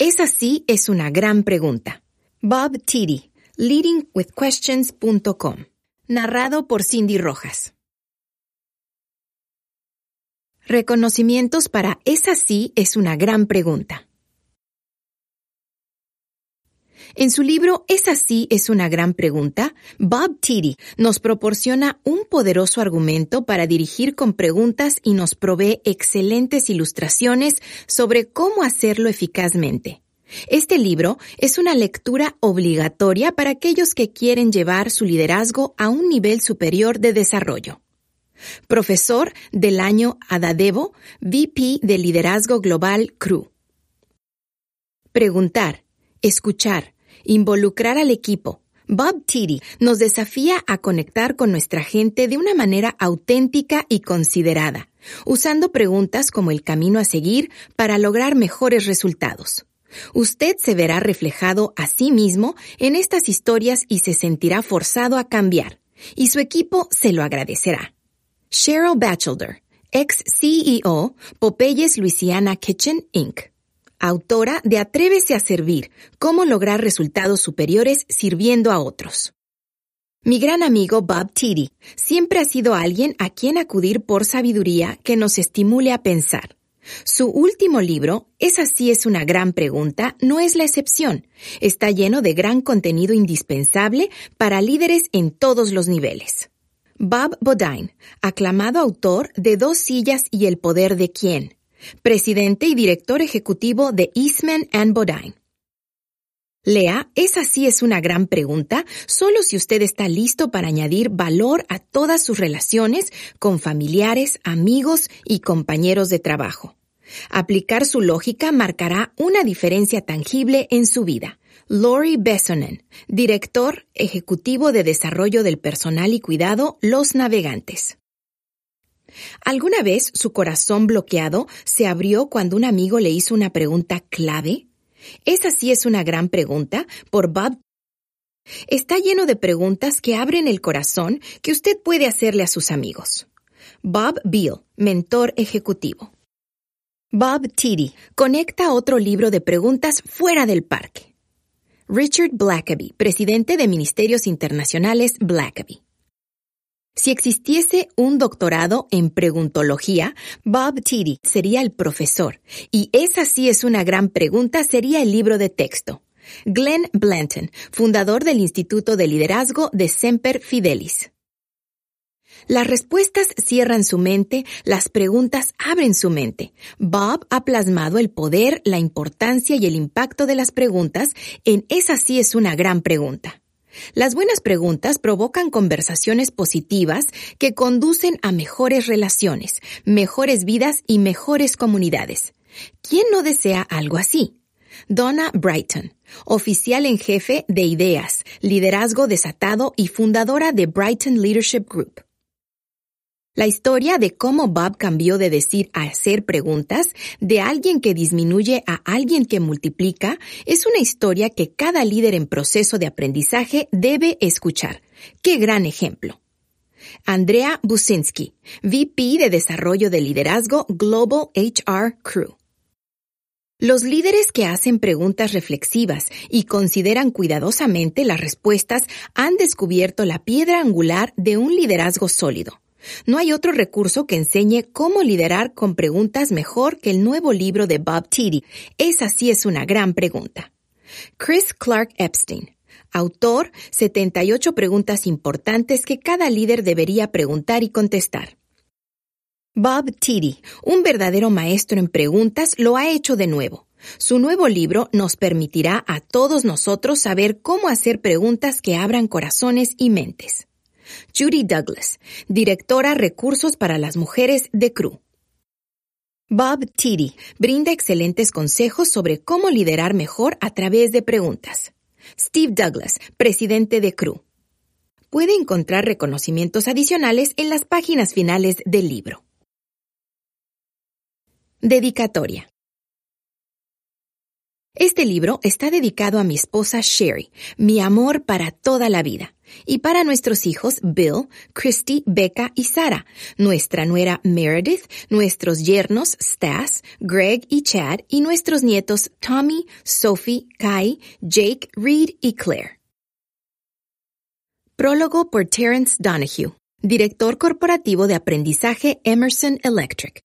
Esa sí es una gran pregunta. Bob Titi, leadingwithquestions.com. Narrado por Cindy Rojas. Reconocimientos para Esa sí es una gran pregunta. En su libro Esa sí es una gran pregunta, Bob Titi nos proporciona un poderoso argumento para dirigir con preguntas y nos provee excelentes ilustraciones sobre cómo hacerlo eficazmente. Este libro es una lectura obligatoria para aquellos que quieren llevar su liderazgo a un nivel superior de desarrollo. Profesor del año Adadebo, VP de Liderazgo Global CRU. Preguntar, escuchar, involucrar al equipo. Bob Titi nos desafía a conectar con nuestra gente de una manera auténtica y considerada, usando preguntas como el camino a seguir para lograr mejores resultados. Usted se verá reflejado a sí mismo en estas historias y se sentirá forzado a cambiar, y su equipo se lo agradecerá. Cheryl Batchelder, ex CEO Popeyes Louisiana Kitchen Inc autora de Atrévese a servir, cómo lograr resultados superiores sirviendo a otros. Mi gran amigo Bob Titi siempre ha sido alguien a quien acudir por sabiduría que nos estimule a pensar. Su último libro, Esa sí es una gran pregunta, no es la excepción. Está lleno de gran contenido indispensable para líderes en todos los niveles. Bob Bodine, aclamado autor de Dos sillas y el poder de quién, presidente y director ejecutivo de Eastman and Bodine. Lea, esa sí es una gran pregunta, solo si usted está listo para añadir valor a todas sus relaciones con familiares, amigos y compañeros de trabajo. Aplicar su lógica marcará una diferencia tangible en su vida. Lori Bessonen, director ejecutivo de desarrollo del personal y cuidado Los Navegantes. ¿Alguna vez su corazón bloqueado se abrió cuando un amigo le hizo una pregunta clave? Esa sí es una gran pregunta por Bob. Está lleno de preguntas que abren el corazón que usted puede hacerle a sus amigos. Bob Beal, mentor ejecutivo. Bob Titi conecta otro libro de preguntas fuera del parque. Richard Blackaby, presidente de Ministerios Internacionales Blackaby. Si existiese un doctorado en preguntología, Bob Titi sería el profesor. Y esa sí es una gran pregunta, sería el libro de texto. Glenn Blanton, fundador del Instituto de Liderazgo de Semper Fidelis. Las respuestas cierran su mente, las preguntas abren su mente. Bob ha plasmado el poder, la importancia y el impacto de las preguntas en esa sí es una gran pregunta. Las buenas preguntas provocan conversaciones positivas que conducen a mejores relaciones, mejores vidas y mejores comunidades. ¿Quién no desea algo así? Donna Brighton, oficial en jefe de ideas, liderazgo desatado y fundadora de Brighton Leadership Group. La historia de cómo Bob cambió de decir a hacer preguntas de alguien que disminuye a alguien que multiplica es una historia que cada líder en proceso de aprendizaje debe escuchar. ¡Qué gran ejemplo! Andrea Businski, VP de Desarrollo de Liderazgo Global HR Crew. Los líderes que hacen preguntas reflexivas y consideran cuidadosamente las respuestas han descubierto la piedra angular de un liderazgo sólido no hay otro recurso que enseñe cómo liderar con preguntas mejor que el nuevo libro de Bob Titi. Esa sí es una gran pregunta. Chris Clark Epstein, autor 78 preguntas importantes que cada líder debería preguntar y contestar. Bob Titi, un verdadero maestro en preguntas, lo ha hecho de nuevo. Su nuevo libro nos permitirá a todos nosotros saber cómo hacer preguntas que abran corazones y mentes. Judy Douglas, directora Recursos para las Mujeres de CRU. Bob Titi brinda excelentes consejos sobre cómo liderar mejor a través de preguntas. Steve Douglas, presidente de CRU. Puede encontrar reconocimientos adicionales en las páginas finales del libro. Dedicatoria. Este libro está dedicado a mi esposa Sherry, mi amor para toda la vida, y para nuestros hijos Bill, Christy, Becca y Sara, nuestra nuera Meredith, nuestros yernos Stas, Greg y Chad, y nuestros nietos Tommy, Sophie, Kai, Jake, Reed y Claire. Prólogo por Terence Donahue, director corporativo de aprendizaje Emerson Electric.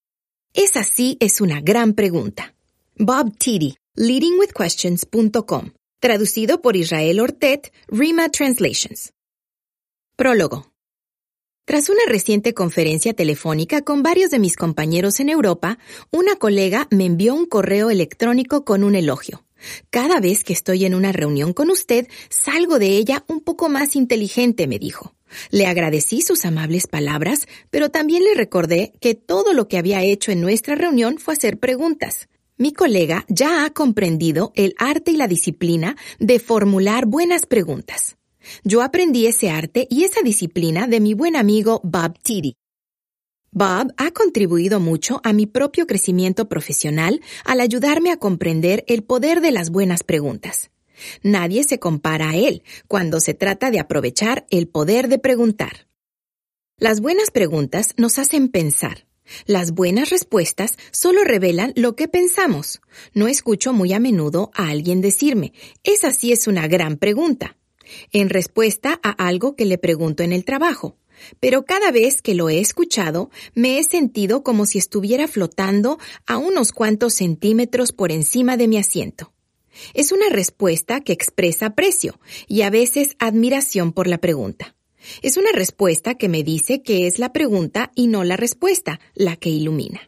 Esa sí es una gran pregunta. Bob Titi, leadingwithquestions.com, traducido por Israel Ortet, Rima Translations. Prólogo. Tras una reciente conferencia telefónica con varios de mis compañeros en Europa, una colega me envió un correo electrónico con un elogio. Cada vez que estoy en una reunión con usted, salgo de ella un poco más inteligente, me dijo. Le agradecí sus amables palabras, pero también le recordé que todo lo que había hecho en nuestra reunión fue hacer preguntas. Mi colega ya ha comprendido el arte y la disciplina de formular buenas preguntas. Yo aprendí ese arte y esa disciplina de mi buen amigo Bob Titi. Bob ha contribuido mucho a mi propio crecimiento profesional al ayudarme a comprender el poder de las buenas preguntas. Nadie se compara a él cuando se trata de aprovechar el poder de preguntar. Las buenas preguntas nos hacen pensar, las buenas respuestas solo revelan lo que pensamos. No escucho muy a menudo a alguien decirme, esa sí es una gran pregunta, en respuesta a algo que le pregunto en el trabajo. Pero cada vez que lo he escuchado, me he sentido como si estuviera flotando a unos cuantos centímetros por encima de mi asiento. Es una respuesta que expresa aprecio y a veces admiración por la pregunta. Es una respuesta que me dice que es la pregunta y no la respuesta la que ilumina.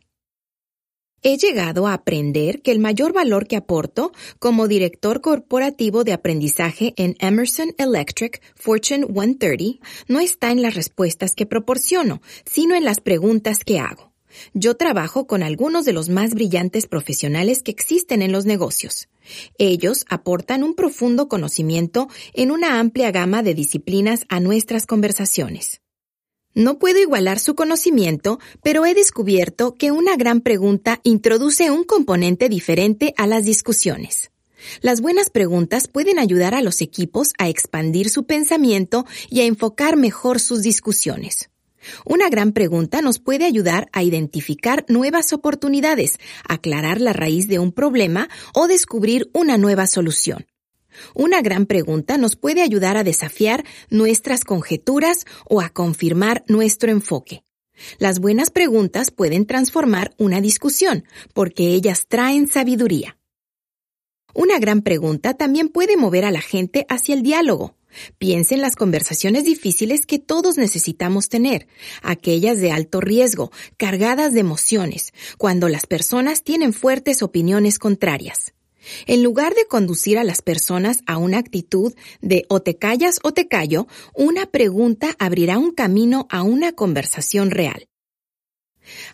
He llegado a aprender que el mayor valor que aporto como director corporativo de aprendizaje en Emerson Electric Fortune 130 no está en las respuestas que proporciono, sino en las preguntas que hago. Yo trabajo con algunos de los más brillantes profesionales que existen en los negocios. Ellos aportan un profundo conocimiento en una amplia gama de disciplinas a nuestras conversaciones. No puedo igualar su conocimiento, pero he descubierto que una gran pregunta introduce un componente diferente a las discusiones. Las buenas preguntas pueden ayudar a los equipos a expandir su pensamiento y a enfocar mejor sus discusiones. Una gran pregunta nos puede ayudar a identificar nuevas oportunidades, aclarar la raíz de un problema o descubrir una nueva solución. Una gran pregunta nos puede ayudar a desafiar nuestras conjeturas o a confirmar nuestro enfoque. Las buenas preguntas pueden transformar una discusión porque ellas traen sabiduría. Una gran pregunta también puede mover a la gente hacia el diálogo. Piensa en las conversaciones difíciles que todos necesitamos tener, aquellas de alto riesgo, cargadas de emociones, cuando las personas tienen fuertes opiniones contrarias. En lugar de conducir a las personas a una actitud de o te callas o te callo, una pregunta abrirá un camino a una conversación real.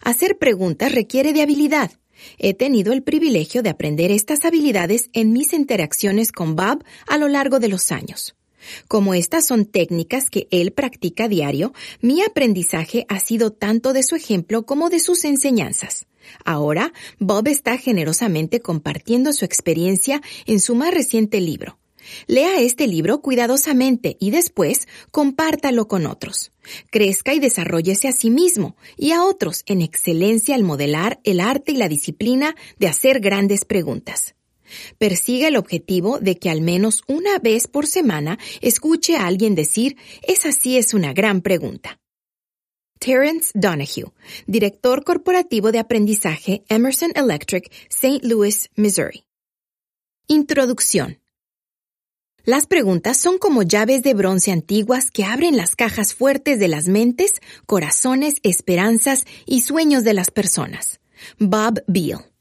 Hacer preguntas requiere de habilidad. He tenido el privilegio de aprender estas habilidades en mis interacciones con Bob a lo largo de los años. Como estas son técnicas que él practica diario, mi aprendizaje ha sido tanto de su ejemplo como de sus enseñanzas. Ahora, Bob está generosamente compartiendo su experiencia en su más reciente libro. Lea este libro cuidadosamente y después compártalo con otros. Crezca y desarrollese a sí mismo y a otros en excelencia al modelar el arte y la disciplina de hacer grandes preguntas. Persiga el objetivo de que al menos una vez por semana escuche a alguien decir, esa sí es una gran pregunta. Terence Donahue, director corporativo de aprendizaje Emerson Electric, St. Louis, Missouri. Introducción. Las preguntas son como llaves de bronce antiguas que abren las cajas fuertes de las mentes, corazones, esperanzas y sueños de las personas. Bob Beale.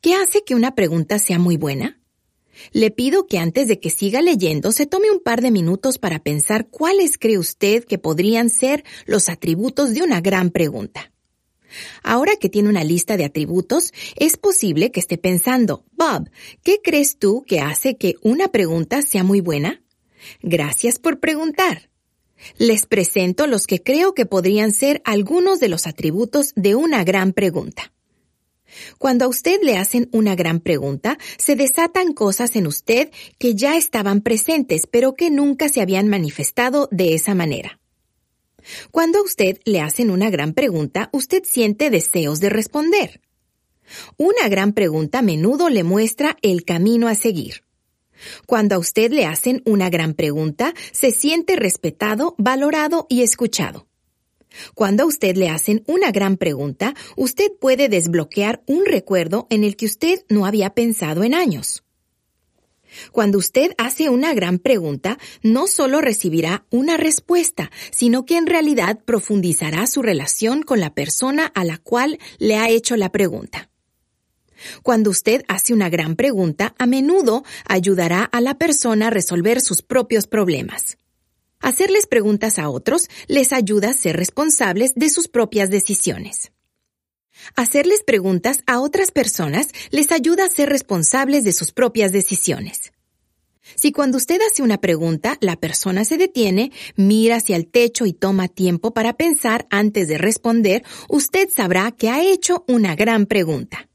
¿Qué hace que una pregunta sea muy buena? Le pido que antes de que siga leyendo se tome un par de minutos para pensar cuáles cree usted que podrían ser los atributos de una gran pregunta. Ahora que tiene una lista de atributos, es posible que esté pensando, Bob, ¿qué crees tú que hace que una pregunta sea muy buena? Gracias por preguntar. Les presento los que creo que podrían ser algunos de los atributos de una gran pregunta. Cuando a usted le hacen una gran pregunta, se desatan cosas en usted que ya estaban presentes, pero que nunca se habían manifestado de esa manera. Cuando a usted le hacen una gran pregunta, usted siente deseos de responder. Una gran pregunta a menudo le muestra el camino a seguir. Cuando a usted le hacen una gran pregunta, se siente respetado, valorado y escuchado. Cuando a usted le hacen una gran pregunta, usted puede desbloquear un recuerdo en el que usted no había pensado en años. Cuando usted hace una gran pregunta, no solo recibirá una respuesta, sino que en realidad profundizará su relación con la persona a la cual le ha hecho la pregunta. Cuando usted hace una gran pregunta, a menudo ayudará a la persona a resolver sus propios problemas. Hacerles preguntas a otros les ayuda a ser responsables de sus propias decisiones. Hacerles preguntas a otras personas les ayuda a ser responsables de sus propias decisiones. Si cuando usted hace una pregunta, la persona se detiene, mira hacia el techo y toma tiempo para pensar antes de responder, usted sabrá que ha hecho una gran pregunta.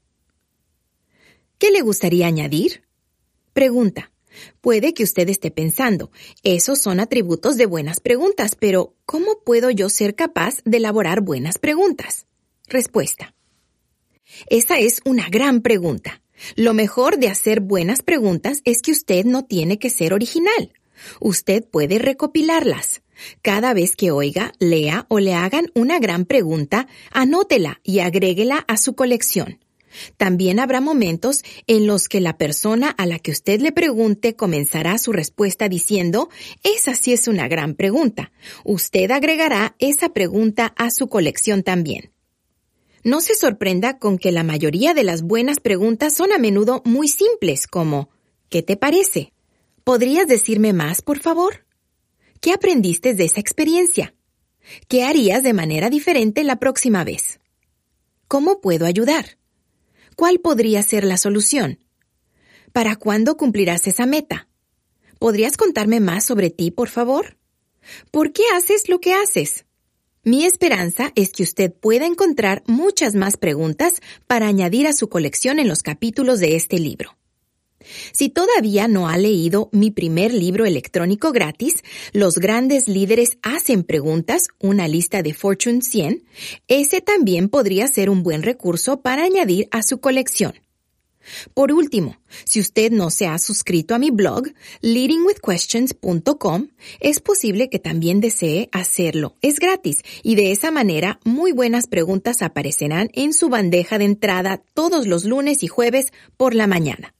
¿Qué le gustaría añadir? Pregunta. Puede que usted esté pensando, esos son atributos de buenas preguntas, pero ¿cómo puedo yo ser capaz de elaborar buenas preguntas? Respuesta. Esa es una gran pregunta. Lo mejor de hacer buenas preguntas es que usted no tiene que ser original. Usted puede recopilarlas. Cada vez que oiga, lea o le hagan una gran pregunta, anótela y agréguela a su colección. También habrá momentos en los que la persona a la que usted le pregunte comenzará su respuesta diciendo, esa sí es una gran pregunta. Usted agregará esa pregunta a su colección también. No se sorprenda con que la mayoría de las buenas preguntas son a menudo muy simples, como ¿qué te parece? ¿Podrías decirme más, por favor? ¿Qué aprendiste de esa experiencia? ¿Qué harías de manera diferente la próxima vez? ¿Cómo puedo ayudar? ¿Cuál podría ser la solución? ¿Para cuándo cumplirás esa meta? ¿Podrías contarme más sobre ti, por favor? ¿Por qué haces lo que haces? Mi esperanza es que usted pueda encontrar muchas más preguntas para añadir a su colección en los capítulos de este libro. Si todavía no ha leído mi primer libro electrónico gratis, Los grandes líderes hacen preguntas, una lista de Fortune 100, ese también podría ser un buen recurso para añadir a su colección. Por último, si usted no se ha suscrito a mi blog, leadingwithquestions.com, es posible que también desee hacerlo. Es gratis y de esa manera muy buenas preguntas aparecerán en su bandeja de entrada todos los lunes y jueves por la mañana.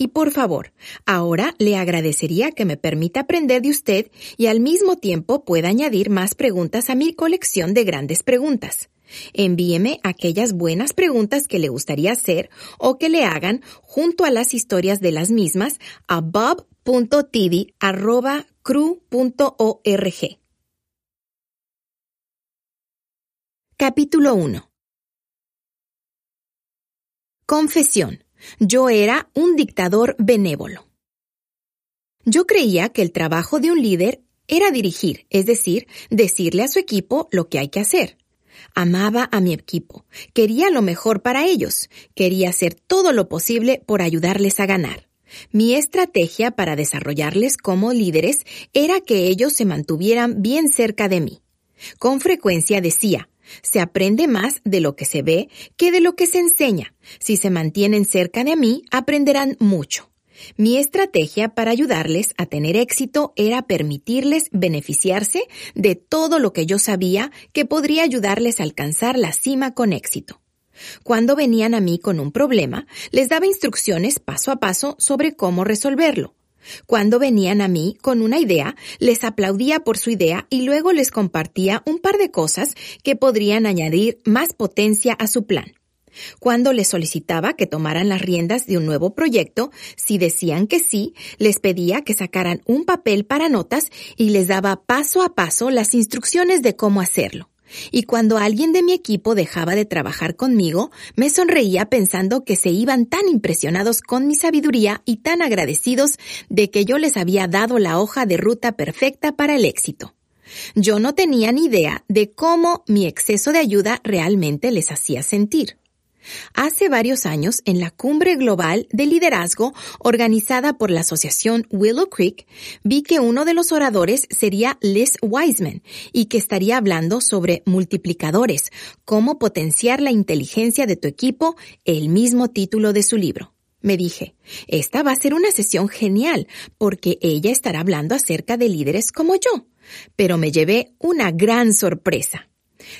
Y por favor, ahora le agradecería que me permita aprender de usted y al mismo tiempo pueda añadir más preguntas a mi colección de grandes preguntas. Envíeme aquellas buenas preguntas que le gustaría hacer o que le hagan junto a las historias de las mismas a bob.tidi.cru.org. Capítulo 1 Confesión. Yo era un dictador benévolo. Yo creía que el trabajo de un líder era dirigir, es decir, decirle a su equipo lo que hay que hacer. Amaba a mi equipo, quería lo mejor para ellos, quería hacer todo lo posible por ayudarles a ganar. Mi estrategia para desarrollarles como líderes era que ellos se mantuvieran bien cerca de mí. Con frecuencia decía, se aprende más de lo que se ve que de lo que se enseña. Si se mantienen cerca de mí, aprenderán mucho. Mi estrategia para ayudarles a tener éxito era permitirles beneficiarse de todo lo que yo sabía que podría ayudarles a alcanzar la cima con éxito. Cuando venían a mí con un problema, les daba instrucciones paso a paso sobre cómo resolverlo. Cuando venían a mí con una idea, les aplaudía por su idea y luego les compartía un par de cosas que podrían añadir más potencia a su plan. Cuando les solicitaba que tomaran las riendas de un nuevo proyecto, si decían que sí, les pedía que sacaran un papel para notas y les daba paso a paso las instrucciones de cómo hacerlo. Y cuando alguien de mi equipo dejaba de trabajar conmigo, me sonreía pensando que se iban tan impresionados con mi sabiduría y tan agradecidos de que yo les había dado la hoja de ruta perfecta para el éxito. Yo no tenía ni idea de cómo mi exceso de ayuda realmente les hacía sentir. Hace varios años, en la cumbre global de liderazgo organizada por la asociación Willow Creek, vi que uno de los oradores sería Liz Wiseman y que estaría hablando sobre multiplicadores, cómo potenciar la inteligencia de tu equipo, el mismo título de su libro. Me dije, esta va a ser una sesión genial porque ella estará hablando acerca de líderes como yo. Pero me llevé una gran sorpresa.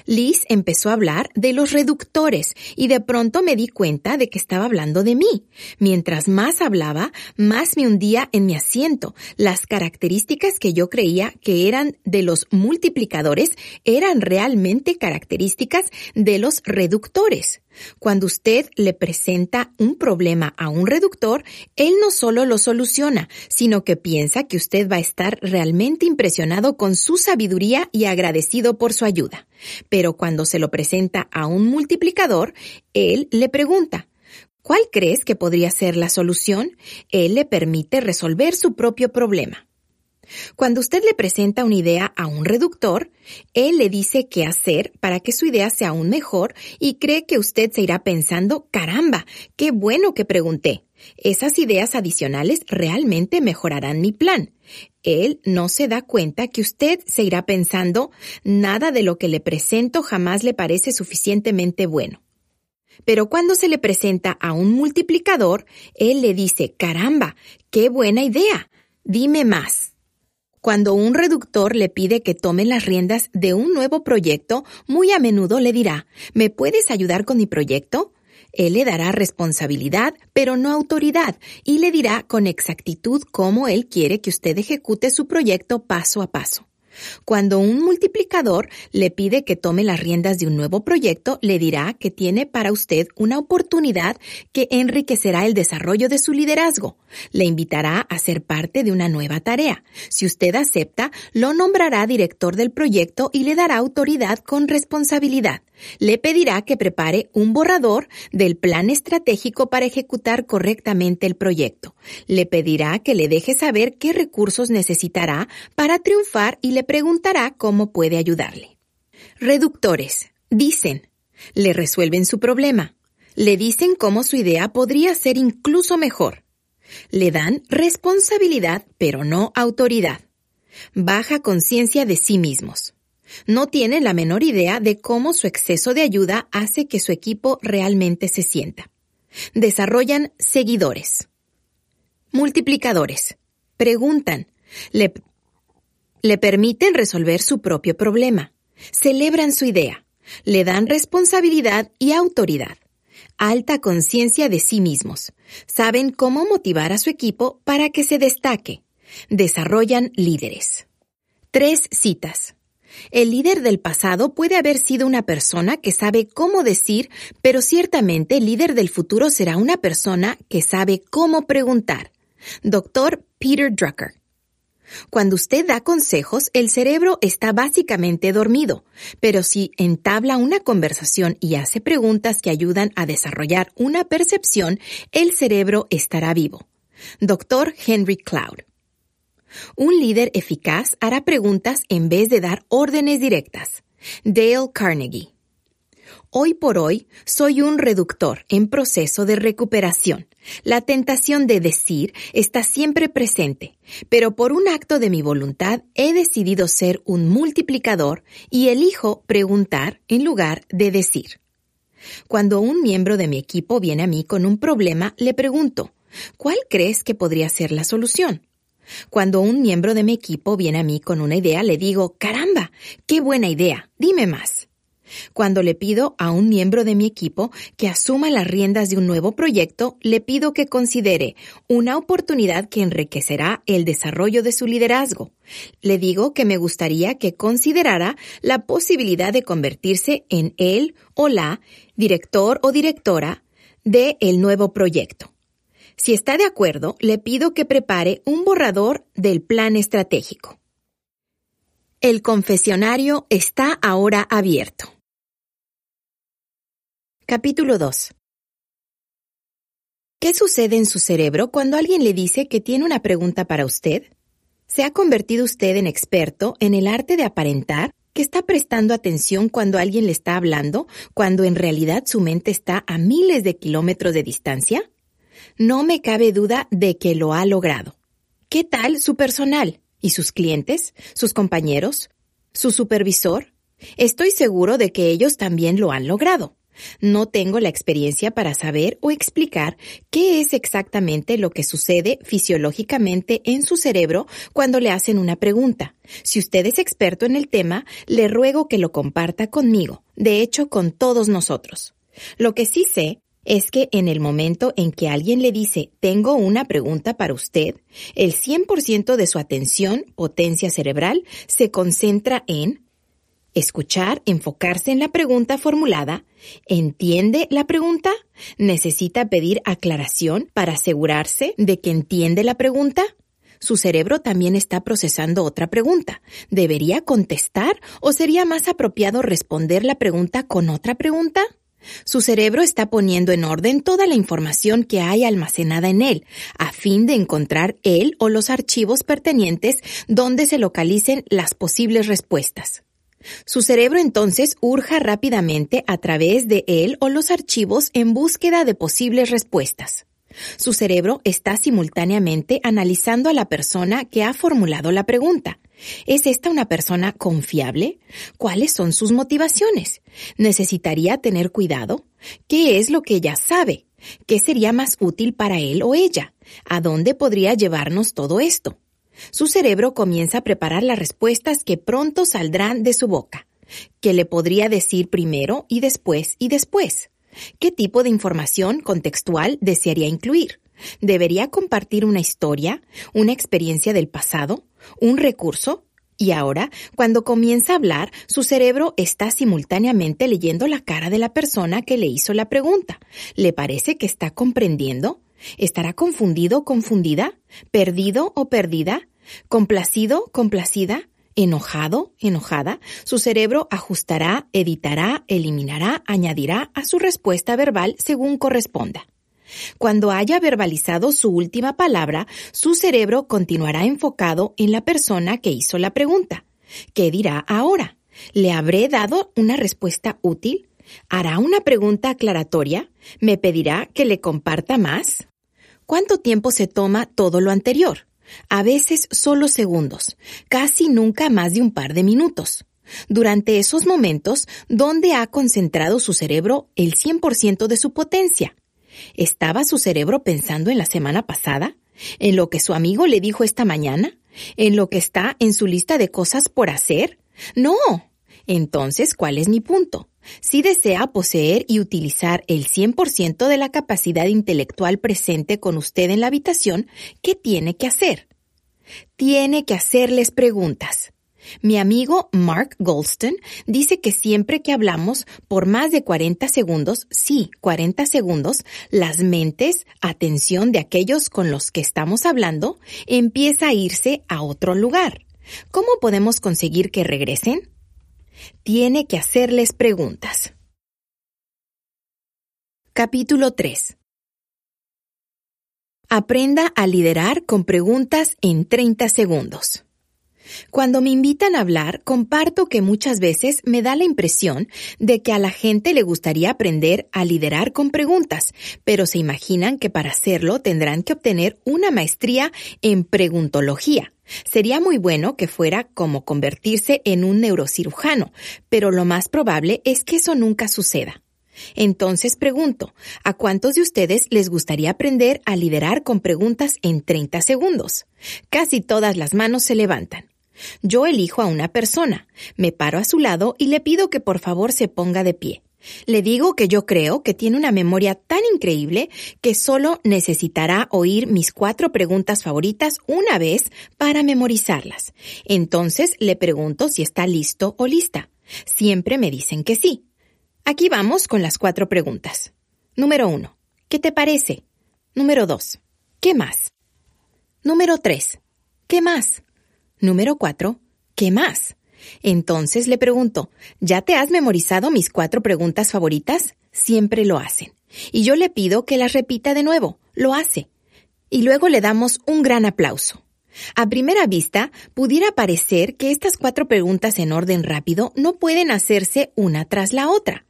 Liz empezó a hablar de los reductores y de pronto me di cuenta de que estaba hablando de mí. Mientras más hablaba, más me hundía en mi asiento. Las características que yo creía que eran de los multiplicadores eran realmente características de los reductores. Cuando usted le presenta un problema a un reductor, él no solo lo soluciona, sino que piensa que usted va a estar realmente impresionado con su sabiduría y agradecido por su ayuda. Pero cuando se lo presenta a un multiplicador, él le pregunta, ¿cuál crees que podría ser la solución? Él le permite resolver su propio problema. Cuando usted le presenta una idea a un reductor, él le dice qué hacer para que su idea sea aún mejor y cree que usted se irá pensando, caramba, qué bueno que pregunté. Esas ideas adicionales realmente mejorarán mi plan. Él no se da cuenta que usted se irá pensando, nada de lo que le presento jamás le parece suficientemente bueno. Pero cuando se le presenta a un multiplicador, él le dice, caramba, qué buena idea. Dime más. Cuando un reductor le pide que tome las riendas de un nuevo proyecto, muy a menudo le dirá, ¿me puedes ayudar con mi proyecto? Él le dará responsabilidad, pero no autoridad, y le dirá con exactitud cómo él quiere que usted ejecute su proyecto paso a paso. Cuando un multiplicador le pide que tome las riendas de un nuevo proyecto, le dirá que tiene para usted una oportunidad que enriquecerá el desarrollo de su liderazgo. Le invitará a ser parte de una nueva tarea. Si usted acepta, lo nombrará director del proyecto y le dará autoridad con responsabilidad. Le pedirá que prepare un borrador del plan estratégico para ejecutar correctamente el proyecto. Le pedirá que le deje saber qué recursos necesitará para triunfar y le preguntará cómo puede ayudarle. Reductores. Dicen. Le resuelven su problema. Le dicen cómo su idea podría ser incluso mejor. Le dan responsabilidad, pero no autoridad. Baja conciencia de sí mismos no tiene la menor idea de cómo su exceso de ayuda hace que su equipo realmente se sienta. Desarrollan seguidores. Multiplicadores. Preguntan. Le, le permiten resolver su propio problema. Celebran su idea. Le dan responsabilidad y autoridad. Alta conciencia de sí mismos. Saben cómo motivar a su equipo para que se destaque. Desarrollan líderes. Tres citas. El líder del pasado puede haber sido una persona que sabe cómo decir, pero ciertamente el líder del futuro será una persona que sabe cómo preguntar. Doctor Peter Drucker. Cuando usted da consejos, el cerebro está básicamente dormido, pero si entabla una conversación y hace preguntas que ayudan a desarrollar una percepción, el cerebro estará vivo. Doctor Henry Cloud. Un líder eficaz hará preguntas en vez de dar órdenes directas. Dale Carnegie. Hoy por hoy soy un reductor en proceso de recuperación. La tentación de decir está siempre presente, pero por un acto de mi voluntad he decidido ser un multiplicador y elijo preguntar en lugar de decir. Cuando un miembro de mi equipo viene a mí con un problema, le pregunto, ¿cuál crees que podría ser la solución? Cuando un miembro de mi equipo viene a mí con una idea, le digo, caramba, qué buena idea, dime más. Cuando le pido a un miembro de mi equipo que asuma las riendas de un nuevo proyecto, le pido que considere una oportunidad que enriquecerá el desarrollo de su liderazgo. Le digo que me gustaría que considerara la posibilidad de convertirse en él o la director o directora de el nuevo proyecto. Si está de acuerdo, le pido que prepare un borrador del plan estratégico. El confesionario está ahora abierto. Capítulo 2. ¿Qué sucede en su cerebro cuando alguien le dice que tiene una pregunta para usted? ¿Se ha convertido usted en experto en el arte de aparentar que está prestando atención cuando alguien le está hablando, cuando en realidad su mente está a miles de kilómetros de distancia? No me cabe duda de que lo ha logrado. ¿Qué tal su personal? ¿Y sus clientes? ¿Sus compañeros? ¿Su supervisor? Estoy seguro de que ellos también lo han logrado. No tengo la experiencia para saber o explicar qué es exactamente lo que sucede fisiológicamente en su cerebro cuando le hacen una pregunta. Si usted es experto en el tema, le ruego que lo comparta conmigo, de hecho con todos nosotros. Lo que sí sé es que en el momento en que alguien le dice tengo una pregunta para usted, el 100% de su atención, potencia cerebral, se concentra en Escuchar, enfocarse en la pregunta formulada. ¿Entiende la pregunta? ¿Necesita pedir aclaración para asegurarse de que entiende la pregunta? Su cerebro también está procesando otra pregunta. ¿Debería contestar o sería más apropiado responder la pregunta con otra pregunta? Su cerebro está poniendo en orden toda la información que hay almacenada en él, a fin de encontrar él o los archivos pertenientes donde se localicen las posibles respuestas. Su cerebro entonces urja rápidamente a través de él o los archivos en búsqueda de posibles respuestas. Su cerebro está simultáneamente analizando a la persona que ha formulado la pregunta. ¿Es esta una persona confiable? ¿Cuáles son sus motivaciones? ¿Necesitaría tener cuidado? ¿Qué es lo que ella sabe? ¿Qué sería más útil para él o ella? ¿A dónde podría llevarnos todo esto? Su cerebro comienza a preparar las respuestas que pronto saldrán de su boca. ¿Qué le podría decir primero y después y después? ¿Qué tipo de información contextual desearía incluir? ¿Debería compartir una historia, una experiencia del pasado, un recurso? Y ahora, cuando comienza a hablar, su cerebro está simultáneamente leyendo la cara de la persona que le hizo la pregunta. ¿Le parece que está comprendiendo? ¿Estará confundido o confundida? ¿Perdido o perdida? ¿Complacido, complacida? enojado, enojada, su cerebro ajustará, editará, eliminará, añadirá a su respuesta verbal según corresponda. Cuando haya verbalizado su última palabra, su cerebro continuará enfocado en la persona que hizo la pregunta. ¿Qué dirá ahora? ¿Le habré dado una respuesta útil? ¿Hará una pregunta aclaratoria? ¿Me pedirá que le comparta más? ¿Cuánto tiempo se toma todo lo anterior? A veces solo segundos, casi nunca más de un par de minutos. Durante esos momentos, ¿dónde ha concentrado su cerebro el 100% de su potencia? ¿Estaba su cerebro pensando en la semana pasada? ¿En lo que su amigo le dijo esta mañana? ¿En lo que está en su lista de cosas por hacer? No. Entonces, ¿cuál es mi punto? Si desea poseer y utilizar el 100% de la capacidad intelectual presente con usted en la habitación, ¿qué tiene que hacer? Tiene que hacerles preguntas. Mi amigo Mark Goldston dice que siempre que hablamos por más de 40 segundos, sí, 40 segundos, las mentes, atención de aquellos con los que estamos hablando, empieza a irse a otro lugar. ¿Cómo podemos conseguir que regresen? Tiene que hacerles preguntas. Capítulo 3. Aprenda a liderar con preguntas en 30 segundos. Cuando me invitan a hablar, comparto que muchas veces me da la impresión de que a la gente le gustaría aprender a liderar con preguntas, pero se imaginan que para hacerlo tendrán que obtener una maestría en preguntología. Sería muy bueno que fuera como convertirse en un neurocirujano, pero lo más probable es que eso nunca suceda. Entonces pregunto, ¿a cuántos de ustedes les gustaría aprender a liderar con preguntas en 30 segundos? Casi todas las manos se levantan. Yo elijo a una persona, me paro a su lado y le pido que por favor se ponga de pie. Le digo que yo creo que tiene una memoria tan increíble que solo necesitará oír mis cuatro preguntas favoritas una vez para memorizarlas. Entonces le pregunto si está listo o lista. Siempre me dicen que sí. Aquí vamos con las cuatro preguntas. Número uno. ¿Qué te parece? Número dos. ¿Qué más? Número tres. ¿Qué más? Número cuatro. ¿Qué más? Entonces le pregunto, ¿ya te has memorizado mis cuatro preguntas favoritas? Siempre lo hacen. Y yo le pido que las repita de nuevo. Lo hace. Y luego le damos un gran aplauso. A primera vista, pudiera parecer que estas cuatro preguntas en orden rápido no pueden hacerse una tras la otra.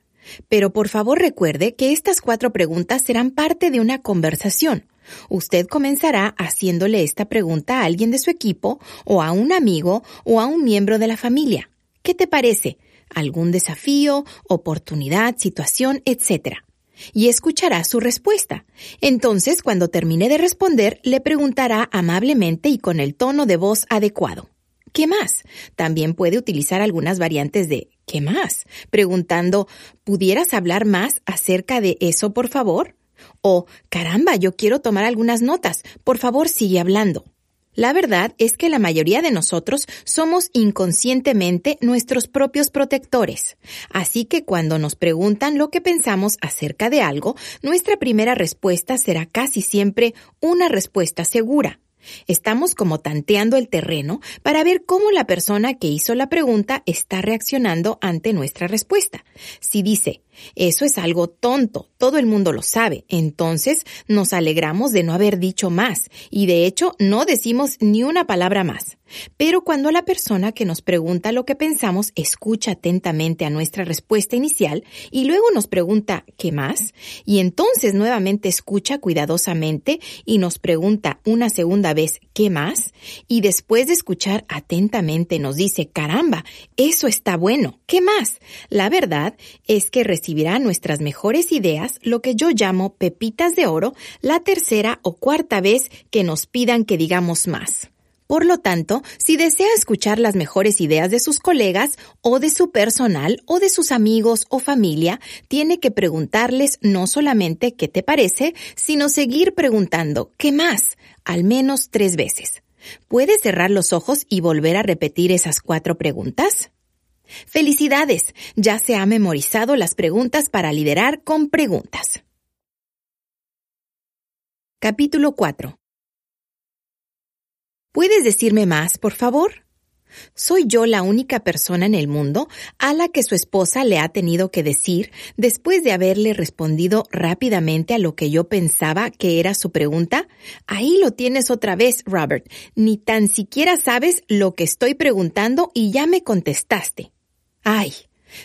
Pero por favor recuerde que estas cuatro preguntas serán parte de una conversación. Usted comenzará haciéndole esta pregunta a alguien de su equipo, o a un amigo, o a un miembro de la familia. ¿Qué te parece? ¿Algún desafío, oportunidad, situación, etcétera? y escuchará su respuesta. Entonces, cuando termine de responder, le preguntará amablemente y con el tono de voz adecuado. ¿Qué más? También puede utilizar algunas variantes de ¿qué más? preguntando ¿pudieras hablar más acerca de eso, por favor? O caramba, yo quiero tomar algunas notas, por favor sigue hablando. La verdad es que la mayoría de nosotros somos inconscientemente nuestros propios protectores. Así que cuando nos preguntan lo que pensamos acerca de algo, nuestra primera respuesta será casi siempre una respuesta segura. Estamos como tanteando el terreno para ver cómo la persona que hizo la pregunta está reaccionando ante nuestra respuesta. Si dice, eso es algo tonto, todo el mundo lo sabe, entonces nos alegramos de no haber dicho más y de hecho no decimos ni una palabra más. Pero cuando la persona que nos pregunta lo que pensamos escucha atentamente a nuestra respuesta inicial y luego nos pregunta ¿qué más? y entonces nuevamente escucha cuidadosamente y nos pregunta una segunda vez ¿qué más? y después de escuchar atentamente nos dice caramba, eso está bueno, ¿qué más? La verdad es que recibirá nuestras mejores ideas, lo que yo llamo pepitas de oro, la tercera o cuarta vez que nos pidan que digamos más. Por lo tanto, si desea escuchar las mejores ideas de sus colegas o de su personal o de sus amigos o familia, tiene que preguntarles no solamente qué te parece, sino seguir preguntando ¿qué más? al menos tres veces. ¿Puedes cerrar los ojos y volver a repetir esas cuatro preguntas? Felicidades, ya se ha memorizado las preguntas para liderar con preguntas. Capítulo 4 ¿Puedes decirme más, por favor? ¿Soy yo la única persona en el mundo a la que su esposa le ha tenido que decir después de haberle respondido rápidamente a lo que yo pensaba que era su pregunta? Ahí lo tienes otra vez, Robert. Ni tan siquiera sabes lo que estoy preguntando y ya me contestaste. Ay,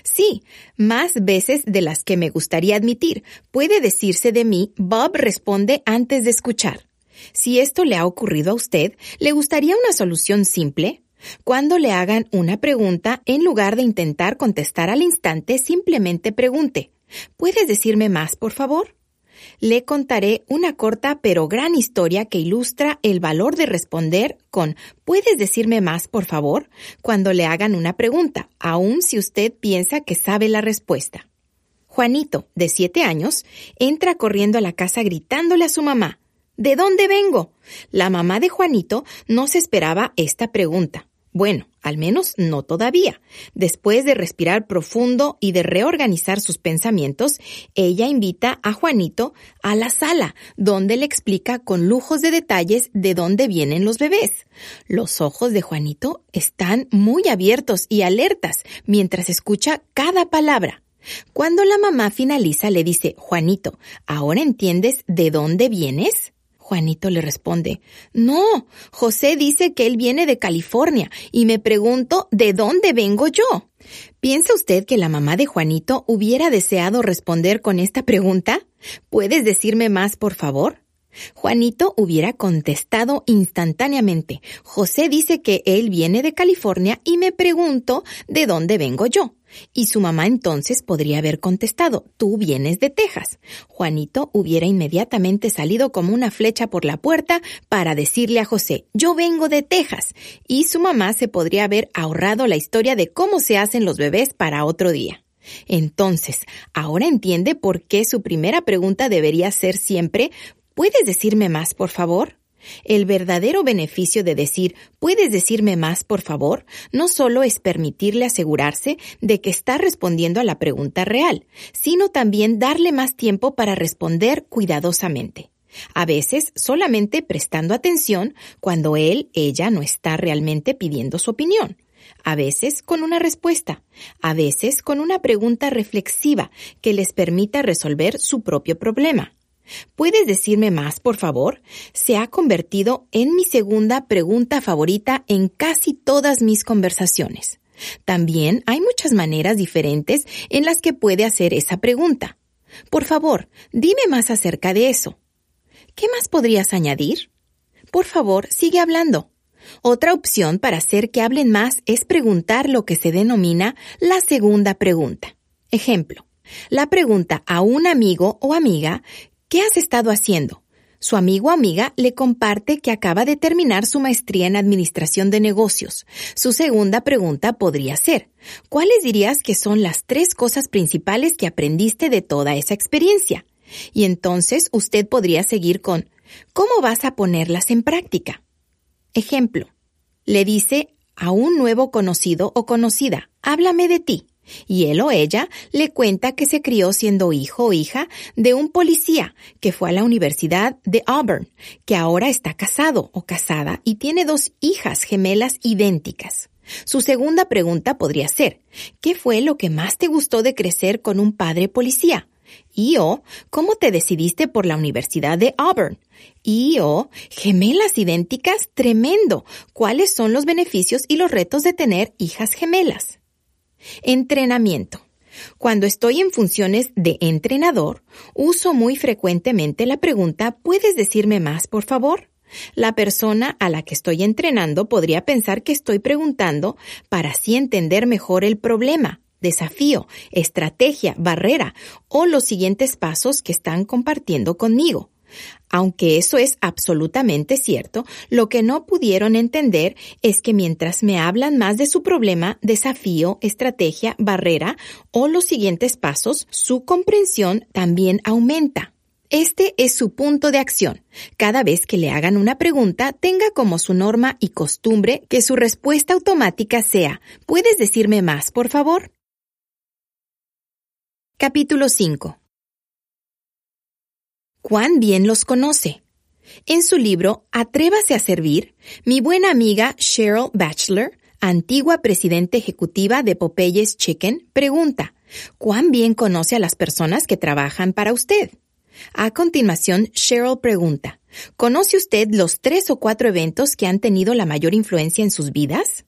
Sí, más veces de las que me gustaría admitir. Puede decirse de mí, Bob responde antes de escuchar. Si esto le ha ocurrido a usted, ¿le gustaría una solución simple? Cuando le hagan una pregunta, en lugar de intentar contestar al instante, simplemente pregunte, ¿puedes decirme más, por favor? Le contaré una corta pero gran historia que ilustra el valor de responder con ¿puedes decirme más, por favor? cuando le hagan una pregunta, aun si usted piensa que sabe la respuesta. Juanito, de siete años, entra corriendo a la casa gritándole a su mamá ¿De dónde vengo? La mamá de Juanito no se esperaba esta pregunta. Bueno, al menos no todavía. Después de respirar profundo y de reorganizar sus pensamientos, ella invita a Juanito a la sala, donde le explica con lujos de detalles de dónde vienen los bebés. Los ojos de Juanito están muy abiertos y alertas mientras escucha cada palabra. Cuando la mamá finaliza, le dice, Juanito, ¿ahora entiendes de dónde vienes? Juanito le responde, No, José dice que él viene de California y me pregunto ¿de dónde vengo yo? ¿Piensa usted que la mamá de Juanito hubiera deseado responder con esta pregunta? ¿Puedes decirme más, por favor? Juanito hubiera contestado instantáneamente. José dice que él viene de California y me pregunto de dónde vengo yo. Y su mamá entonces podría haber contestado, tú vienes de Texas. Juanito hubiera inmediatamente salido como una flecha por la puerta para decirle a José, yo vengo de Texas. Y su mamá se podría haber ahorrado la historia de cómo se hacen los bebés para otro día. Entonces, ahora entiende por qué su primera pregunta debería ser siempre, ¿puedes decirme más, por favor? El verdadero beneficio de decir ¿puedes decirme más, por favor? no solo es permitirle asegurarse de que está respondiendo a la pregunta real, sino también darle más tiempo para responder cuidadosamente. A veces solamente prestando atención cuando él, ella no está realmente pidiendo su opinión. A veces con una respuesta, a veces con una pregunta reflexiva que les permita resolver su propio problema. ¿Puedes decirme más, por favor? Se ha convertido en mi segunda pregunta favorita en casi todas mis conversaciones. También hay muchas maneras diferentes en las que puede hacer esa pregunta. Por favor, dime más acerca de eso. ¿Qué más podrías añadir? Por favor, sigue hablando. Otra opción para hacer que hablen más es preguntar lo que se denomina la segunda pregunta. Ejemplo, la pregunta a un amigo o amiga, ¿qué has estado haciendo? Su amigo o amiga le comparte que acaba de terminar su maestría en Administración de Negocios. Su segunda pregunta podría ser, ¿cuáles dirías que son las tres cosas principales que aprendiste de toda esa experiencia? Y entonces usted podría seguir con, ¿cómo vas a ponerlas en práctica? Ejemplo, le dice a un nuevo conocido o conocida, háblame de ti. Y él o ella le cuenta que se crió siendo hijo o hija de un policía que fue a la Universidad de Auburn, que ahora está casado o casada y tiene dos hijas gemelas idénticas. Su segunda pregunta podría ser, ¿qué fue lo que más te gustó de crecer con un padre policía? Y o, ¿cómo te decidiste por la Universidad de Auburn? Y o, gemelas idénticas, tremendo. ¿Cuáles son los beneficios y los retos de tener hijas gemelas? Entrenamiento. Cuando estoy en funciones de entrenador, uso muy frecuentemente la pregunta ¿puedes decirme más, por favor? La persona a la que estoy entrenando podría pensar que estoy preguntando para así entender mejor el problema, desafío, estrategia, barrera o los siguientes pasos que están compartiendo conmigo. Aunque eso es absolutamente cierto, lo que no pudieron entender es que mientras me hablan más de su problema, desafío, estrategia, barrera o los siguientes pasos, su comprensión también aumenta. Este es su punto de acción. Cada vez que le hagan una pregunta, tenga como su norma y costumbre que su respuesta automática sea, ¿puedes decirme más, por favor? Capítulo 5. ¿Cuán bien los conoce? En su libro Atrévase a servir, mi buena amiga Cheryl Batchelor, antigua presidenta ejecutiva de Popeyes Chicken, pregunta, ¿cuán bien conoce a las personas que trabajan para usted? A continuación, Cheryl pregunta, ¿conoce usted los tres o cuatro eventos que han tenido la mayor influencia en sus vidas?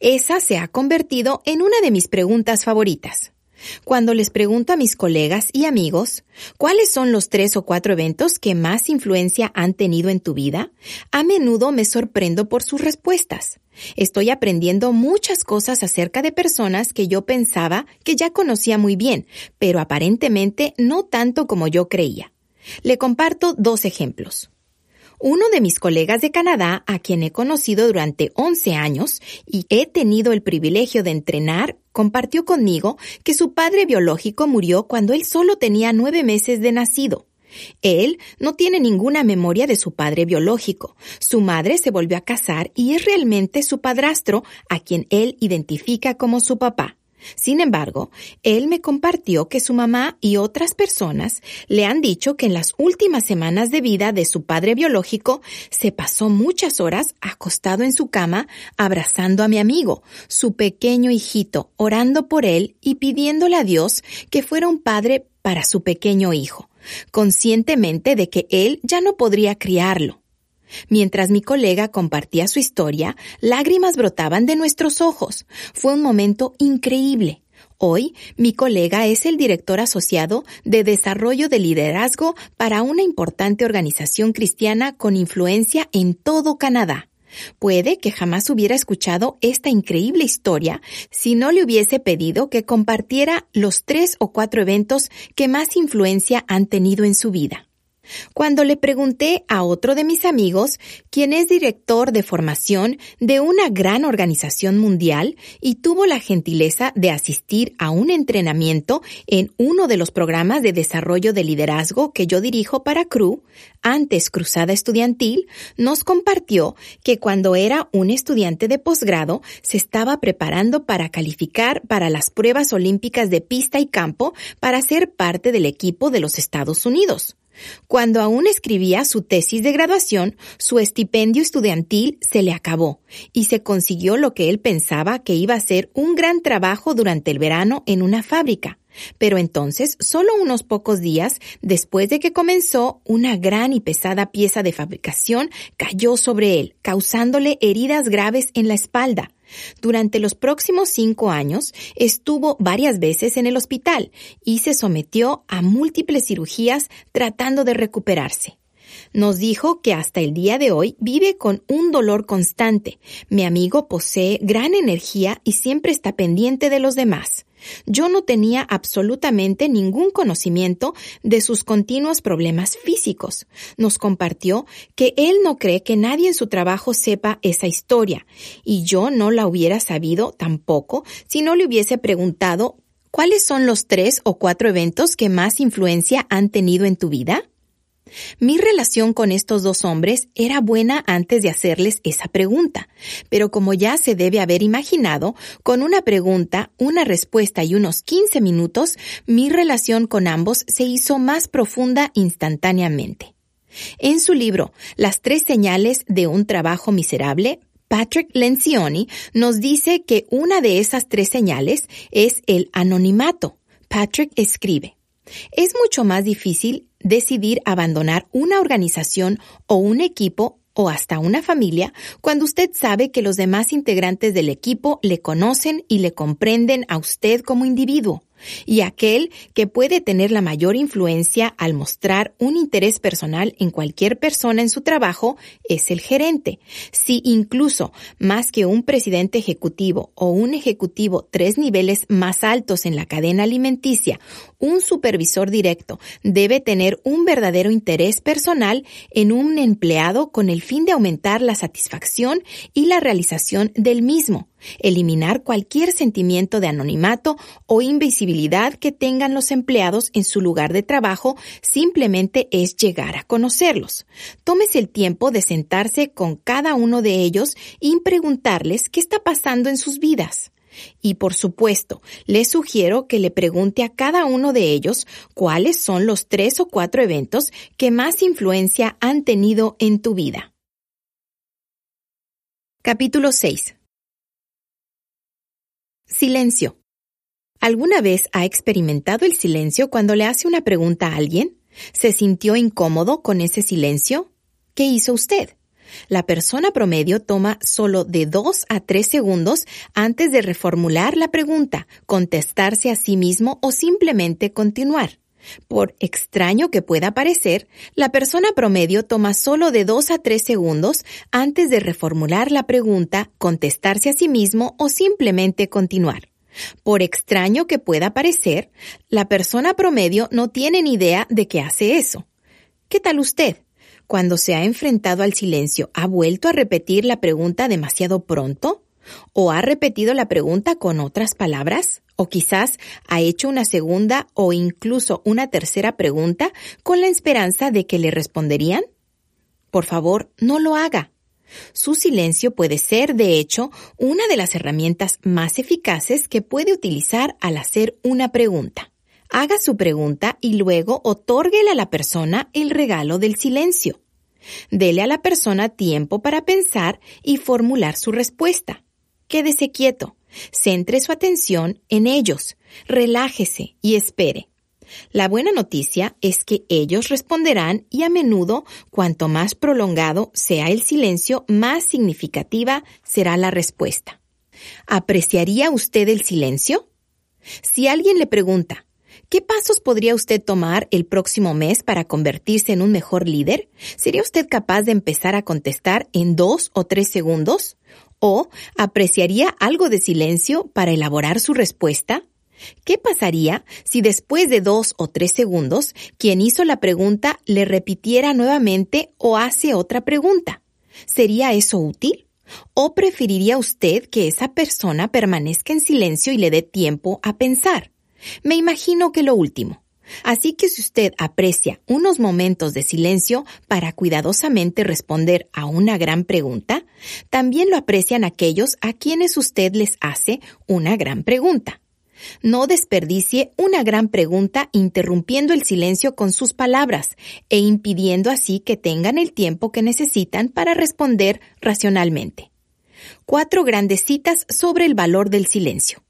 Esa se ha convertido en una de mis preguntas favoritas. Cuando les pregunto a mis colegas y amigos cuáles son los tres o cuatro eventos que más influencia han tenido en tu vida, a menudo me sorprendo por sus respuestas. Estoy aprendiendo muchas cosas acerca de personas que yo pensaba que ya conocía muy bien, pero aparentemente no tanto como yo creía. Le comparto dos ejemplos. Uno de mis colegas de Canadá, a quien he conocido durante 11 años y he tenido el privilegio de entrenar, compartió conmigo que su padre biológico murió cuando él solo tenía nueve meses de nacido. Él no tiene ninguna memoria de su padre biológico. Su madre se volvió a casar y es realmente su padrastro, a quien él identifica como su papá. Sin embargo, él me compartió que su mamá y otras personas le han dicho que en las últimas semanas de vida de su padre biológico se pasó muchas horas acostado en su cama abrazando a mi amigo, su pequeño hijito, orando por él y pidiéndole a Dios que fuera un padre para su pequeño hijo, conscientemente de que él ya no podría criarlo. Mientras mi colega compartía su historia, lágrimas brotaban de nuestros ojos. Fue un momento increíble. Hoy, mi colega es el director asociado de Desarrollo de Liderazgo para una importante organización cristiana con influencia en todo Canadá. Puede que jamás hubiera escuchado esta increíble historia si no le hubiese pedido que compartiera los tres o cuatro eventos que más influencia han tenido en su vida. Cuando le pregunté a otro de mis amigos, quien es director de formación de una gran organización mundial y tuvo la gentileza de asistir a un entrenamiento en uno de los programas de desarrollo de liderazgo que yo dirijo para CRU, antes Cruzada Estudiantil, nos compartió que cuando era un estudiante de posgrado se estaba preparando para calificar para las pruebas olímpicas de pista y campo para ser parte del equipo de los Estados Unidos. Cuando aún escribía su tesis de graduación, su estipendio estudiantil se le acabó y se consiguió lo que él pensaba que iba a ser un gran trabajo durante el verano en una fábrica. Pero entonces, solo unos pocos días después de que comenzó, una gran y pesada pieza de fabricación cayó sobre él, causándole heridas graves en la espalda. Durante los próximos cinco años estuvo varias veces en el hospital y se sometió a múltiples cirugías tratando de recuperarse. Nos dijo que hasta el día de hoy vive con un dolor constante. Mi amigo posee gran energía y siempre está pendiente de los demás. Yo no tenía absolutamente ningún conocimiento de sus continuos problemas físicos. Nos compartió que él no cree que nadie en su trabajo sepa esa historia, y yo no la hubiera sabido tampoco si no le hubiese preguntado ¿Cuáles son los tres o cuatro eventos que más influencia han tenido en tu vida? Mi relación con estos dos hombres era buena antes de hacerles esa pregunta, pero como ya se debe haber imaginado, con una pregunta, una respuesta y unos 15 minutos, mi relación con ambos se hizo más profunda instantáneamente. En su libro Las tres señales de un trabajo miserable, Patrick Lencioni nos dice que una de esas tres señales es el anonimato. Patrick escribe, es mucho más difícil decidir abandonar una organización o un equipo o hasta una familia cuando usted sabe que los demás integrantes del equipo le conocen y le comprenden a usted como individuo y aquel que puede tener la mayor influencia al mostrar un interés personal en cualquier persona en su trabajo es el gerente. Si incluso más que un presidente ejecutivo o un ejecutivo tres niveles más altos en la cadena alimenticia, un supervisor directo debe tener un verdadero interés personal en un empleado con el fin de aumentar la satisfacción y la realización del mismo eliminar cualquier sentimiento de anonimato o invisibilidad que tengan los empleados en su lugar de trabajo simplemente es llegar a conocerlos. Tómese el tiempo de sentarse con cada uno de ellos y preguntarles qué está pasando en sus vidas. Y por supuesto, le sugiero que le pregunte a cada uno de ellos cuáles son los tres o cuatro eventos que más influencia han tenido en tu vida. Capítulo 6 Silencio. ¿Alguna vez ha experimentado el silencio cuando le hace una pregunta a alguien? ¿Se sintió incómodo con ese silencio? ¿Qué hizo usted? La persona promedio toma solo de dos a tres segundos antes de reformular la pregunta, contestarse a sí mismo o simplemente continuar. Por extraño que pueda parecer, la persona promedio toma solo de dos a tres segundos antes de reformular la pregunta, contestarse a sí mismo o simplemente continuar. Por extraño que pueda parecer, la persona promedio no tiene ni idea de que hace eso. ¿Qué tal usted? Cuando se ha enfrentado al silencio, ¿ha vuelto a repetir la pregunta demasiado pronto? ¿O ha repetido la pregunta con otras palabras? ¿O quizás ha hecho una segunda o incluso una tercera pregunta con la esperanza de que le responderían? Por favor, no lo haga. Su silencio puede ser, de hecho, una de las herramientas más eficaces que puede utilizar al hacer una pregunta. Haga su pregunta y luego otórguele a la persona el regalo del silencio. Dele a la persona tiempo para pensar y formular su respuesta. Quédese quieto. Centre su atención en ellos. Relájese y espere. La buena noticia es que ellos responderán y a menudo, cuanto más prolongado sea el silencio, más significativa será la respuesta. ¿Apreciaría usted el silencio? Si alguien le pregunta, ¿Qué pasos podría usted tomar el próximo mes para convertirse en un mejor líder? ¿Sería usted capaz de empezar a contestar en dos o tres segundos? ¿O apreciaría algo de silencio para elaborar su respuesta? ¿Qué pasaría si después de dos o tres segundos quien hizo la pregunta le repitiera nuevamente o hace otra pregunta? ¿Sería eso útil? ¿O preferiría usted que esa persona permanezca en silencio y le dé tiempo a pensar? Me imagino que lo último. Así que si usted aprecia unos momentos de silencio para cuidadosamente responder a una gran pregunta, también lo aprecian aquellos a quienes usted les hace una gran pregunta. No desperdicie una gran pregunta interrumpiendo el silencio con sus palabras e impidiendo así que tengan el tiempo que necesitan para responder racionalmente. Cuatro grandes citas sobre el valor del silencio.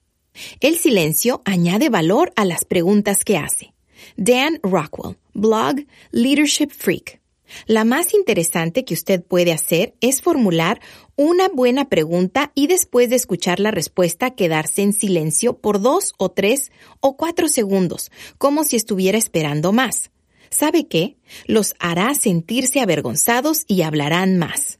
El silencio añade valor a las preguntas que hace. Dan Rockwell, blog Leadership Freak. La más interesante que usted puede hacer es formular una buena pregunta y después de escuchar la respuesta quedarse en silencio por dos o tres o cuatro segundos, como si estuviera esperando más. ¿Sabe qué? Los hará sentirse avergonzados y hablarán más.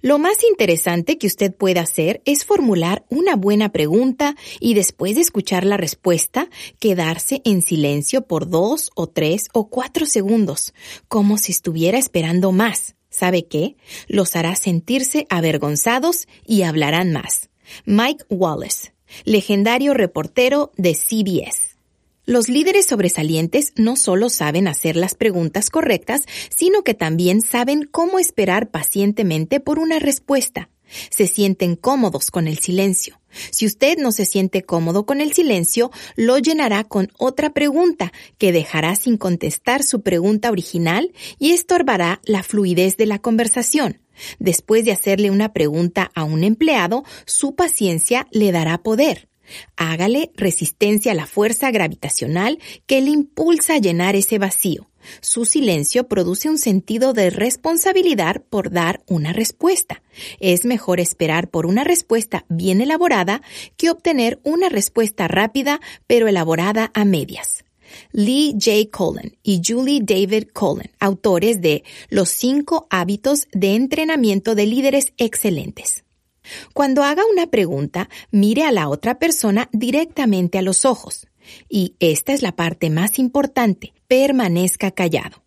Lo más interesante que usted puede hacer es formular una buena pregunta y después de escuchar la respuesta, quedarse en silencio por dos o tres o cuatro segundos, como si estuviera esperando más. ¿Sabe qué? Los hará sentirse avergonzados y hablarán más. Mike Wallace, legendario reportero de CBS. Los líderes sobresalientes no solo saben hacer las preguntas correctas, sino que también saben cómo esperar pacientemente por una respuesta. Se sienten cómodos con el silencio. Si usted no se siente cómodo con el silencio, lo llenará con otra pregunta que dejará sin contestar su pregunta original y estorbará la fluidez de la conversación. Después de hacerle una pregunta a un empleado, su paciencia le dará poder. Hágale resistencia a la fuerza gravitacional que le impulsa a llenar ese vacío. Su silencio produce un sentido de responsabilidad por dar una respuesta. Es mejor esperar por una respuesta bien elaborada que obtener una respuesta rápida pero elaborada a medias. Lee J. Cullen y Julie David Cullen, autores de Los cinco hábitos de entrenamiento de líderes excelentes. Cuando haga una pregunta, mire a la otra persona directamente a los ojos. Y esta es la parte más importante, permanezca callado.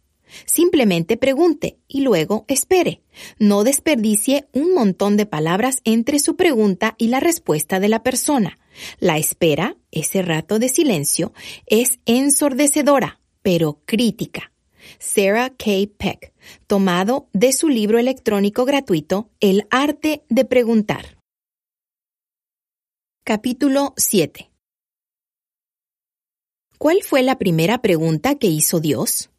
Simplemente pregunte y luego espere. No desperdicie un montón de palabras entre su pregunta y la respuesta de la persona. La espera, ese rato de silencio, es ensordecedora, pero crítica. Sarah K. Peck, tomado de su libro electrónico gratuito El arte de preguntar. Capítulo 7 ¿Cuál fue la primera pregunta que hizo Dios?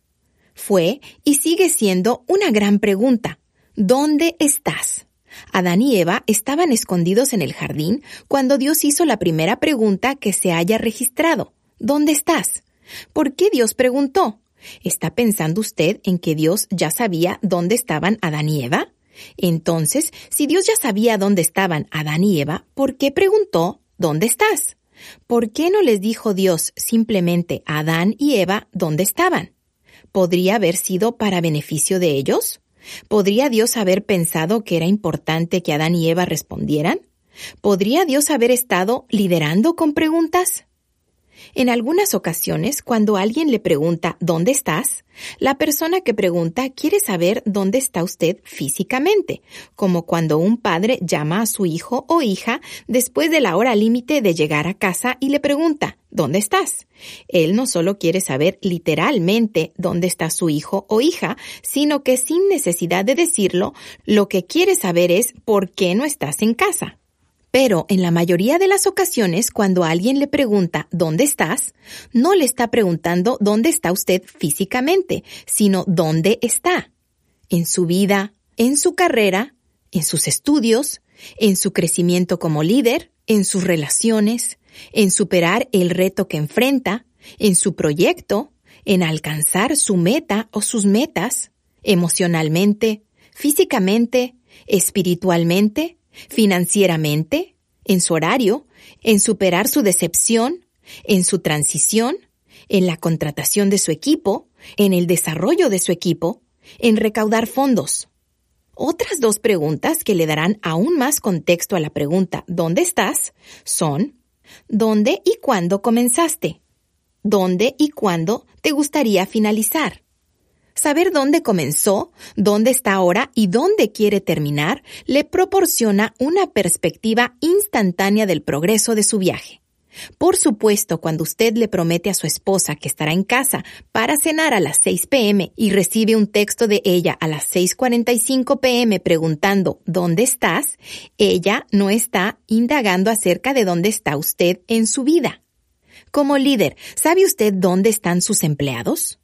Fue y sigue siendo una gran pregunta. ¿Dónde estás? Adán y Eva estaban escondidos en el jardín cuando Dios hizo la primera pregunta que se haya registrado. ¿Dónde estás? ¿Por qué Dios preguntó? ¿Está pensando usted en que Dios ya sabía dónde estaban Adán y Eva? Entonces, si Dios ya sabía dónde estaban Adán y Eva, ¿por qué preguntó ¿dónde estás? ¿Por qué no les dijo Dios simplemente a Adán y Eva dónde estaban? ¿Podría haber sido para beneficio de ellos? ¿Podría Dios haber pensado que era importante que Adán y Eva respondieran? ¿Podría Dios haber estado liderando con preguntas? En algunas ocasiones, cuando alguien le pregunta ¿dónde estás?, la persona que pregunta quiere saber dónde está usted físicamente, como cuando un padre llama a su hijo o hija después de la hora límite de llegar a casa y le pregunta ¿dónde estás? Él no solo quiere saber literalmente dónde está su hijo o hija, sino que sin necesidad de decirlo, lo que quiere saber es ¿por qué no estás en casa? Pero en la mayoría de las ocasiones, cuando alguien le pregunta ¿dónde estás?, no le está preguntando dónde está usted físicamente, sino dónde está. En su vida, en su carrera, en sus estudios, en su crecimiento como líder, en sus relaciones, en superar el reto que enfrenta, en su proyecto, en alcanzar su meta o sus metas, emocionalmente, físicamente, espiritualmente, financieramente, en su horario, en superar su decepción, en su transición, en la contratación de su equipo, en el desarrollo de su equipo, en recaudar fondos. Otras dos preguntas que le darán aún más contexto a la pregunta ¿dónde estás? son ¿dónde y cuándo comenzaste? ¿Dónde y cuándo te gustaría finalizar? Saber dónde comenzó, dónde está ahora y dónde quiere terminar le proporciona una perspectiva instantánea del progreso de su viaje. Por supuesto, cuando usted le promete a su esposa que estará en casa para cenar a las 6 pm y recibe un texto de ella a las 6.45 pm preguntando ¿dónde estás?, ella no está indagando acerca de dónde está usted en su vida. Como líder, ¿sabe usted dónde están sus empleados?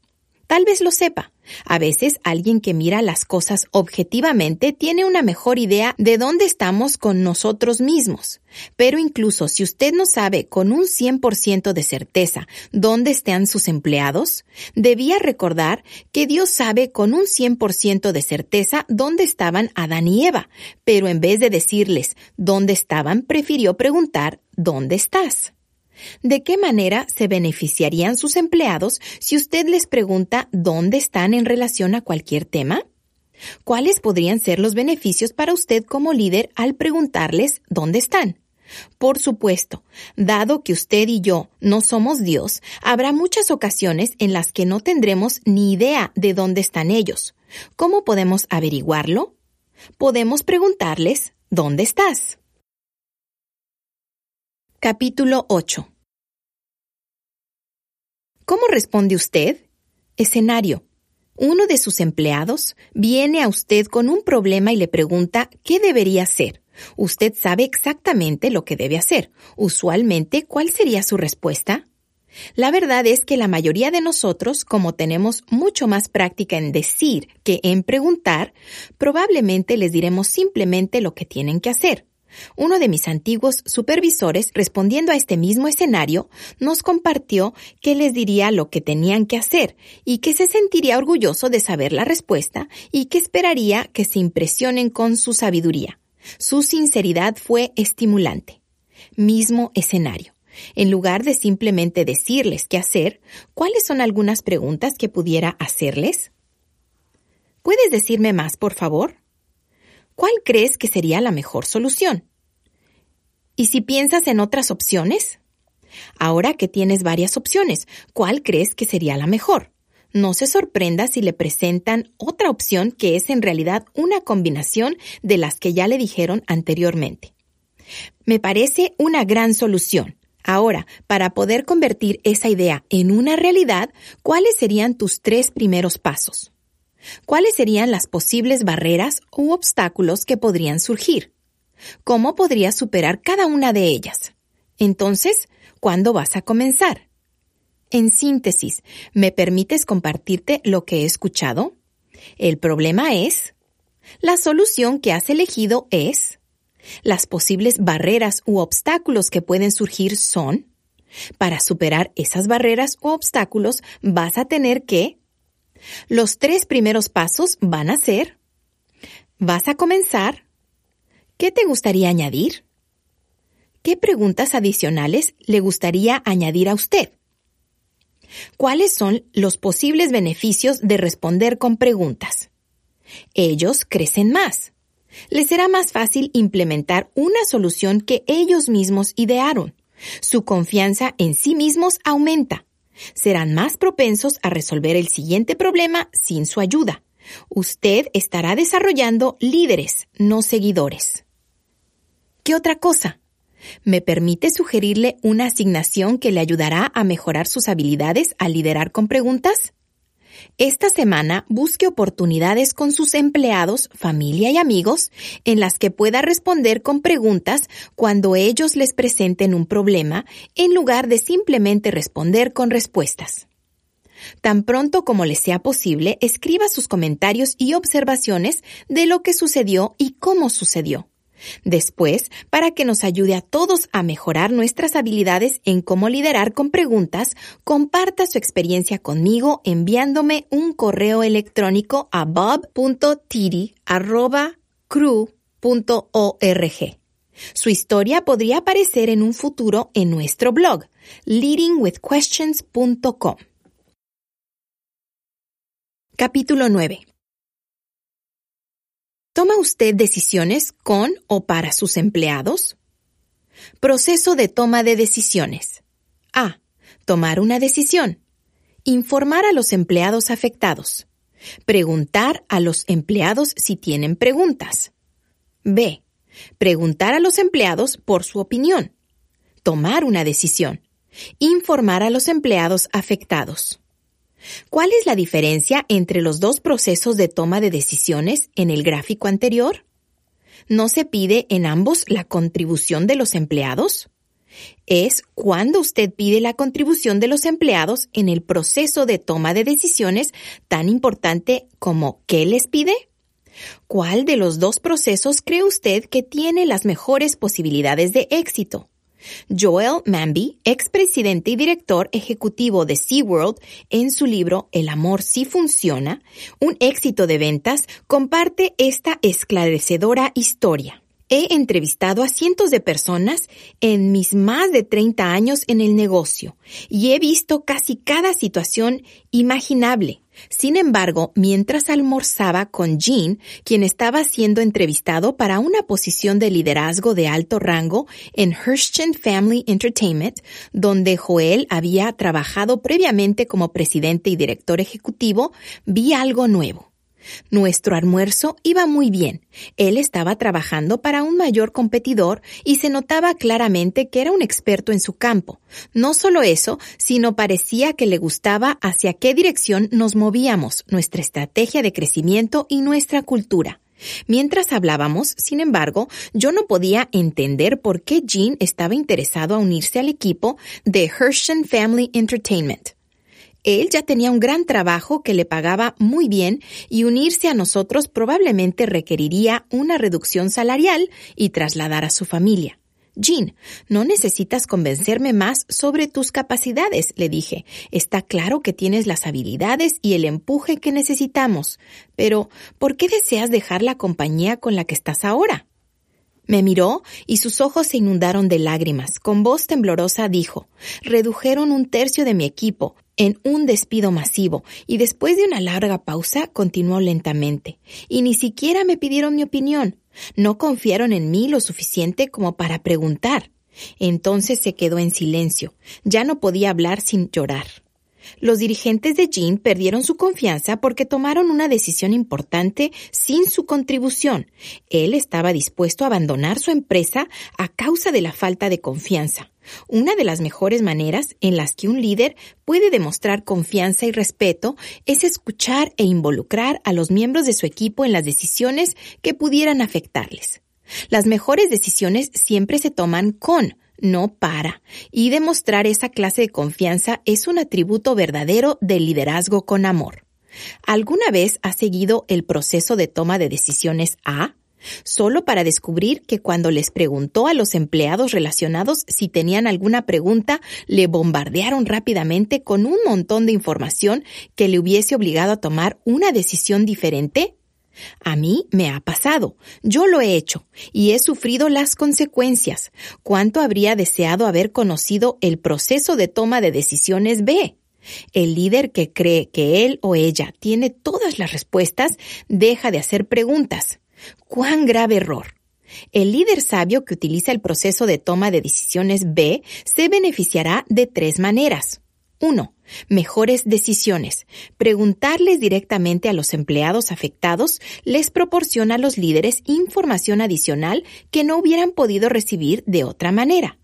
Tal vez lo sepa. A veces alguien que mira las cosas objetivamente tiene una mejor idea de dónde estamos con nosotros mismos. Pero incluso si usted no sabe con un 100% de certeza dónde están sus empleados, debía recordar que Dios sabe con un 100% de certeza dónde estaban Adán y Eva, pero en vez de decirles dónde estaban, prefirió preguntar ¿dónde estás? ¿De qué manera se beneficiarían sus empleados si usted les pregunta dónde están en relación a cualquier tema? ¿Cuáles podrían ser los beneficios para usted como líder al preguntarles dónde están? Por supuesto, dado que usted y yo no somos Dios, habrá muchas ocasiones en las que no tendremos ni idea de dónde están ellos. ¿Cómo podemos averiguarlo? Podemos preguntarles, ¿dónde estás? Capítulo 8 ¿Cómo responde usted? Escenario. Uno de sus empleados viene a usted con un problema y le pregunta qué debería hacer. Usted sabe exactamente lo que debe hacer. Usualmente, ¿cuál sería su respuesta? La verdad es que la mayoría de nosotros, como tenemos mucho más práctica en decir que en preguntar, probablemente les diremos simplemente lo que tienen que hacer. Uno de mis antiguos supervisores, respondiendo a este mismo escenario, nos compartió que les diría lo que tenían que hacer y que se sentiría orgulloso de saber la respuesta y que esperaría que se impresionen con su sabiduría. Su sinceridad fue estimulante. Mismo escenario. En lugar de simplemente decirles qué hacer, ¿cuáles son algunas preguntas que pudiera hacerles? ¿Puedes decirme más, por favor? ¿Cuál crees que sería la mejor solución? ¿Y si piensas en otras opciones? Ahora que tienes varias opciones, ¿cuál crees que sería la mejor? No se sorprenda si le presentan otra opción que es en realidad una combinación de las que ya le dijeron anteriormente. Me parece una gran solución. Ahora, para poder convertir esa idea en una realidad, ¿cuáles serían tus tres primeros pasos? ¿Cuáles serían las posibles barreras u obstáculos que podrían surgir? ¿Cómo podrías superar cada una de ellas? Entonces, ¿cuándo vas a comenzar? En síntesis, ¿me permites compartirte lo que he escuchado? El problema es, la solución que has elegido es, las posibles barreras u obstáculos que pueden surgir son, para superar esas barreras u obstáculos vas a tener que los tres primeros pasos van a ser, vas a comenzar, ¿qué te gustaría añadir? ¿Qué preguntas adicionales le gustaría añadir a usted? ¿Cuáles son los posibles beneficios de responder con preguntas? Ellos crecen más. Les será más fácil implementar una solución que ellos mismos idearon. Su confianza en sí mismos aumenta serán más propensos a resolver el siguiente problema sin su ayuda. Usted estará desarrollando líderes, no seguidores. ¿Qué otra cosa? ¿Me permite sugerirle una asignación que le ayudará a mejorar sus habilidades al liderar con preguntas? Esta semana busque oportunidades con sus empleados, familia y amigos en las que pueda responder con preguntas cuando ellos les presenten un problema en lugar de simplemente responder con respuestas. Tan pronto como le sea posible, escriba sus comentarios y observaciones de lo que sucedió y cómo sucedió. Después, para que nos ayude a todos a mejorar nuestras habilidades en cómo liderar con preguntas, comparta su experiencia conmigo enviándome un correo electrónico a bob.tiri.crew.org. Su historia podría aparecer en un futuro en nuestro blog, leadingwithquestions.com. Capítulo 9. ¿Toma usted decisiones con o para sus empleados? Proceso de toma de decisiones. A. Tomar una decisión. Informar a los empleados afectados. Preguntar a los empleados si tienen preguntas. B. Preguntar a los empleados por su opinión. Tomar una decisión. Informar a los empleados afectados. ¿Cuál es la diferencia entre los dos procesos de toma de decisiones en el gráfico anterior? ¿No se pide en ambos la contribución de los empleados? Es cuando usted pide la contribución de los empleados en el proceso de toma de decisiones tan importante como ¿qué les pide? ¿Cuál de los dos procesos cree usted que tiene las mejores posibilidades de éxito? Joel Manby, expresidente y director ejecutivo de SeaWorld, en su libro El amor sí funciona, un éxito de ventas, comparte esta esclarecedora historia. He entrevistado a cientos de personas en mis más de 30 años en el negocio y he visto casi cada situación imaginable. Sin embargo, mientras almorzaba con Jean, quien estaba siendo entrevistado para una posición de liderazgo de alto rango en Hirschen Family Entertainment, donde Joel había trabajado previamente como presidente y director ejecutivo, vi algo nuevo. Nuestro almuerzo iba muy bien. Él estaba trabajando para un mayor competidor y se notaba claramente que era un experto en su campo. No solo eso, sino parecía que le gustaba hacia qué dirección nos movíamos, nuestra estrategia de crecimiento y nuestra cultura. Mientras hablábamos, sin embargo, yo no podía entender por qué Jean estaba interesado a unirse al equipo de Hershen Family Entertainment. Él ya tenía un gran trabajo que le pagaba muy bien y unirse a nosotros probablemente requeriría una reducción salarial y trasladar a su familia. Jean, no necesitas convencerme más sobre tus capacidades, le dije. Está claro que tienes las habilidades y el empuje que necesitamos. Pero, ¿por qué deseas dejar la compañía con la que estás ahora? Me miró y sus ojos se inundaron de lágrimas. Con voz temblorosa dijo, redujeron un tercio de mi equipo, en un despido masivo y después de una larga pausa continuó lentamente. Y ni siquiera me pidieron mi opinión. No confiaron en mí lo suficiente como para preguntar. Entonces se quedó en silencio. Ya no podía hablar sin llorar. Los dirigentes de Jean perdieron su confianza porque tomaron una decisión importante sin su contribución. Él estaba dispuesto a abandonar su empresa a causa de la falta de confianza. Una de las mejores maneras en las que un líder puede demostrar confianza y respeto es escuchar e involucrar a los miembros de su equipo en las decisiones que pudieran afectarles. Las mejores decisiones siempre se toman con, no para, y demostrar esa clase de confianza es un atributo verdadero del liderazgo con amor. ¿Alguna vez ha seguido el proceso de toma de decisiones A? solo para descubrir que cuando les preguntó a los empleados relacionados si tenían alguna pregunta, le bombardearon rápidamente con un montón de información que le hubiese obligado a tomar una decisión diferente? A mí me ha pasado, yo lo he hecho y he sufrido las consecuencias. ¿Cuánto habría deseado haber conocido el proceso de toma de decisiones B? El líder que cree que él o ella tiene todas las respuestas deja de hacer preguntas. ¡Cuán grave error! El líder sabio que utiliza el proceso de toma de decisiones B se beneficiará de tres maneras. 1. Mejores decisiones. Preguntarles directamente a los empleados afectados les proporciona a los líderes información adicional que no hubieran podido recibir de otra manera.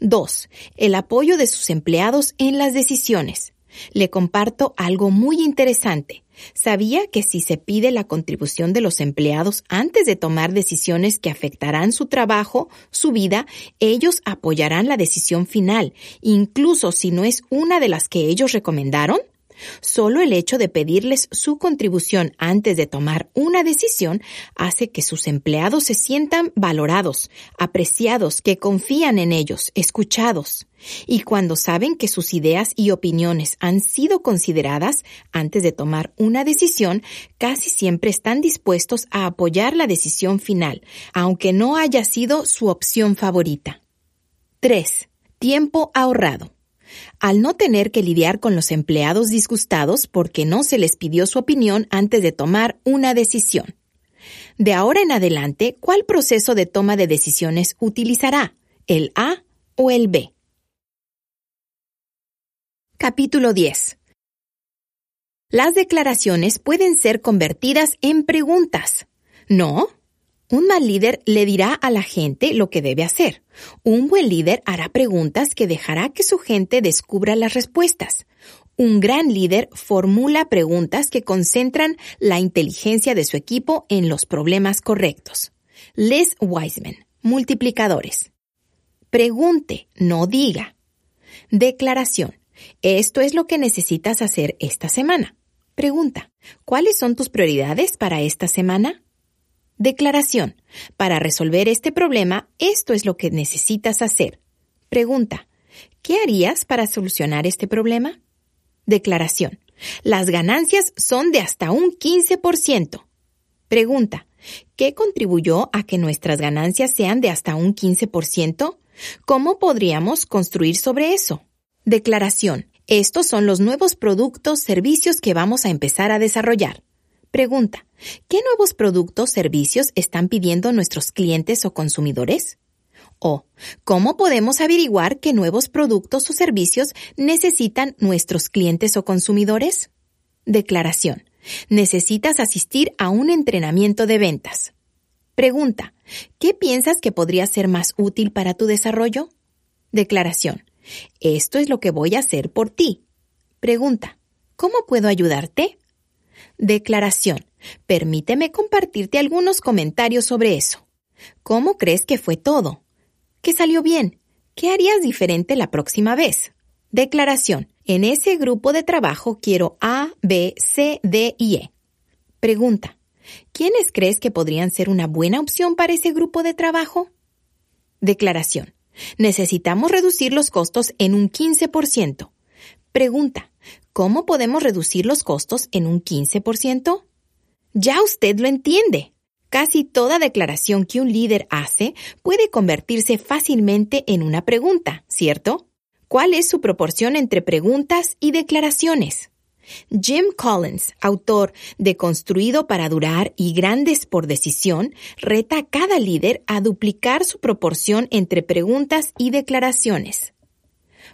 2. El apoyo de sus empleados en las decisiones. Le comparto algo muy interesante. Sabía que si se pide la contribución de los empleados antes de tomar decisiones que afectarán su trabajo, su vida, ellos apoyarán la decisión final, incluso si no es una de las que ellos recomendaron? Solo el hecho de pedirles su contribución antes de tomar una decisión hace que sus empleados se sientan valorados, apreciados, que confían en ellos, escuchados. Y cuando saben que sus ideas y opiniones han sido consideradas antes de tomar una decisión, casi siempre están dispuestos a apoyar la decisión final, aunque no haya sido su opción favorita. 3. Tiempo ahorrado. Al no tener que lidiar con los empleados disgustados porque no se les pidió su opinión antes de tomar una decisión. De ahora en adelante, ¿cuál proceso de toma de decisiones utilizará? ¿El A o el B? Capítulo 10. Las declaraciones pueden ser convertidas en preguntas. ¿No? Un mal líder le dirá a la gente lo que debe hacer. Un buen líder hará preguntas que dejará que su gente descubra las respuestas. Un gran líder formula preguntas que concentran la inteligencia de su equipo en los problemas correctos. Les Wiseman, multiplicadores. Pregunte, no diga. Declaración. Esto es lo que necesitas hacer esta semana. Pregunta. ¿Cuáles son tus prioridades para esta semana? Declaración. Para resolver este problema, esto es lo que necesitas hacer. Pregunta. ¿Qué harías para solucionar este problema? Declaración. Las ganancias son de hasta un 15%. Pregunta. ¿Qué contribuyó a que nuestras ganancias sean de hasta un 15%? ¿Cómo podríamos construir sobre eso? Declaración. Estos son los nuevos productos, servicios que vamos a empezar a desarrollar. Pregunta. ¿Qué nuevos productos, servicios están pidiendo nuestros clientes o consumidores? O, ¿cómo podemos averiguar qué nuevos productos o servicios necesitan nuestros clientes o consumidores? Declaración. Necesitas asistir a un entrenamiento de ventas. Pregunta. ¿Qué piensas que podría ser más útil para tu desarrollo? Declaración. Esto es lo que voy a hacer por ti. Pregunta. ¿Cómo puedo ayudarte? Declaración. Permíteme compartirte algunos comentarios sobre eso. ¿Cómo crees que fue todo? ¿Qué salió bien? ¿Qué harías diferente la próxima vez? Declaración. En ese grupo de trabajo quiero A, B, C, D y E. Pregunta. ¿Quiénes crees que podrían ser una buena opción para ese grupo de trabajo? Declaración. Necesitamos reducir los costos en un 15%. Pregunta. ¿Cómo podemos reducir los costos en un 15%? Ya usted lo entiende. Casi toda declaración que un líder hace puede convertirse fácilmente en una pregunta, ¿cierto? ¿Cuál es su proporción entre preguntas y declaraciones? Jim Collins, autor de Construido para Durar y Grandes por Decisión, reta a cada líder a duplicar su proporción entre preguntas y declaraciones.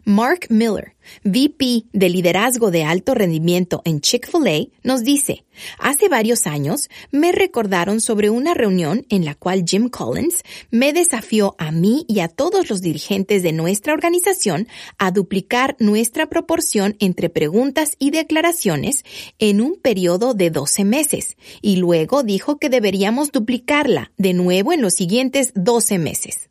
Mark Miller, VP de liderazgo de alto rendimiento en Chick-fil-A, nos dice, hace varios años me recordaron sobre una reunión en la cual Jim Collins me desafió a mí y a todos los dirigentes de nuestra organización a duplicar nuestra proporción entre preguntas y declaraciones en un periodo de 12 meses y luego dijo que deberíamos duplicarla de nuevo en los siguientes 12 meses.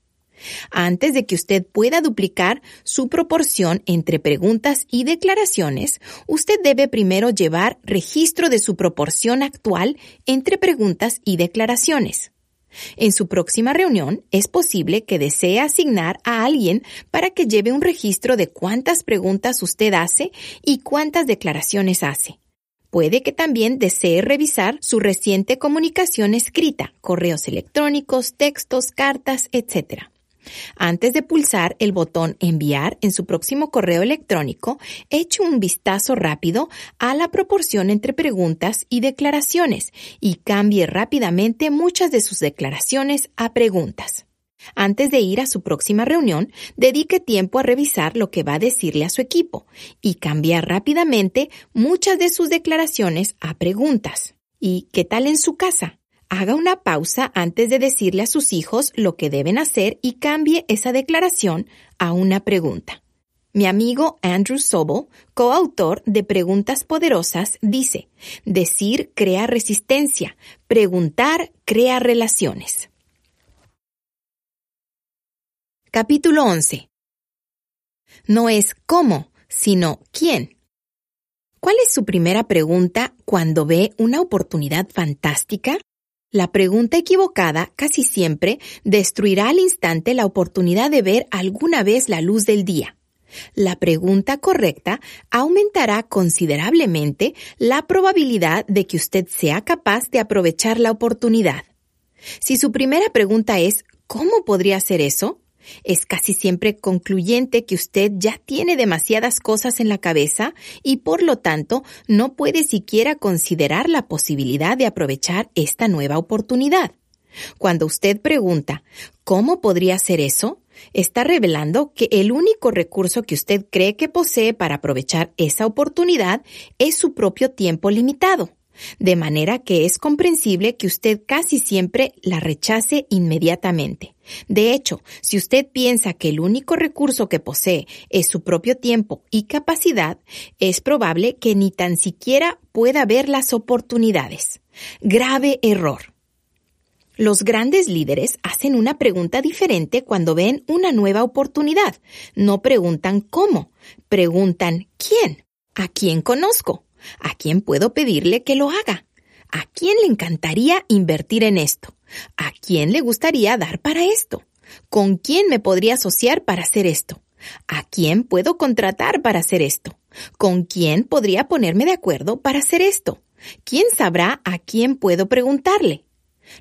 Antes de que usted pueda duplicar su proporción entre preguntas y declaraciones, usted debe primero llevar registro de su proporción actual entre preguntas y declaraciones. En su próxima reunión es posible que desee asignar a alguien para que lleve un registro de cuántas preguntas usted hace y cuántas declaraciones hace. Puede que también desee revisar su reciente comunicación escrita, correos electrónicos, textos, cartas, etc. Antes de pulsar el botón enviar en su próximo correo electrónico, eche un vistazo rápido a la proporción entre preguntas y declaraciones y cambie rápidamente muchas de sus declaraciones a preguntas. Antes de ir a su próxima reunión, dedique tiempo a revisar lo que va a decirle a su equipo y cambiar rápidamente muchas de sus declaraciones a preguntas. ¿Y qué tal en su casa? Haga una pausa antes de decirle a sus hijos lo que deben hacer y cambie esa declaración a una pregunta. Mi amigo Andrew Sobel, coautor de Preguntas Poderosas, dice, decir crea resistencia, preguntar crea relaciones. Capítulo 11. No es cómo, sino quién. ¿Cuál es su primera pregunta cuando ve una oportunidad fantástica? La pregunta equivocada casi siempre destruirá al instante la oportunidad de ver alguna vez la luz del día. La pregunta correcta aumentará considerablemente la probabilidad de que usted sea capaz de aprovechar la oportunidad. Si su primera pregunta es ¿cómo podría hacer eso? Es casi siempre concluyente que usted ya tiene demasiadas cosas en la cabeza y por lo tanto no puede siquiera considerar la posibilidad de aprovechar esta nueva oportunidad. Cuando usted pregunta ¿cómo podría hacer eso? está revelando que el único recurso que usted cree que posee para aprovechar esa oportunidad es su propio tiempo limitado. De manera que es comprensible que usted casi siempre la rechace inmediatamente. De hecho, si usted piensa que el único recurso que posee es su propio tiempo y capacidad, es probable que ni tan siquiera pueda ver las oportunidades. Grave error. Los grandes líderes hacen una pregunta diferente cuando ven una nueva oportunidad. No preguntan cómo, preguntan quién. ¿A quién conozco? ¿A quién puedo pedirle que lo haga? ¿A quién le encantaría invertir en esto? ¿A quién le gustaría dar para esto? ¿Con quién me podría asociar para hacer esto? ¿A quién puedo contratar para hacer esto? ¿Con quién podría ponerme de acuerdo para hacer esto? ¿Quién sabrá a quién puedo preguntarle?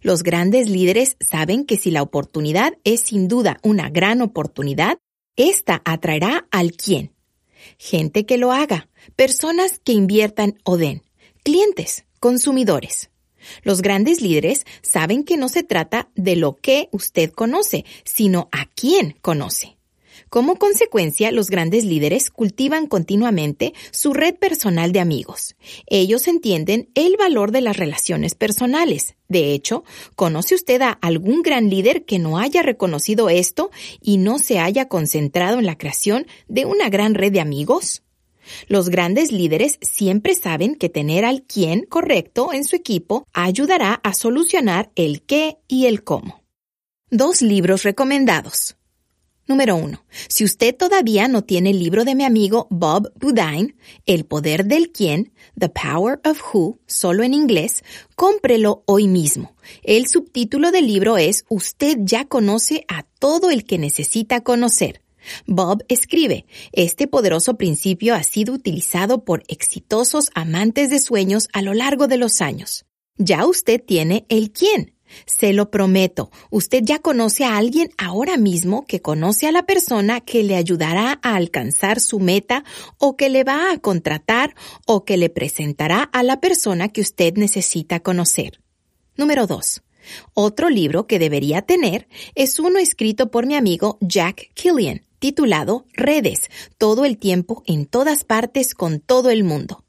Los grandes líderes saben que si la oportunidad es sin duda una gran oportunidad, esta atraerá al quién. Gente que lo haga, personas que inviertan o den, clientes, consumidores. Los grandes líderes saben que no se trata de lo que usted conoce, sino a quién conoce. Como consecuencia, los grandes líderes cultivan continuamente su red personal de amigos. Ellos entienden el valor de las relaciones personales. De hecho, ¿conoce usted a algún gran líder que no haya reconocido esto y no se haya concentrado en la creación de una gran red de amigos? Los grandes líderes siempre saben que tener al quién correcto en su equipo ayudará a solucionar el qué y el cómo. Dos libros recomendados. Número uno. Si usted todavía no tiene el libro de mi amigo Bob Budine, El poder del quién, The Power of Who, solo en inglés, cómprelo hoy mismo. El subtítulo del libro es Usted ya conoce a todo el que necesita conocer. Bob escribe, este poderoso principio ha sido utilizado por exitosos amantes de sueños a lo largo de los años. Ya usted tiene el quién. Se lo prometo, usted ya conoce a alguien ahora mismo que conoce a la persona que le ayudará a alcanzar su meta o que le va a contratar o que le presentará a la persona que usted necesita conocer. Número 2. Otro libro que debería tener es uno escrito por mi amigo Jack Killian, titulado Redes, todo el tiempo, en todas partes, con todo el mundo.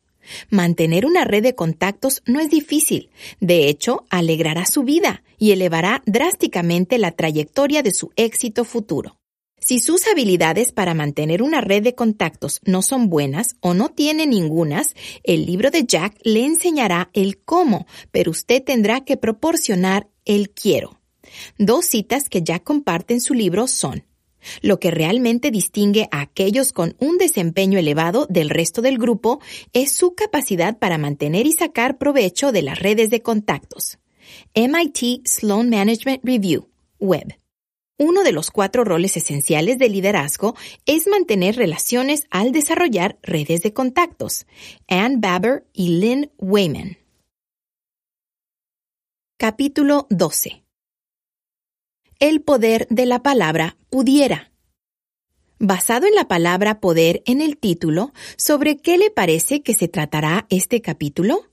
Mantener una red de contactos no es difícil. De hecho, alegrará su vida y elevará drásticamente la trayectoria de su éxito futuro. Si sus habilidades para mantener una red de contactos no son buenas o no tiene ningunas, el libro de Jack le enseñará el cómo, pero usted tendrá que proporcionar el quiero. Dos citas que Jack comparte en su libro son lo que realmente distingue a aquellos con un desempeño elevado del resto del grupo es su capacidad para mantener y sacar provecho de las redes de contactos. MIT Sloan Management Review, Web. Uno de los cuatro roles esenciales del liderazgo es mantener relaciones al desarrollar redes de contactos. Ann Baber y Lynn Wayman. Capítulo 12 el poder de la palabra pudiera. Basado en la palabra poder en el título, ¿sobre qué le parece que se tratará este capítulo?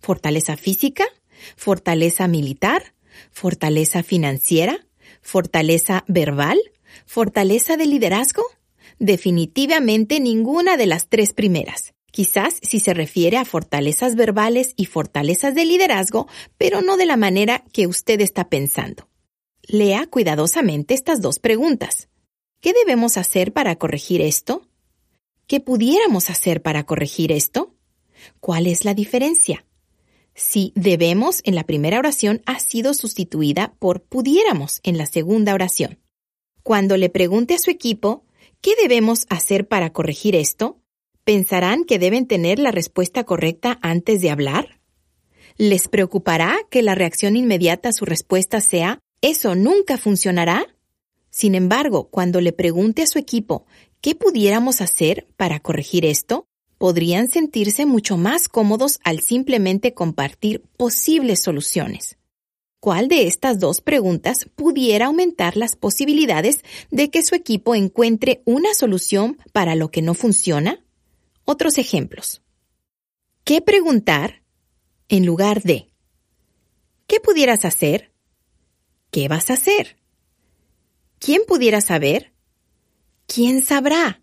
¿Fortaleza física? ¿Fortaleza militar? ¿Fortaleza financiera? ¿Fortaleza verbal? ¿Fortaleza de liderazgo? Definitivamente ninguna de las tres primeras. Quizás si se refiere a fortalezas verbales y fortalezas de liderazgo, pero no de la manera que usted está pensando. Lea cuidadosamente estas dos preguntas. ¿Qué debemos hacer para corregir esto? ¿Qué pudiéramos hacer para corregir esto? ¿Cuál es la diferencia? Si debemos en la primera oración ha sido sustituida por pudiéramos en la segunda oración. Cuando le pregunte a su equipo, ¿qué debemos hacer para corregir esto? ¿Pensarán que deben tener la respuesta correcta antes de hablar? ¿Les preocupará que la reacción inmediata a su respuesta sea eso nunca funcionará. Sin embargo, cuando le pregunte a su equipo qué pudiéramos hacer para corregir esto, podrían sentirse mucho más cómodos al simplemente compartir posibles soluciones. ¿Cuál de estas dos preguntas pudiera aumentar las posibilidades de que su equipo encuentre una solución para lo que no funciona? Otros ejemplos. ¿Qué preguntar en lugar de? ¿Qué pudieras hacer? ¿Qué vas a hacer? ¿Quién pudiera saber? ¿Quién sabrá?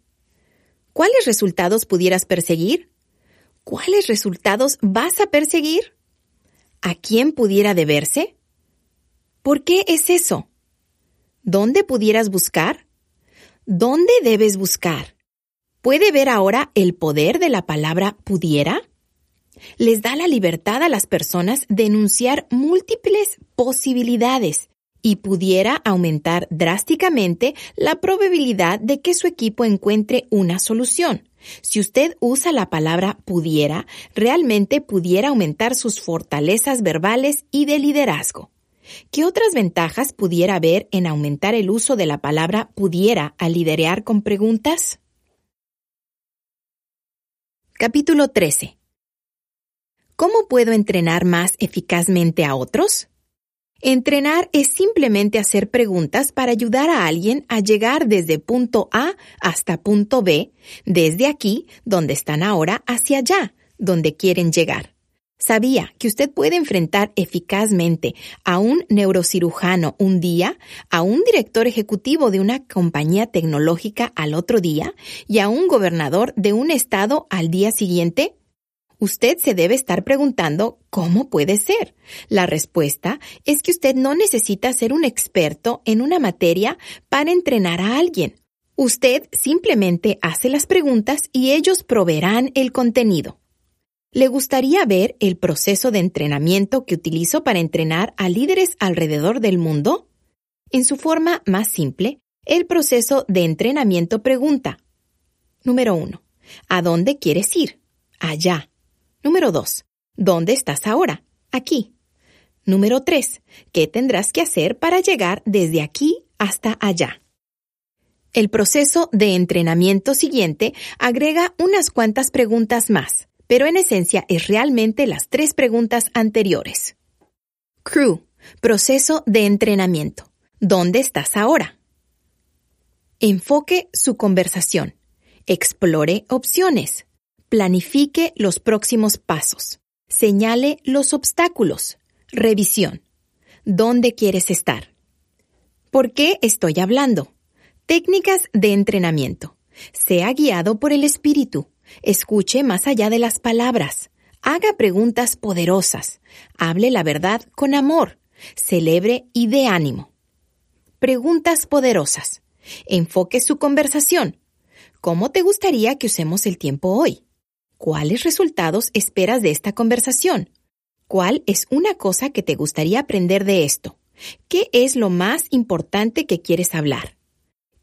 ¿Cuáles resultados pudieras perseguir? ¿Cuáles resultados vas a perseguir? ¿A quién pudiera deberse? ¿Por qué es eso? ¿Dónde pudieras buscar? ¿Dónde debes buscar? ¿Puede ver ahora el poder de la palabra pudiera? Les da la libertad a las personas de enunciar múltiples posibilidades y pudiera aumentar drásticamente la probabilidad de que su equipo encuentre una solución. Si usted usa la palabra pudiera, realmente pudiera aumentar sus fortalezas verbales y de liderazgo. ¿Qué otras ventajas pudiera haber en aumentar el uso de la palabra pudiera al liderear con preguntas? Capítulo 13. ¿Cómo puedo entrenar más eficazmente a otros? Entrenar es simplemente hacer preguntas para ayudar a alguien a llegar desde punto A hasta punto B, desde aquí, donde están ahora, hacia allá, donde quieren llegar. ¿Sabía que usted puede enfrentar eficazmente a un neurocirujano un día, a un director ejecutivo de una compañía tecnológica al otro día y a un gobernador de un estado al día siguiente? Usted se debe estar preguntando ¿cómo puede ser? La respuesta es que usted no necesita ser un experto en una materia para entrenar a alguien. Usted simplemente hace las preguntas y ellos proveerán el contenido. ¿Le gustaría ver el proceso de entrenamiento que utilizo para entrenar a líderes alrededor del mundo? En su forma más simple, el proceso de entrenamiento pregunta. Número 1. ¿A dónde quieres ir? Allá. Número 2. ¿Dónde estás ahora? Aquí. Número 3. ¿Qué tendrás que hacer para llegar desde aquí hasta allá? El proceso de entrenamiento siguiente agrega unas cuantas preguntas más pero en esencia es realmente las tres preguntas anteriores. Crew, proceso de entrenamiento. ¿Dónde estás ahora? Enfoque su conversación. Explore opciones. Planifique los próximos pasos. Señale los obstáculos. Revisión. ¿Dónde quieres estar? ¿Por qué estoy hablando? Técnicas de entrenamiento. Sea guiado por el espíritu. Escuche más allá de las palabras. Haga preguntas poderosas. Hable la verdad con amor. Celebre y dé ánimo. Preguntas poderosas. Enfoque su conversación. ¿Cómo te gustaría que usemos el tiempo hoy? ¿Cuáles resultados esperas de esta conversación? ¿Cuál es una cosa que te gustaría aprender de esto? ¿Qué es lo más importante que quieres hablar?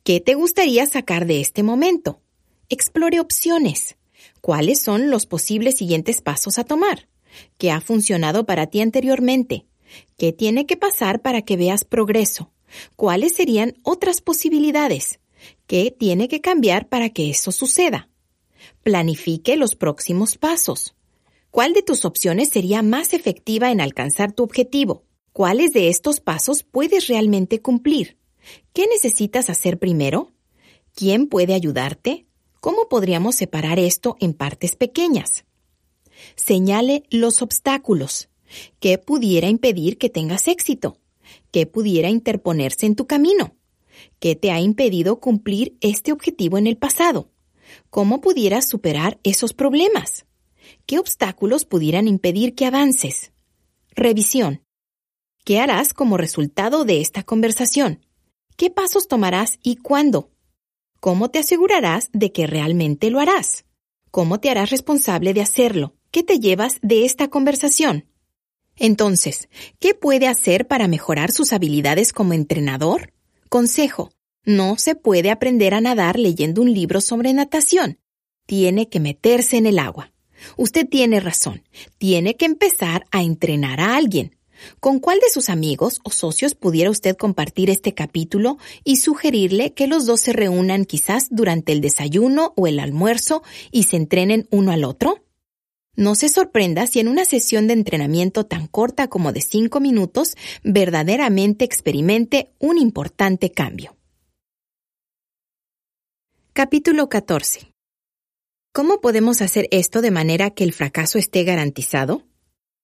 ¿Qué te gustaría sacar de este momento? Explore opciones. ¿Cuáles son los posibles siguientes pasos a tomar? ¿Qué ha funcionado para ti anteriormente? ¿Qué tiene que pasar para que veas progreso? ¿Cuáles serían otras posibilidades? ¿Qué tiene que cambiar para que eso suceda? Planifique los próximos pasos. ¿Cuál de tus opciones sería más efectiva en alcanzar tu objetivo? ¿Cuáles de estos pasos puedes realmente cumplir? ¿Qué necesitas hacer primero? ¿Quién puede ayudarte? ¿Cómo podríamos separar esto en partes pequeñas? Señale los obstáculos. ¿Qué pudiera impedir que tengas éxito? ¿Qué pudiera interponerse en tu camino? ¿Qué te ha impedido cumplir este objetivo en el pasado? ¿Cómo pudieras superar esos problemas? ¿Qué obstáculos pudieran impedir que avances? Revisión. ¿Qué harás como resultado de esta conversación? ¿Qué pasos tomarás y cuándo? ¿Cómo te asegurarás de que realmente lo harás? ¿Cómo te harás responsable de hacerlo? ¿Qué te llevas de esta conversación? Entonces, ¿qué puede hacer para mejorar sus habilidades como entrenador? Consejo. No se puede aprender a nadar leyendo un libro sobre natación. Tiene que meterse en el agua. Usted tiene razón. Tiene que empezar a entrenar a alguien. ¿Con cuál de sus amigos o socios pudiera usted compartir este capítulo y sugerirle que los dos se reúnan quizás durante el desayuno o el almuerzo y se entrenen uno al otro? No se sorprenda si en una sesión de entrenamiento tan corta como de cinco minutos verdaderamente experimente un importante cambio. Capítulo 14. ¿Cómo podemos hacer esto de manera que el fracaso esté garantizado?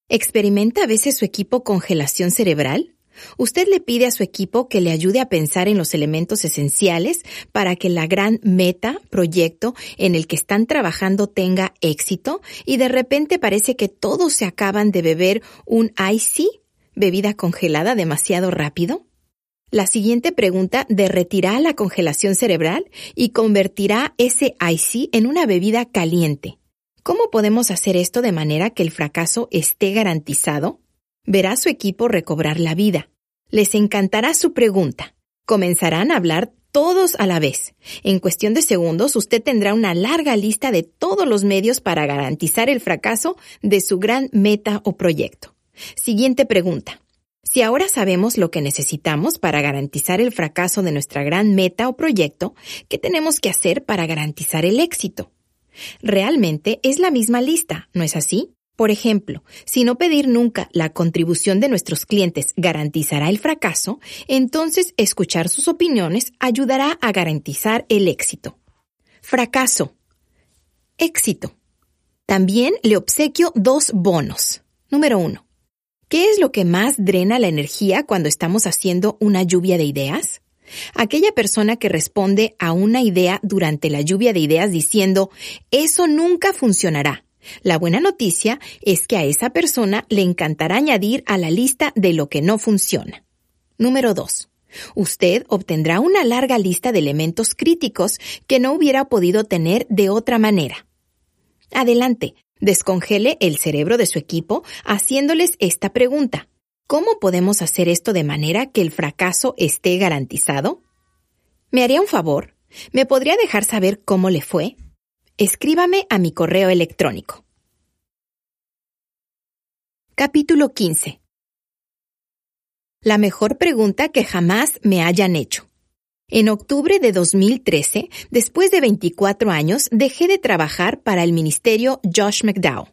¿Experimenta a veces su equipo congelación cerebral? Usted le pide a su equipo que le ayude a pensar en los elementos esenciales para que la gran meta, proyecto en el que están trabajando tenga éxito y de repente parece que todos se acaban de beber un IC, bebida congelada demasiado rápido. La siguiente pregunta derretirá la congelación cerebral y convertirá ese IC en una bebida caliente. ¿Cómo podemos hacer esto de manera que el fracaso esté garantizado? Verá su equipo recobrar la vida. Les encantará su pregunta. Comenzarán a hablar todos a la vez. En cuestión de segundos, usted tendrá una larga lista de todos los medios para garantizar el fracaso de su gran meta o proyecto. Siguiente pregunta. Si ahora sabemos lo que necesitamos para garantizar el fracaso de nuestra gran meta o proyecto, ¿qué tenemos que hacer para garantizar el éxito? Realmente es la misma lista, ¿no es así? Por ejemplo, si no pedir nunca la contribución de nuestros clientes garantizará el fracaso, entonces escuchar sus opiniones ayudará a garantizar el éxito. Fracaso. Éxito. También le obsequio dos bonos. Número uno. ¿Qué es lo que más drena la energía cuando estamos haciendo una lluvia de ideas? Aquella persona que responde a una idea durante la lluvia de ideas diciendo, eso nunca funcionará la buena noticia es que a esa persona le encantará añadir a la lista de lo que no funciona. Número 2. Usted obtendrá una larga lista de elementos críticos que no hubiera podido tener de otra manera. Adelante, descongele el cerebro de su equipo haciéndoles esta pregunta. ¿Cómo podemos hacer esto de manera que el fracaso esté garantizado? ¿Me haría un favor? ¿Me podría dejar saber cómo le fue? Escríbame a mi correo electrónico. Capítulo 15. La mejor pregunta que jamás me hayan hecho. En octubre de 2013, después de 24 años, dejé de trabajar para el ministerio Josh McDowell.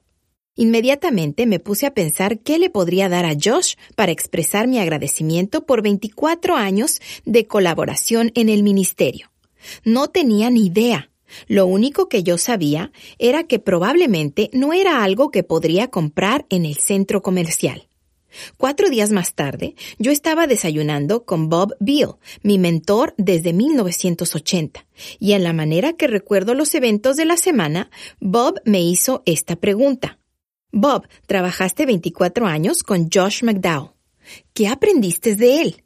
Inmediatamente me puse a pensar qué le podría dar a Josh para expresar mi agradecimiento por 24 años de colaboración en el ministerio. No tenía ni idea. Lo único que yo sabía era que probablemente no era algo que podría comprar en el centro comercial. Cuatro días más tarde, yo estaba desayunando con Bob Beal, mi mentor desde 1980, y en la manera que recuerdo los eventos de la semana, Bob me hizo esta pregunta. Bob, trabajaste 24 años con Josh McDowell. ¿Qué aprendiste de él?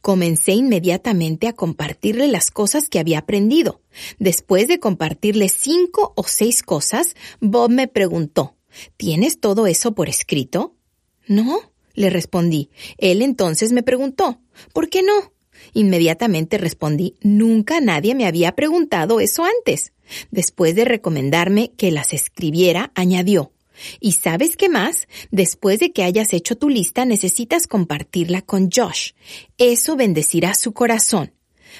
Comencé inmediatamente a compartirle las cosas que había aprendido. Después de compartirle cinco o seis cosas, Bob me preguntó, ¿Tienes todo eso por escrito? No, le respondí. Él entonces me preguntó, ¿por qué no? Inmediatamente respondí, nunca nadie me había preguntado eso antes. Después de recomendarme que las escribiera, añadió, y sabes qué más? Después de que hayas hecho tu lista, necesitas compartirla con Josh. Eso bendecirá su corazón.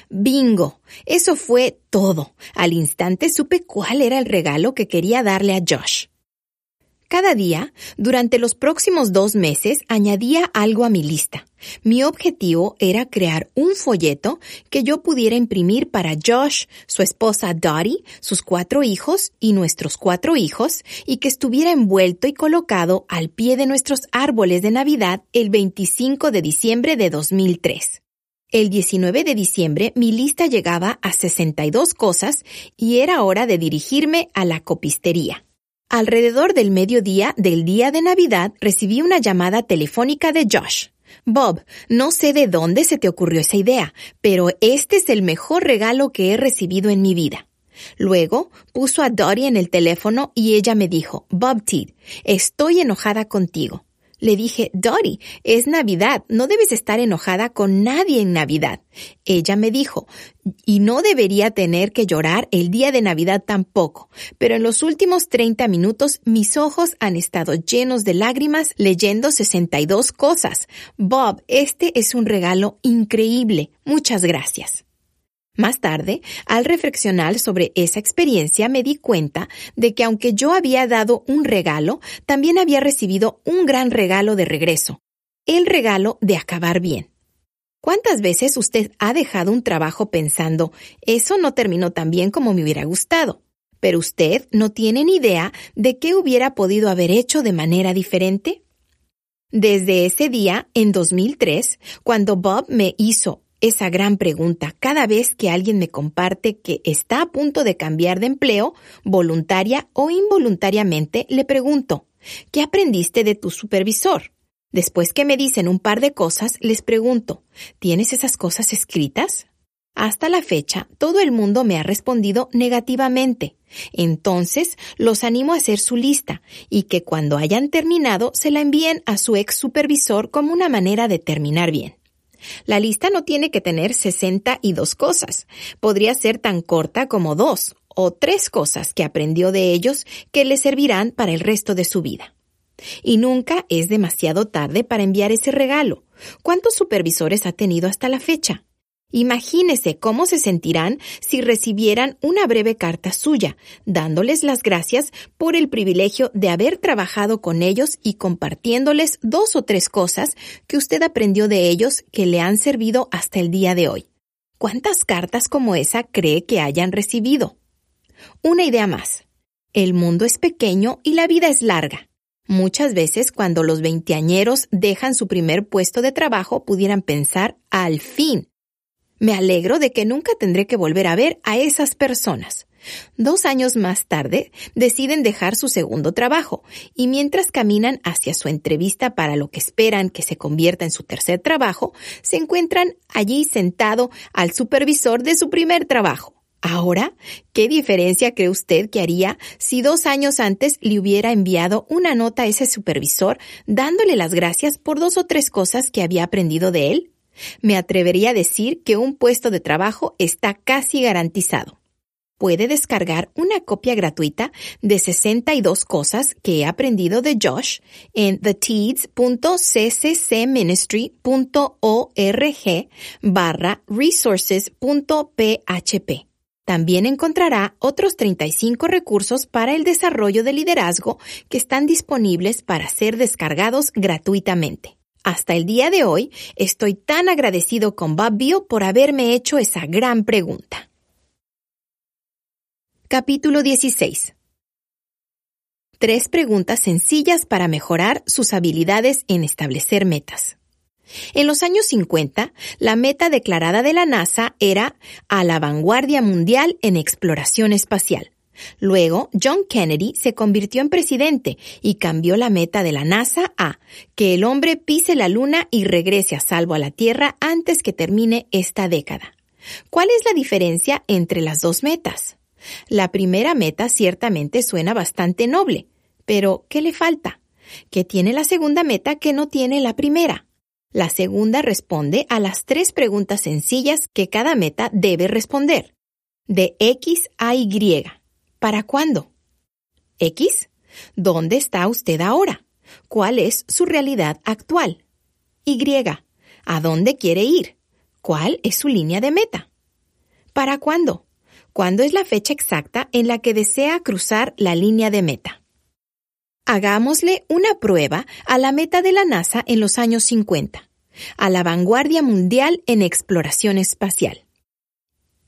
Bingo. Eso fue todo. Al instante supe cuál era el regalo que quería darle a Josh. Cada día, durante los próximos dos meses, añadía algo a mi lista. Mi objetivo era crear un folleto que yo pudiera imprimir para Josh, su esposa Dottie, sus cuatro hijos y nuestros cuatro hijos, y que estuviera envuelto y colocado al pie de nuestros árboles de Navidad el 25 de diciembre de 2003. El 19 de diciembre mi lista llegaba a 62 cosas y era hora de dirigirme a la copistería. Alrededor del mediodía del día de Navidad recibí una llamada telefónica de Josh. Bob, no sé de dónde se te ocurrió esa idea, pero este es el mejor regalo que he recibido en mi vida. Luego puso a Dory en el teléfono y ella me dijo, Bob Teed, estoy enojada contigo. Le dije, Dottie, es Navidad, no debes estar enojada con nadie en Navidad. Ella me dijo, y no debería tener que llorar el día de Navidad tampoco, pero en los últimos 30 minutos mis ojos han estado llenos de lágrimas leyendo 62 cosas. Bob, este es un regalo increíble. Muchas gracias. Más tarde, al reflexionar sobre esa experiencia, me di cuenta de que aunque yo había dado un regalo, también había recibido un gran regalo de regreso. El regalo de acabar bien. ¿Cuántas veces usted ha dejado un trabajo pensando, eso no terminó tan bien como me hubiera gustado? Pero usted no tiene ni idea de qué hubiera podido haber hecho de manera diferente. Desde ese día, en 2003, cuando Bob me hizo esa gran pregunta cada vez que alguien me comparte que está a punto de cambiar de empleo, voluntaria o involuntariamente, le pregunto, ¿qué aprendiste de tu supervisor? Después que me dicen un par de cosas, les pregunto, ¿tienes esas cosas escritas? Hasta la fecha, todo el mundo me ha respondido negativamente. Entonces, los animo a hacer su lista y que cuando hayan terminado se la envíen a su ex supervisor como una manera de terminar bien. La lista no tiene que tener 62 cosas. Podría ser tan corta como dos o tres cosas que aprendió de ellos que le servirán para el resto de su vida. Y nunca es demasiado tarde para enviar ese regalo. ¿Cuántos supervisores ha tenido hasta la fecha? Imagínese cómo se sentirán si recibieran una breve carta suya, dándoles las gracias por el privilegio de haber trabajado con ellos y compartiéndoles dos o tres cosas que usted aprendió de ellos que le han servido hasta el día de hoy. ¿Cuántas cartas como esa cree que hayan recibido? Una idea más. El mundo es pequeño y la vida es larga. Muchas veces cuando los veinteañeros dejan su primer puesto de trabajo pudieran pensar, al fin, me alegro de que nunca tendré que volver a ver a esas personas. Dos años más tarde, deciden dejar su segundo trabajo y mientras caminan hacia su entrevista para lo que esperan que se convierta en su tercer trabajo, se encuentran allí sentado al supervisor de su primer trabajo. Ahora, ¿qué diferencia cree usted que haría si dos años antes le hubiera enviado una nota a ese supervisor dándole las gracias por dos o tres cosas que había aprendido de él? Me atrevería a decir que un puesto de trabajo está casi garantizado. Puede descargar una copia gratuita de 62 cosas que he aprendido de Josh en theteeds.cccministry.org barra resources.php. También encontrará otros 35 recursos para el desarrollo de liderazgo que están disponibles para ser descargados gratuitamente. Hasta el día de hoy estoy tan agradecido con Bob Bio por haberme hecho esa gran pregunta. Capítulo 16. Tres preguntas sencillas para mejorar sus habilidades en establecer metas. En los años 50, la meta declarada de la NASA era a la vanguardia mundial en exploración espacial. Luego, John Kennedy se convirtió en presidente y cambió la meta de la NASA a que el hombre pise la Luna y regrese a salvo a la Tierra antes que termine esta década. ¿Cuál es la diferencia entre las dos metas? La primera meta ciertamente suena bastante noble, pero ¿qué le falta? ¿Qué tiene la segunda meta que no tiene la primera? La segunda responde a las tres preguntas sencillas que cada meta debe responder. De X a Y. ¿Para cuándo? X. ¿Dónde está usted ahora? ¿Cuál es su realidad actual? Y. ¿A dónde quiere ir? ¿Cuál es su línea de meta? ¿Para cuándo? ¿Cuándo es la fecha exacta en la que desea cruzar la línea de meta? Hagámosle una prueba a la meta de la NASA en los años 50, a la vanguardia mundial en exploración espacial.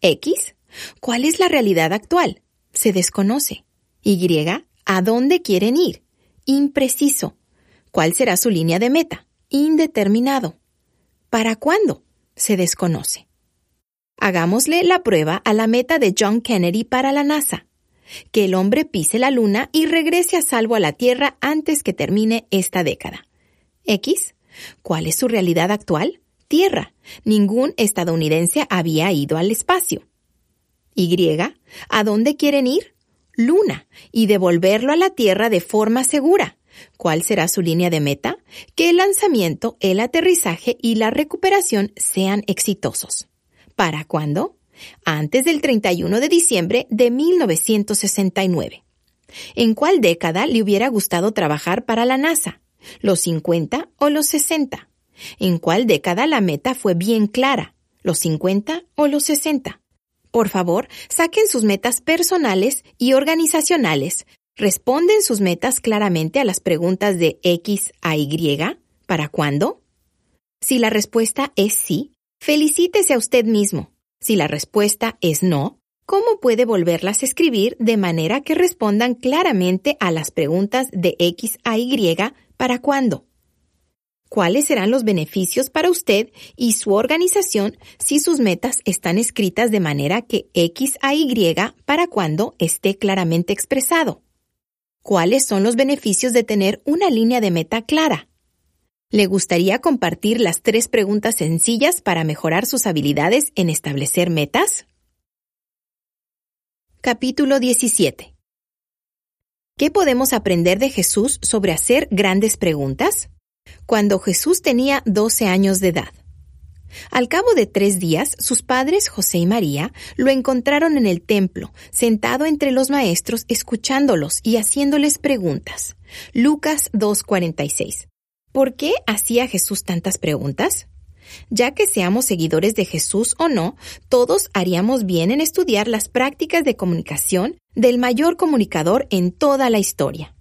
X. ¿Cuál es la realidad actual? Se desconoce. Y, ¿a dónde quieren ir? Impreciso. ¿Cuál será su línea de meta? Indeterminado. ¿Para cuándo? Se desconoce. Hagámosle la prueba a la meta de John Kennedy para la NASA. Que el hombre pise la luna y regrese a salvo a la Tierra antes que termine esta década. X. ¿Cuál es su realidad actual? Tierra. Ningún estadounidense había ido al espacio. Y, ¿a dónde quieren ir? Luna, y devolverlo a la Tierra de forma segura. ¿Cuál será su línea de meta? Que el lanzamiento, el aterrizaje y la recuperación sean exitosos. ¿Para cuándo? Antes del 31 de diciembre de 1969. ¿En cuál década le hubiera gustado trabajar para la NASA? ¿Los 50 o los 60? ¿En cuál década la meta fue bien clara? ¿Los 50 o los 60? Por favor, saquen sus metas personales y organizacionales. ¿Responden sus metas claramente a las preguntas de X a Y? ¿Para cuándo? Si la respuesta es sí, felicítese a usted mismo. Si la respuesta es no, ¿cómo puede volverlas a escribir de manera que respondan claramente a las preguntas de X a Y para cuándo? Cuáles serán los beneficios para usted y su organización si sus metas están escritas de manera que X a Y para cuando esté claramente expresado. ¿Cuáles son los beneficios de tener una línea de meta clara? ¿Le gustaría compartir las tres preguntas sencillas para mejorar sus habilidades en establecer metas? Capítulo 17. ¿Qué podemos aprender de Jesús sobre hacer grandes preguntas? Cuando Jesús tenía 12 años de edad. Al cabo de tres días, sus padres, José y María, lo encontraron en el templo, sentado entre los maestros, escuchándolos y haciéndoles preguntas. Lucas 2.46. ¿Por qué hacía Jesús tantas preguntas? Ya que seamos seguidores de Jesús o no, todos haríamos bien en estudiar las prácticas de comunicación del mayor comunicador en toda la historia.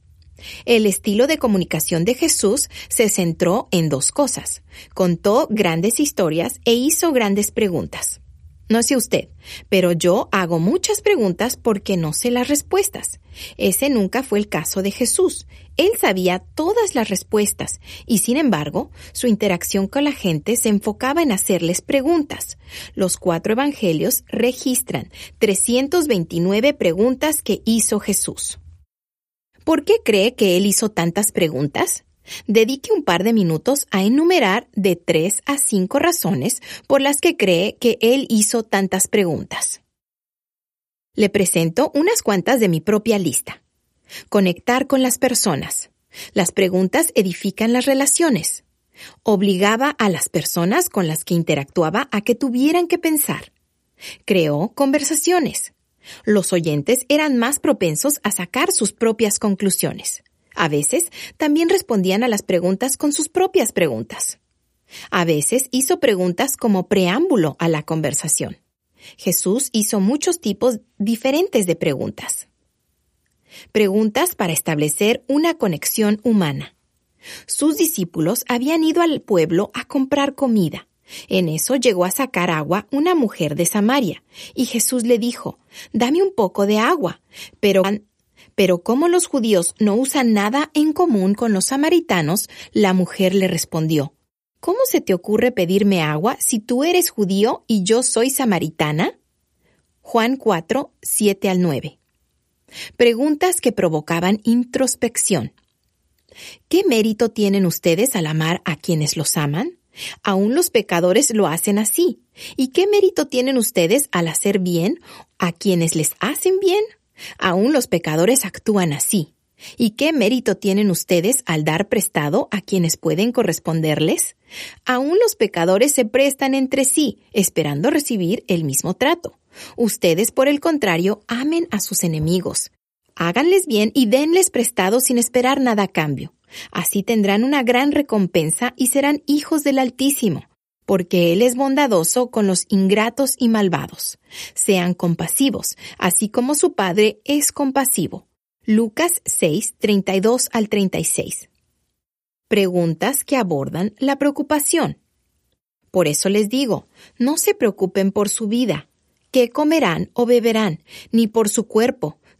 El estilo de comunicación de Jesús se centró en dos cosas. Contó grandes historias e hizo grandes preguntas. No sé usted, pero yo hago muchas preguntas porque no sé las respuestas. Ese nunca fue el caso de Jesús. Él sabía todas las respuestas y sin embargo, su interacción con la gente se enfocaba en hacerles preguntas. Los cuatro evangelios registran 329 preguntas que hizo Jesús. ¿Por qué cree que él hizo tantas preguntas? Dedique un par de minutos a enumerar de tres a cinco razones por las que cree que él hizo tantas preguntas. Le presento unas cuantas de mi propia lista. Conectar con las personas. Las preguntas edifican las relaciones. Obligaba a las personas con las que interactuaba a que tuvieran que pensar. Creó conversaciones. Los oyentes eran más propensos a sacar sus propias conclusiones. A veces también respondían a las preguntas con sus propias preguntas. A veces hizo preguntas como preámbulo a la conversación. Jesús hizo muchos tipos diferentes de preguntas. Preguntas para establecer una conexión humana. Sus discípulos habían ido al pueblo a comprar comida. En eso llegó a sacar agua una mujer de Samaria, y Jesús le dijo, Dame un poco de agua. Pero pero como los judíos no usan nada en común con los samaritanos, la mujer le respondió, ¿Cómo se te ocurre pedirme agua si tú eres judío y yo soy samaritana? Juan 4, 7 al 9. Preguntas que provocaban introspección. ¿Qué mérito tienen ustedes al amar a quienes los aman? Aún los pecadores lo hacen así. ¿Y qué mérito tienen ustedes al hacer bien a quienes les hacen bien? Aún los pecadores actúan así. ¿Y qué mérito tienen ustedes al dar prestado a quienes pueden corresponderles? Aún los pecadores se prestan entre sí, esperando recibir el mismo trato. Ustedes, por el contrario, amen a sus enemigos. Háganles bien y denles prestado sin esperar nada a cambio. Así tendrán una gran recompensa y serán hijos del Altísimo porque Él es bondadoso con los ingratos y malvados. Sean compasivos, así como su Padre es compasivo. Lucas 6, 32 al 36. Preguntas que abordan la preocupación. Por eso les digo, no se preocupen por su vida, qué comerán o beberán, ni por su cuerpo,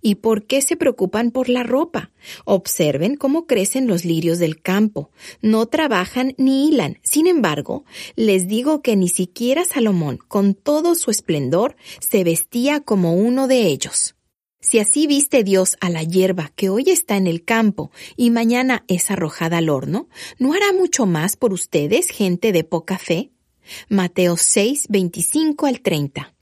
¿Y por qué se preocupan por la ropa? Observen cómo crecen los lirios del campo. No trabajan ni hilan. Sin embargo, les digo que ni siquiera Salomón, con todo su esplendor, se vestía como uno de ellos. Si así viste Dios a la hierba que hoy está en el campo y mañana es arrojada al horno, ¿no hará mucho más por ustedes, gente de poca fe? Mateo 6, 25 al 30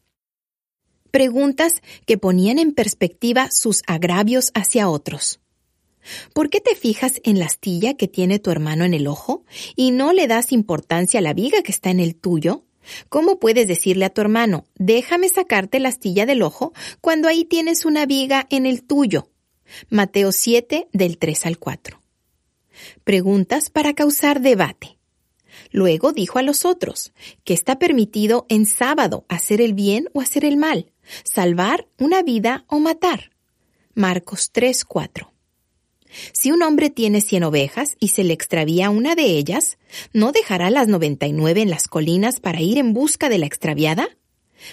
preguntas que ponían en perspectiva sus agravios hacia otros. ¿Por qué te fijas en la astilla que tiene tu hermano en el ojo y no le das importancia a la viga que está en el tuyo? ¿Cómo puedes decirle a tu hermano, déjame sacarte la astilla del ojo cuando ahí tienes una viga en el tuyo? Mateo 7 del 3 al 4. Preguntas para causar debate. Luego dijo a los otros que está permitido en sábado hacer el bien o hacer el mal, salvar una vida o matar. Marcos 3:4. Si un hombre tiene cien ovejas y se le extravía una de ellas, ¿no dejará las noventa y nueve en las colinas para ir en busca de la extraviada?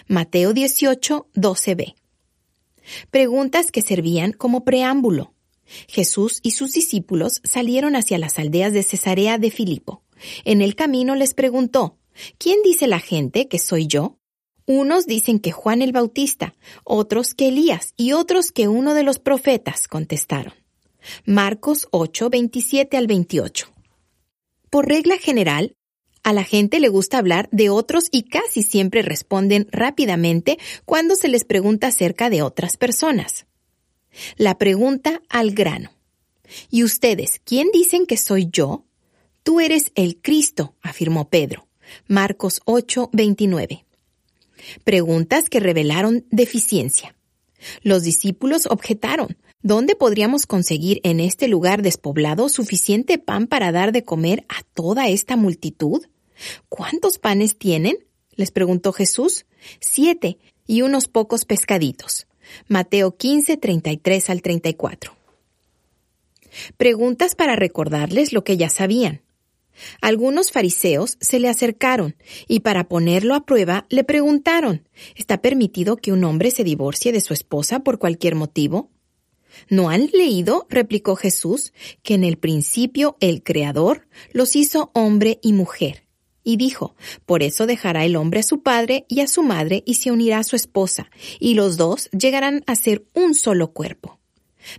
Mateo 18, 12b. Preguntas que servían como preámbulo. Jesús y sus discípulos salieron hacia las aldeas de Cesarea de Filipo. En el camino les preguntó, ¿Quién dice la gente que soy yo? Unos dicen que Juan el Bautista, otros que Elías y otros que uno de los profetas, contestaron. Marcos 8, 27 al 28. Por regla general, a la gente le gusta hablar de otros y casi siempre responden rápidamente cuando se les pregunta acerca de otras personas. La pregunta al grano. ¿Y ustedes quién dicen que soy yo? Tú eres el Cristo, afirmó Pedro. Marcos 8, 29. Preguntas que revelaron deficiencia. Los discípulos objetaron. ¿Dónde podríamos conseguir en este lugar despoblado suficiente pan para dar de comer a toda esta multitud? ¿Cuántos panes tienen? les preguntó Jesús. Siete y unos pocos pescaditos. Mateo 15, 33 al 34. Preguntas para recordarles lo que ya sabían. Algunos fariseos se le acercaron y para ponerlo a prueba le preguntaron, ¿está permitido que un hombre se divorcie de su esposa por cualquier motivo? ¿No han leído, replicó Jesús, que en el principio el Creador los hizo hombre y mujer? Y dijo, por eso dejará el hombre a su padre y a su madre y se unirá a su esposa, y los dos llegarán a ser un solo cuerpo.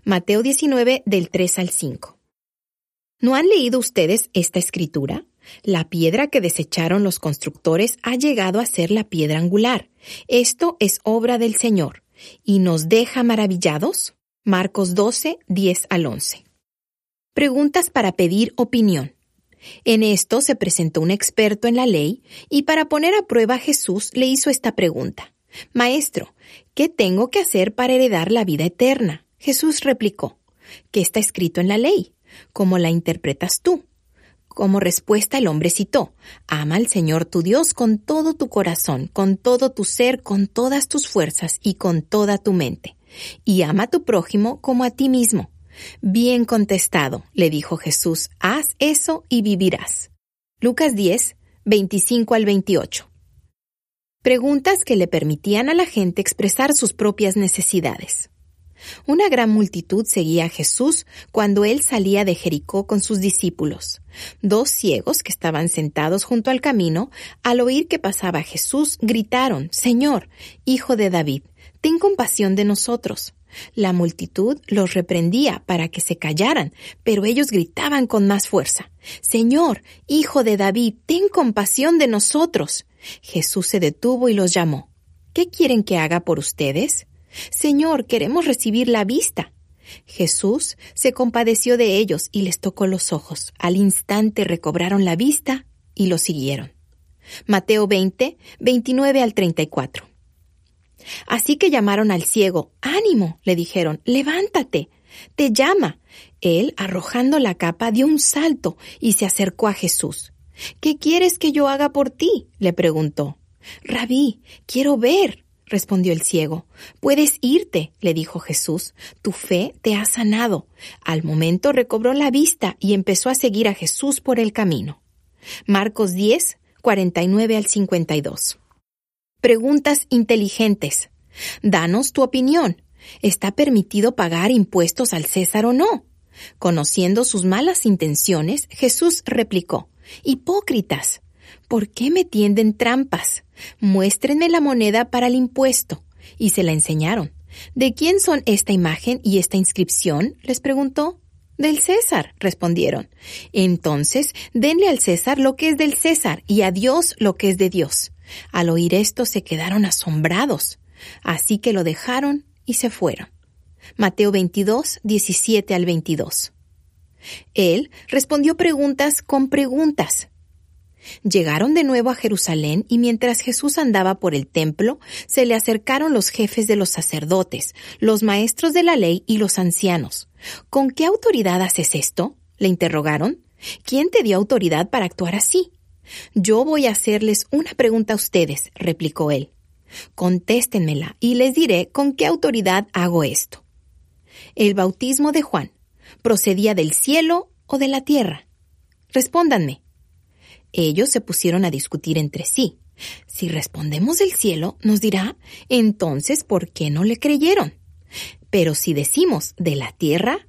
Mateo 19 del 3 al 5. ¿No han leído ustedes esta escritura? La piedra que desecharon los constructores ha llegado a ser la piedra angular. Esto es obra del Señor. ¿Y nos deja maravillados? Marcos 12, 10 al 11. Preguntas para pedir opinión. En esto se presentó un experto en la ley y para poner a prueba a Jesús le hizo esta pregunta. Maestro, ¿qué tengo que hacer para heredar la vida eterna? Jesús replicó, ¿qué está escrito en la ley? ¿Cómo la interpretas tú? Como respuesta el hombre citó, Ama al Señor tu Dios con todo tu corazón, con todo tu ser, con todas tus fuerzas y con toda tu mente. Y ama a tu prójimo como a ti mismo. Bien contestado, le dijo Jesús, haz eso y vivirás. Lucas 10, 25 al 28. Preguntas que le permitían a la gente expresar sus propias necesidades. Una gran multitud seguía a Jesús cuando él salía de Jericó con sus discípulos. Dos ciegos que estaban sentados junto al camino, al oír que pasaba Jesús, gritaron, Señor, Hijo de David, ten compasión de nosotros. La multitud los reprendía para que se callaran, pero ellos gritaban con más fuerza, Señor, Hijo de David, ten compasión de nosotros. Jesús se detuvo y los llamó. ¿Qué quieren que haga por ustedes? Señor, queremos recibir la vista. Jesús se compadeció de ellos y les tocó los ojos. Al instante recobraron la vista y lo siguieron. Mateo 20, 29 al 34. Así que llamaron al ciego. Ánimo, le dijeron, levántate, te llama. Él, arrojando la capa, dio un salto y se acercó a Jesús. ¿Qué quieres que yo haga por ti? le preguntó. Rabí, quiero ver, respondió el ciego. Puedes irte, le dijo Jesús. Tu fe te ha sanado. Al momento recobró la vista y empezó a seguir a Jesús por el camino. Marcos 10, 49 al 52. Preguntas inteligentes. Danos tu opinión. ¿Está permitido pagar impuestos al César o no? Conociendo sus malas intenciones, Jesús replicó, Hipócritas, ¿por qué me tienden trampas? Muéstrenme la moneda para el impuesto. Y se la enseñaron. ¿De quién son esta imagen y esta inscripción? les preguntó. Del César, respondieron. Entonces, denle al César lo que es del César y a Dios lo que es de Dios. Al oír esto se quedaron asombrados, así que lo dejaron y se fueron. Mateo 22, 17 al 22. Él respondió preguntas con preguntas. Llegaron de nuevo a Jerusalén y mientras Jesús andaba por el templo, se le acercaron los jefes de los sacerdotes, los maestros de la ley y los ancianos. ¿Con qué autoridad haces esto? le interrogaron. ¿Quién te dio autoridad para actuar así? Yo voy a hacerles una pregunta a ustedes, replicó él. Contéstenmela y les diré con qué autoridad hago esto. ¿El bautismo de Juan procedía del cielo o de la tierra? Respóndanme. Ellos se pusieron a discutir entre sí. Si respondemos del cielo, nos dirá, entonces, ¿por qué no le creyeron? Pero si decimos de la tierra,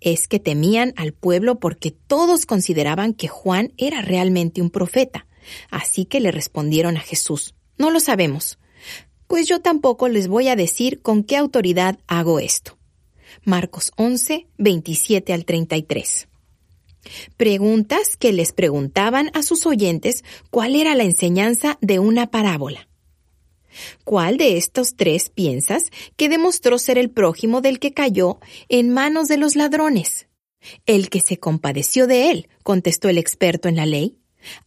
es que temían al pueblo porque todos consideraban que Juan era realmente un profeta. Así que le respondieron a Jesús, no lo sabemos. Pues yo tampoco les voy a decir con qué autoridad hago esto. Marcos 11, 27 al 33. Preguntas que les preguntaban a sus oyentes cuál era la enseñanza de una parábola. ¿Cuál de estos tres piensas que demostró ser el prójimo del que cayó en manos de los ladrones? El que se compadeció de él, contestó el experto en la ley.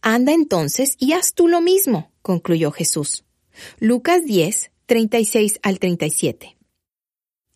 Anda entonces y haz tú lo mismo, concluyó Jesús. Lucas 10, 36 al 37.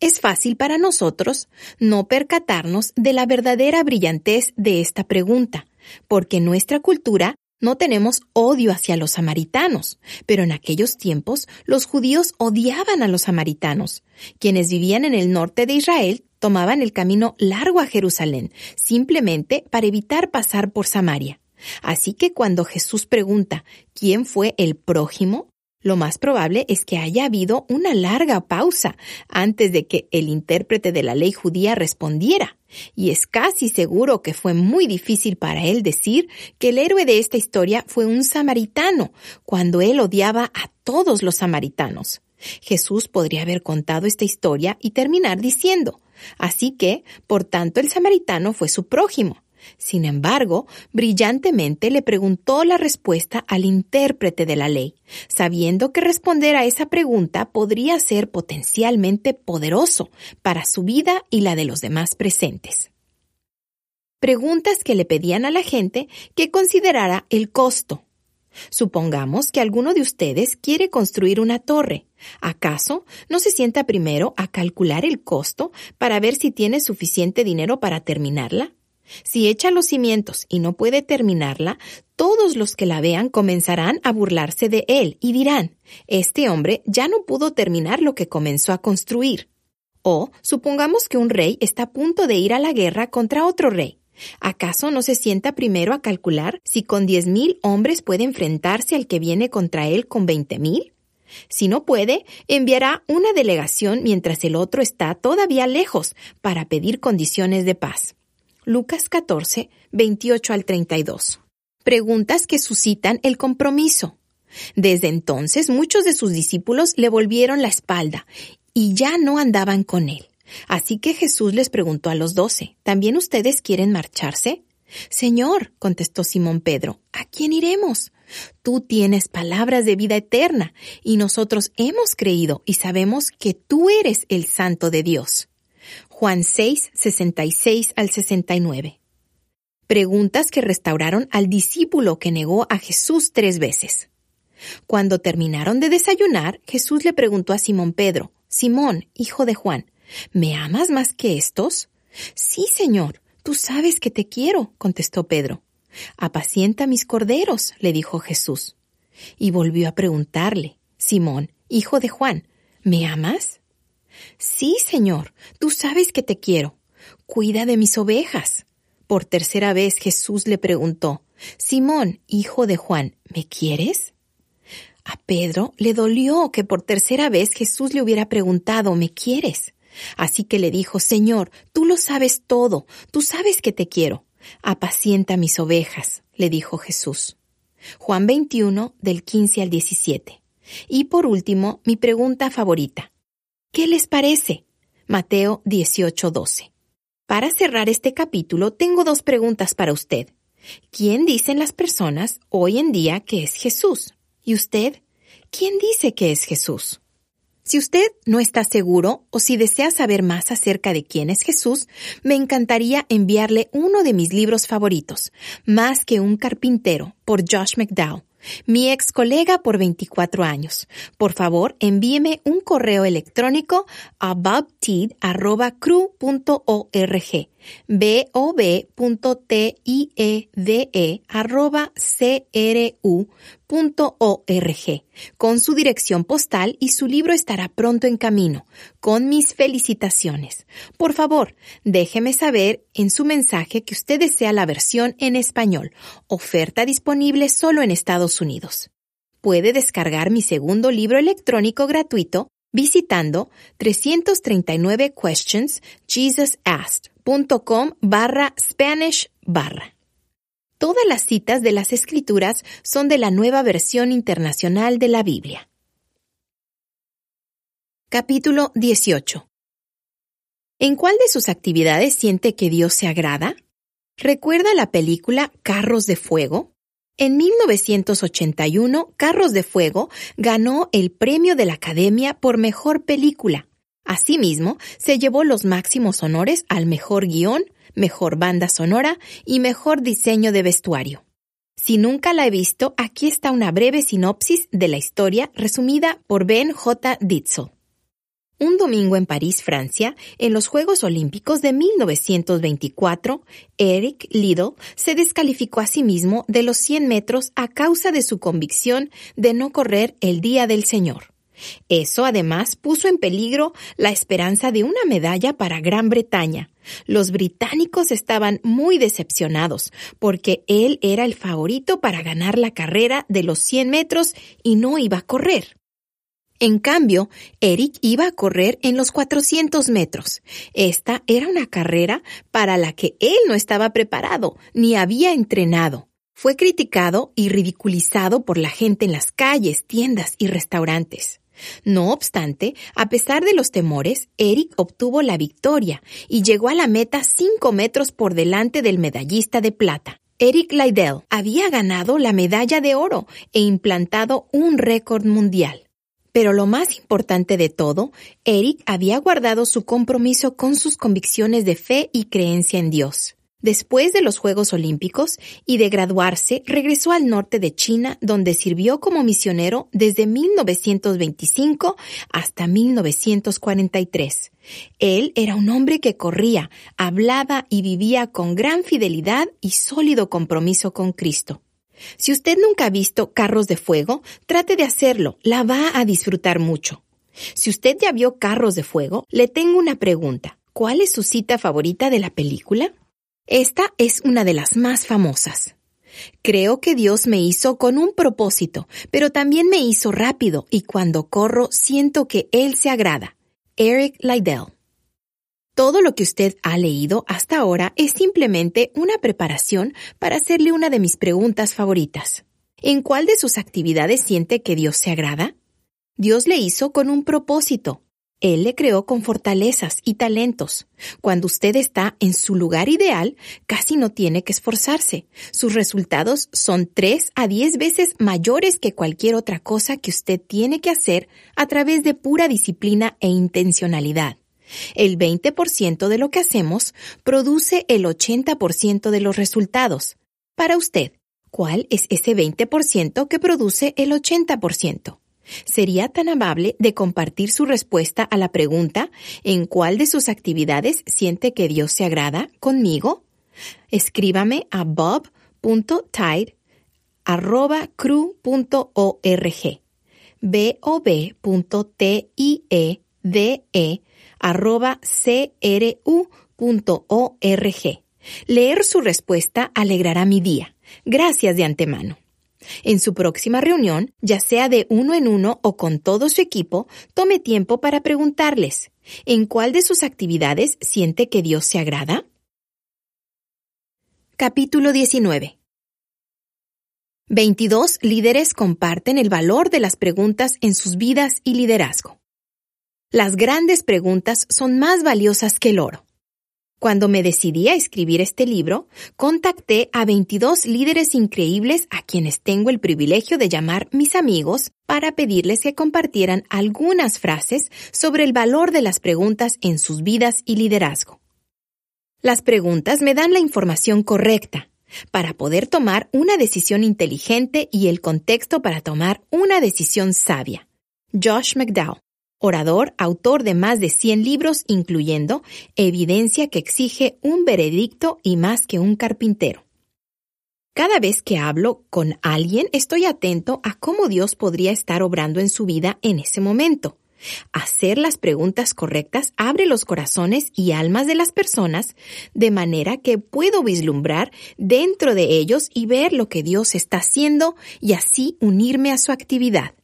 Es fácil para nosotros no percatarnos de la verdadera brillantez de esta pregunta, porque en nuestra cultura no tenemos odio hacia los samaritanos, pero en aquellos tiempos los judíos odiaban a los samaritanos. Quienes vivían en el norte de Israel tomaban el camino largo a Jerusalén, simplemente para evitar pasar por Samaria. Así que cuando Jesús pregunta ¿quién fue el prójimo? Lo más probable es que haya habido una larga pausa antes de que el intérprete de la ley judía respondiera, y es casi seguro que fue muy difícil para él decir que el héroe de esta historia fue un samaritano, cuando él odiaba a todos los samaritanos. Jesús podría haber contado esta historia y terminar diciendo, así que, por tanto, el samaritano fue su prójimo. Sin embargo, brillantemente le preguntó la respuesta al intérprete de la ley, sabiendo que responder a esa pregunta podría ser potencialmente poderoso para su vida y la de los demás presentes. Preguntas que le pedían a la gente que considerara el costo. Supongamos que alguno de ustedes quiere construir una torre. ¿Acaso no se sienta primero a calcular el costo para ver si tiene suficiente dinero para terminarla? Si echa los cimientos y no puede terminarla, todos los que la vean comenzarán a burlarse de él y dirán, este hombre ya no pudo terminar lo que comenzó a construir. O supongamos que un rey está a punto de ir a la guerra contra otro rey. ¿Acaso no se sienta primero a calcular si con diez mil hombres puede enfrentarse al que viene contra él con veinte mil? Si no puede, enviará una delegación mientras el otro está todavía lejos para pedir condiciones de paz. Lucas 14, 28 al 32. Preguntas que suscitan el compromiso. Desde entonces muchos de sus discípulos le volvieron la espalda y ya no andaban con él. Así que Jesús les preguntó a los doce, ¿también ustedes quieren marcharse? Señor, contestó Simón Pedro, ¿a quién iremos? Tú tienes palabras de vida eterna, y nosotros hemos creído y sabemos que tú eres el Santo de Dios. Juan 6, 66 al 69. Preguntas que restauraron al discípulo que negó a Jesús tres veces. Cuando terminaron de desayunar, Jesús le preguntó a Simón Pedro, Simón, hijo de Juan, ¿me amas más que estos? Sí, Señor, tú sabes que te quiero, contestó Pedro. Apacienta mis corderos, le dijo Jesús. Y volvió a preguntarle, Simón, hijo de Juan, ¿me amas? Sí, Señor, tú sabes que te quiero. Cuida de mis ovejas. Por tercera vez Jesús le preguntó, Simón, hijo de Juan, ¿me quieres? A Pedro le dolió que por tercera vez Jesús le hubiera preguntado, ¿me quieres? Así que le dijo, Señor, tú lo sabes todo, tú sabes que te quiero. Apacienta mis ovejas, le dijo Jesús. Juan 21 del 15 al 17. Y por último, mi pregunta favorita. ¿Qué les parece? Mateo 18:12. Para cerrar este capítulo, tengo dos preguntas para usted. ¿Quién dicen las personas hoy en día que es Jesús? ¿Y usted? ¿Quién dice que es Jesús? Si usted no está seguro o si desea saber más acerca de quién es Jesús, me encantaría enviarle uno de mis libros favoritos, Más que un carpintero, por Josh McDowell mi ex colega por 24 años. Por favor, envíeme un correo electrónico a bobteed.cru.org bob.tiede.cru.org con su dirección postal y su libro estará pronto en camino. Con mis felicitaciones. Por favor, déjeme saber en su mensaje que usted desea la versión en español. Oferta disponible solo en Estados Unidos. puede descargar mi segundo libro electrónico gratuito visitando 339 questions jesusasked.com barra Spanish barra. Todas las citas de las escrituras son de la nueva versión internacional de la Biblia. Capítulo 18. ¿En cuál de sus actividades siente que Dios se agrada? ¿Recuerda la película Carros de Fuego? En 1981, Carros de Fuego ganó el premio de la Academia por Mejor Película. Asimismo, se llevó los máximos honores al Mejor Guión, Mejor Banda Sonora y Mejor Diseño de Vestuario. Si nunca la he visto, aquí está una breve sinopsis de la historia resumida por Ben J. Ditzel. Un domingo en París, Francia, en los Juegos Olímpicos de 1924, Eric Liddell se descalificó a sí mismo de los 100 metros a causa de su convicción de no correr el Día del Señor. Eso además puso en peligro la esperanza de una medalla para Gran Bretaña. Los británicos estaban muy decepcionados porque él era el favorito para ganar la carrera de los 100 metros y no iba a correr. En cambio, Eric iba a correr en los 400 metros. Esta era una carrera para la que él no estaba preparado ni había entrenado. Fue criticado y ridiculizado por la gente en las calles, tiendas y restaurantes. No obstante, a pesar de los temores, Eric obtuvo la victoria y llegó a la meta cinco metros por delante del medallista de plata. Eric Liddell había ganado la medalla de oro e implantado un récord mundial. Pero lo más importante de todo, Eric había guardado su compromiso con sus convicciones de fe y creencia en Dios. Después de los Juegos Olímpicos y de graduarse, regresó al norte de China, donde sirvió como misionero desde 1925 hasta 1943. Él era un hombre que corría, hablaba y vivía con gran fidelidad y sólido compromiso con Cristo. Si usted nunca ha visto Carros de Fuego, trate de hacerlo, la va a disfrutar mucho. Si usted ya vio Carros de Fuego, le tengo una pregunta. ¿Cuál es su cita favorita de la película? Esta es una de las más famosas. Creo que Dios me hizo con un propósito, pero también me hizo rápido y cuando corro siento que Él se agrada. Eric Liddell todo lo que usted ha leído hasta ahora es simplemente una preparación para hacerle una de mis preguntas favoritas. ¿En cuál de sus actividades siente que Dios se agrada? Dios le hizo con un propósito. Él le creó con fortalezas y talentos. Cuando usted está en su lugar ideal, casi no tiene que esforzarse. Sus resultados son tres a diez veces mayores que cualquier otra cosa que usted tiene que hacer a través de pura disciplina e intencionalidad. El 20% de lo que hacemos produce el 80% de los resultados. Para usted, ¿cuál es ese 20% que produce el 80%? ¿Sería tan amable de compartir su respuesta a la pregunta ¿en cuál de sus actividades siente que Dios se agrada conmigo? Escríbame a bob.tide arroba cru.org b-o-b.t-i-e-d-e arroba cru.org. Leer su respuesta alegrará mi día. Gracias de antemano. En su próxima reunión, ya sea de uno en uno o con todo su equipo, tome tiempo para preguntarles, ¿en cuál de sus actividades siente que Dios se agrada? Capítulo 19. 22 líderes comparten el valor de las preguntas en sus vidas y liderazgo. Las grandes preguntas son más valiosas que el oro. Cuando me decidí a escribir este libro, contacté a 22 líderes increíbles a quienes tengo el privilegio de llamar mis amigos para pedirles que compartieran algunas frases sobre el valor de las preguntas en sus vidas y liderazgo. Las preguntas me dan la información correcta para poder tomar una decisión inteligente y el contexto para tomar una decisión sabia. Josh McDowell orador, autor de más de 100 libros, incluyendo Evidencia que exige un veredicto y más que un carpintero. Cada vez que hablo con alguien estoy atento a cómo Dios podría estar obrando en su vida en ese momento. Hacer las preguntas correctas abre los corazones y almas de las personas de manera que puedo vislumbrar dentro de ellos y ver lo que Dios está haciendo y así unirme a su actividad.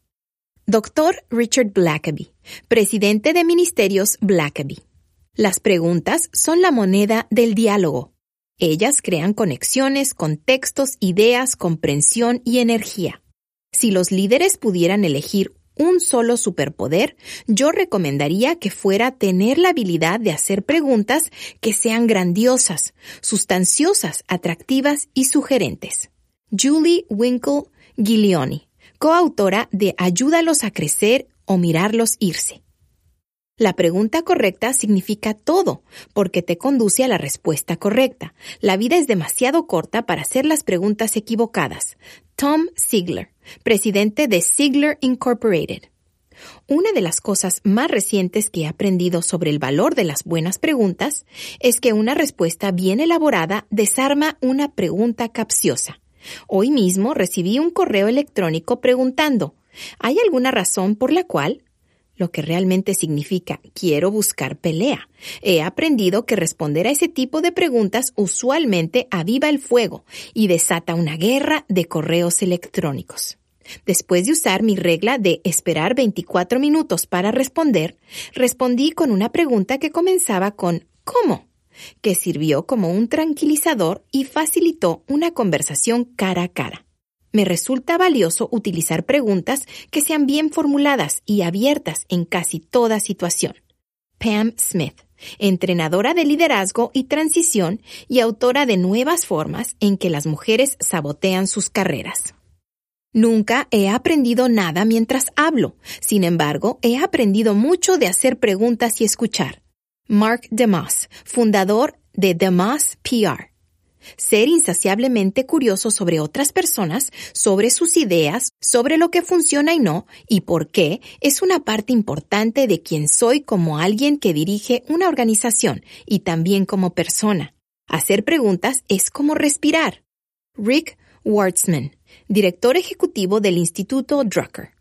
Doctor Richard Blackaby, presidente de Ministerios Blackaby. Las preguntas son la moneda del diálogo. Ellas crean conexiones, contextos, ideas, comprensión y energía. Si los líderes pudieran elegir un solo superpoder, yo recomendaría que fuera tener la habilidad de hacer preguntas que sean grandiosas, sustanciosas, atractivas y sugerentes. Julie Winkle Giglioni, coautora de Ayúdalos a crecer o mirarlos irse. La pregunta correcta significa todo, porque te conduce a la respuesta correcta. La vida es demasiado corta para hacer las preguntas equivocadas. Tom Ziegler, presidente de Ziegler Incorporated. Una de las cosas más recientes que he aprendido sobre el valor de las buenas preguntas es que una respuesta bien elaborada desarma una pregunta capciosa. Hoy mismo recibí un correo electrónico preguntando, ¿hay alguna razón por la cual lo que realmente significa quiero buscar pelea. He aprendido que responder a ese tipo de preguntas usualmente aviva el fuego y desata una guerra de correos electrónicos. Después de usar mi regla de esperar 24 minutos para responder, respondí con una pregunta que comenzaba con ¿cómo? Que sirvió como un tranquilizador y facilitó una conversación cara a cara. Me resulta valioso utilizar preguntas que sean bien formuladas y abiertas en casi toda situación. Pam Smith, entrenadora de liderazgo y transición y autora de nuevas formas en que las mujeres sabotean sus carreras. Nunca he aprendido nada mientras hablo. Sin embargo, he aprendido mucho de hacer preguntas y escuchar. Mark DeMoss, fundador de DeMoss PR ser insaciablemente curioso sobre otras personas, sobre sus ideas, sobre lo que funciona y no, y por qué, es una parte importante de quien soy como alguien que dirige una organización y también como persona. Hacer preguntas es como respirar. Rick Wartzman, director ejecutivo del Instituto Drucker.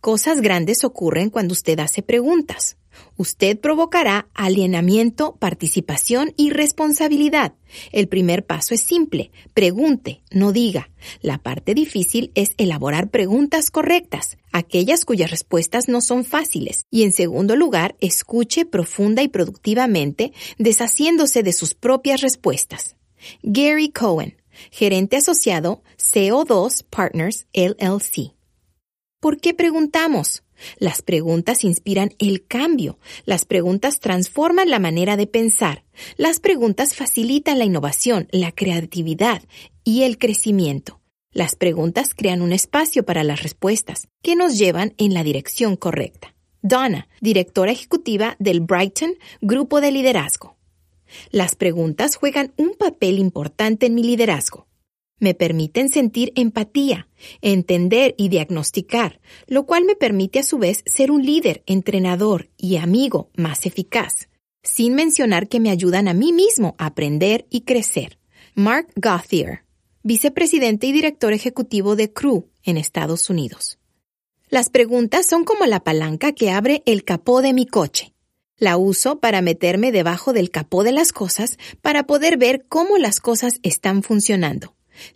Cosas grandes ocurren cuando usted hace preguntas. Usted provocará alienamiento, participación y responsabilidad. El primer paso es simple. Pregunte, no diga. La parte difícil es elaborar preguntas correctas, aquellas cuyas respuestas no son fáciles. Y en segundo lugar, escuche profunda y productivamente, deshaciéndose de sus propias respuestas. Gary Cohen, gerente asociado CO2 Partners LLC. ¿Por qué preguntamos? Las preguntas inspiran el cambio. Las preguntas transforman la manera de pensar. Las preguntas facilitan la innovación, la creatividad y el crecimiento. Las preguntas crean un espacio para las respuestas que nos llevan en la dirección correcta. Donna, directora ejecutiva del Brighton Grupo de Liderazgo. Las preguntas juegan un papel importante en mi liderazgo me permiten sentir empatía, entender y diagnosticar, lo cual me permite a su vez ser un líder, entrenador y amigo más eficaz, sin mencionar que me ayudan a mí mismo a aprender y crecer. Mark Gauthier, vicepresidente y director ejecutivo de Crew en Estados Unidos. Las preguntas son como la palanca que abre el capó de mi coche. La uso para meterme debajo del capó de las cosas para poder ver cómo las cosas están funcionando.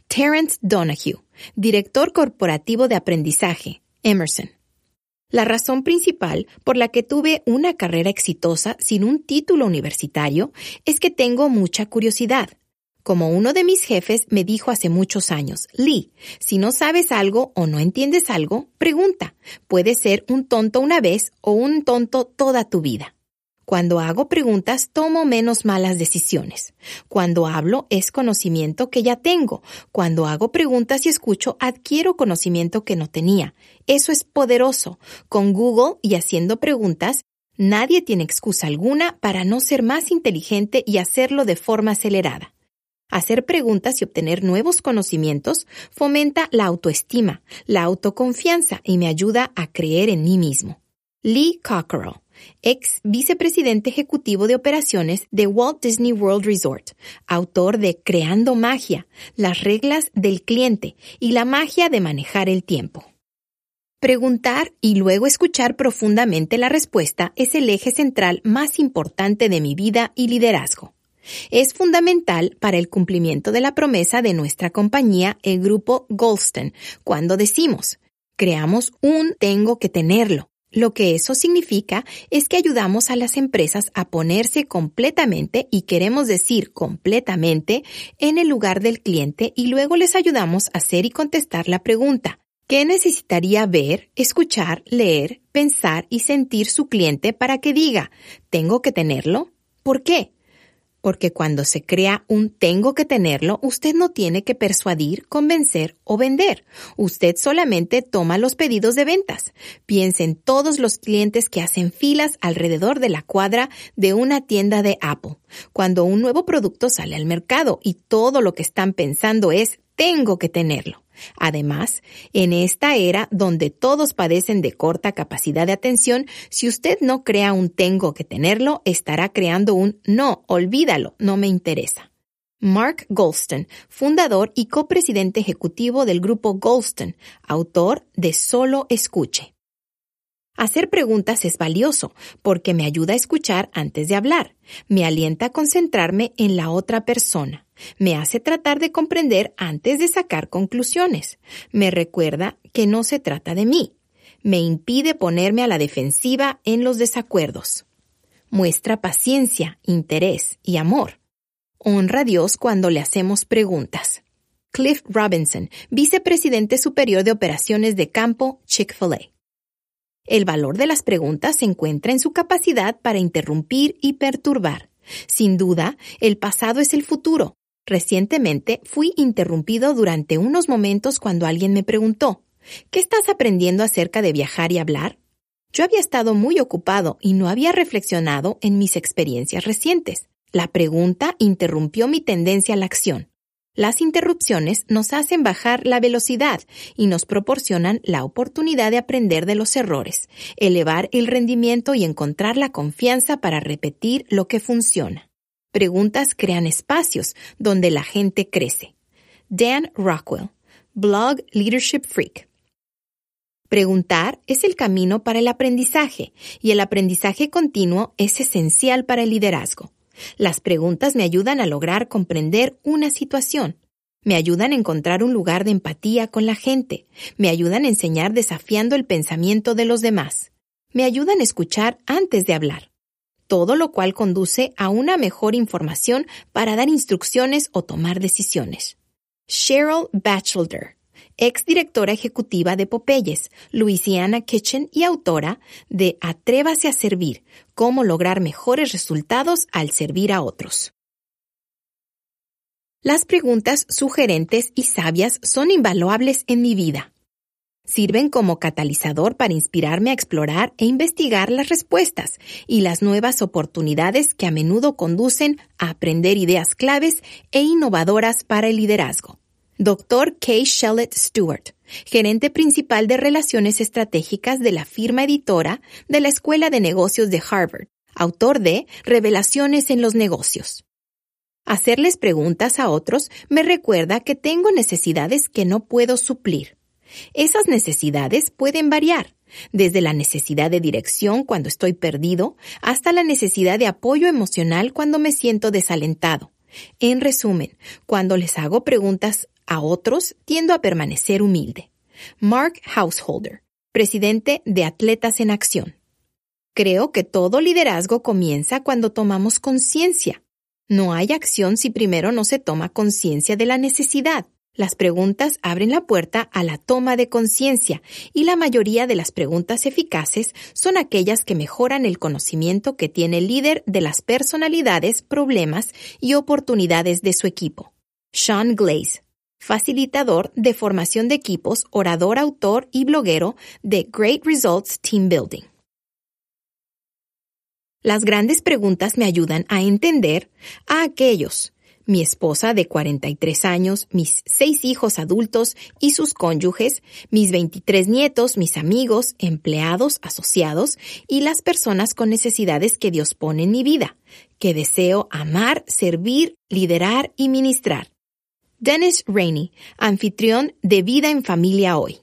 Terence Donahue, director corporativo de aprendizaje, Emerson. La razón principal por la que tuve una carrera exitosa sin un título universitario es que tengo mucha curiosidad. Como uno de mis jefes me dijo hace muchos años, Lee, si no sabes algo o no entiendes algo, pregunta. Puede ser un tonto una vez o un tonto toda tu vida. Cuando hago preguntas, tomo menos malas decisiones. Cuando hablo, es conocimiento que ya tengo. Cuando hago preguntas y escucho, adquiero conocimiento que no tenía. Eso es poderoso. Con Google y haciendo preguntas, nadie tiene excusa alguna para no ser más inteligente y hacerlo de forma acelerada. Hacer preguntas y obtener nuevos conocimientos fomenta la autoestima, la autoconfianza y me ayuda a creer en mí mismo. Lee Cockerell ex vicepresidente ejecutivo de operaciones de Walt Disney World Resort, autor de Creando Magia, las reglas del cliente y la magia de manejar el tiempo. Preguntar y luego escuchar profundamente la respuesta es el eje central más importante de mi vida y liderazgo. Es fundamental para el cumplimiento de la promesa de nuestra compañía, el grupo Goldston, cuando decimos, creamos un tengo que tenerlo. Lo que eso significa es que ayudamos a las empresas a ponerse completamente, y queremos decir completamente, en el lugar del cliente y luego les ayudamos a hacer y contestar la pregunta, ¿qué necesitaría ver, escuchar, leer, pensar y sentir su cliente para que diga, ¿tengo que tenerlo? ¿Por qué? Porque cuando se crea un tengo que tenerlo, usted no tiene que persuadir, convencer o vender. Usted solamente toma los pedidos de ventas. Piense en todos los clientes que hacen filas alrededor de la cuadra de una tienda de Apple. Cuando un nuevo producto sale al mercado y todo lo que están pensando es tengo que tenerlo. Además, en esta era donde todos padecen de corta capacidad de atención, si usted no crea un tengo que tenerlo, estará creando un no, olvídalo, no me interesa. Mark Goldston, fundador y copresidente ejecutivo del grupo Goldston, autor de Solo Escuche. Hacer preguntas es valioso porque me ayuda a escuchar antes de hablar, me alienta a concentrarme en la otra persona me hace tratar de comprender antes de sacar conclusiones. Me recuerda que no se trata de mí. Me impide ponerme a la defensiva en los desacuerdos. Muestra paciencia, interés y amor. Honra a Dios cuando le hacemos preguntas. Cliff Robinson, vicepresidente superior de operaciones de campo Chick-fil-A. El valor de las preguntas se encuentra en su capacidad para interrumpir y perturbar. Sin duda, el pasado es el futuro, Recientemente fui interrumpido durante unos momentos cuando alguien me preguntó, ¿qué estás aprendiendo acerca de viajar y hablar? Yo había estado muy ocupado y no había reflexionado en mis experiencias recientes. La pregunta interrumpió mi tendencia a la acción. Las interrupciones nos hacen bajar la velocidad y nos proporcionan la oportunidad de aprender de los errores, elevar el rendimiento y encontrar la confianza para repetir lo que funciona. Preguntas crean espacios donde la gente crece. Dan Rockwell, blog Leadership Freak. Preguntar es el camino para el aprendizaje y el aprendizaje continuo es esencial para el liderazgo. Las preguntas me ayudan a lograr comprender una situación. Me ayudan a encontrar un lugar de empatía con la gente. Me ayudan a enseñar desafiando el pensamiento de los demás. Me ayudan a escuchar antes de hablar todo lo cual conduce a una mejor información para dar instrucciones o tomar decisiones. Cheryl Batchelder, ex directora ejecutiva de Popeyes, Louisiana Kitchen y autora de Atrévase a servir, cómo lograr mejores resultados al servir a otros. Las preguntas sugerentes y sabias son invaluables en mi vida. Sirven como catalizador para inspirarme a explorar e investigar las respuestas y las nuevas oportunidades que a menudo conducen a aprender ideas claves e innovadoras para el liderazgo. Dr. K. Shellett Stewart, gerente principal de Relaciones Estratégicas de la firma editora de la Escuela de Negocios de Harvard, autor de Revelaciones en los Negocios. Hacerles preguntas a otros me recuerda que tengo necesidades que no puedo suplir esas necesidades pueden variar, desde la necesidad de dirección cuando estoy perdido hasta la necesidad de apoyo emocional cuando me siento desalentado. En resumen, cuando les hago preguntas a otros, tiendo a permanecer humilde. Mark Householder, presidente de Atletas en Acción. Creo que todo liderazgo comienza cuando tomamos conciencia. No hay acción si primero no se toma conciencia de la necesidad. Las preguntas abren la puerta a la toma de conciencia y la mayoría de las preguntas eficaces son aquellas que mejoran el conocimiento que tiene el líder de las personalidades, problemas y oportunidades de su equipo. Sean Glaze, facilitador de formación de equipos, orador, autor y bloguero de Great Results Team Building. Las grandes preguntas me ayudan a entender a aquellos mi esposa de 43 años, mis seis hijos adultos y sus cónyuges, mis 23 nietos, mis amigos, empleados, asociados y las personas con necesidades que Dios pone en mi vida, que deseo amar, servir, liderar y ministrar. Dennis Rainey, anfitrión de Vida en Familia Hoy.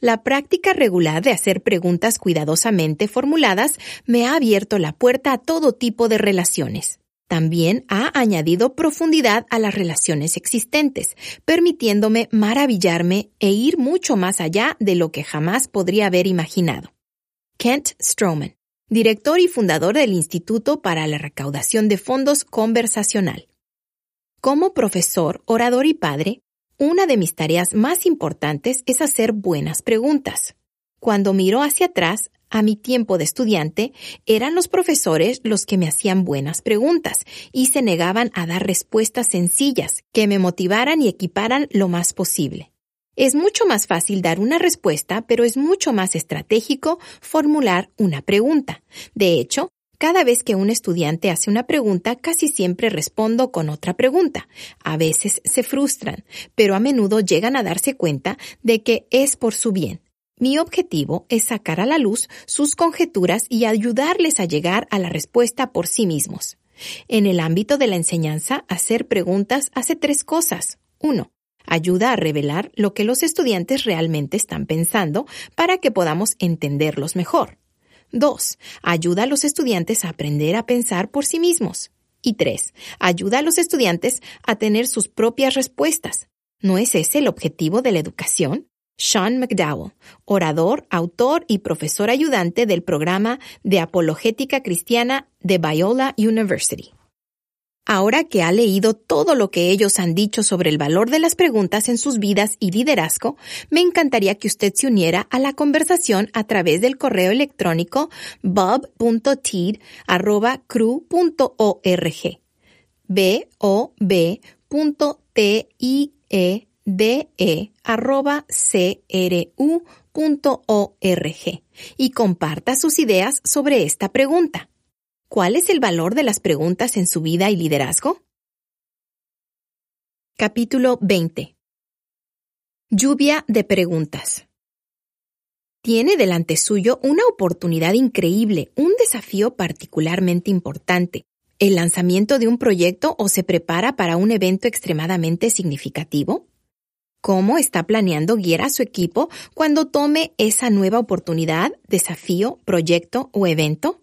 La práctica regular de hacer preguntas cuidadosamente formuladas me ha abierto la puerta a todo tipo de relaciones. También ha añadido profundidad a las relaciones existentes, permitiéndome maravillarme e ir mucho más allá de lo que jamás podría haber imaginado. Kent Stroman, director y fundador del Instituto para la Recaudación de Fondos Conversacional. Como profesor, orador y padre, una de mis tareas más importantes es hacer buenas preguntas. Cuando miro hacia atrás, a mi tiempo de estudiante, eran los profesores los que me hacían buenas preguntas y se negaban a dar respuestas sencillas que me motivaran y equiparan lo más posible. Es mucho más fácil dar una respuesta, pero es mucho más estratégico formular una pregunta. De hecho, cada vez que un estudiante hace una pregunta, casi siempre respondo con otra pregunta. A veces se frustran, pero a menudo llegan a darse cuenta de que es por su bien. Mi objetivo es sacar a la luz sus conjeturas y ayudarles a llegar a la respuesta por sí mismos. En el ámbito de la enseñanza, hacer preguntas hace tres cosas. Uno, ayuda a revelar lo que los estudiantes realmente están pensando para que podamos entenderlos mejor. 2. Ayuda a los estudiantes a aprender a pensar por sí mismos. Y 3. Ayuda a los estudiantes a tener sus propias respuestas. ¿No es ese el objetivo de la educación? Sean McDowell, orador, autor y profesor ayudante del programa de apologética cristiana de Biola University. Ahora que ha leído todo lo que ellos han dicho sobre el valor de las preguntas en sus vidas y liderazgo, me encantaría que usted se uniera a la conversación a través del correo electrónico bob.teed.cru.org. b o b t i e d e c r y comparta sus ideas sobre esta pregunta. ¿Cuál es el valor de las preguntas en su vida y liderazgo? Capítulo 20. Lluvia de preguntas. Tiene delante suyo una oportunidad increíble, un desafío particularmente importante, el lanzamiento de un proyecto o se prepara para un evento extremadamente significativo? ¿Cómo está planeando guiar a su equipo cuando tome esa nueva oportunidad, desafío, proyecto o evento?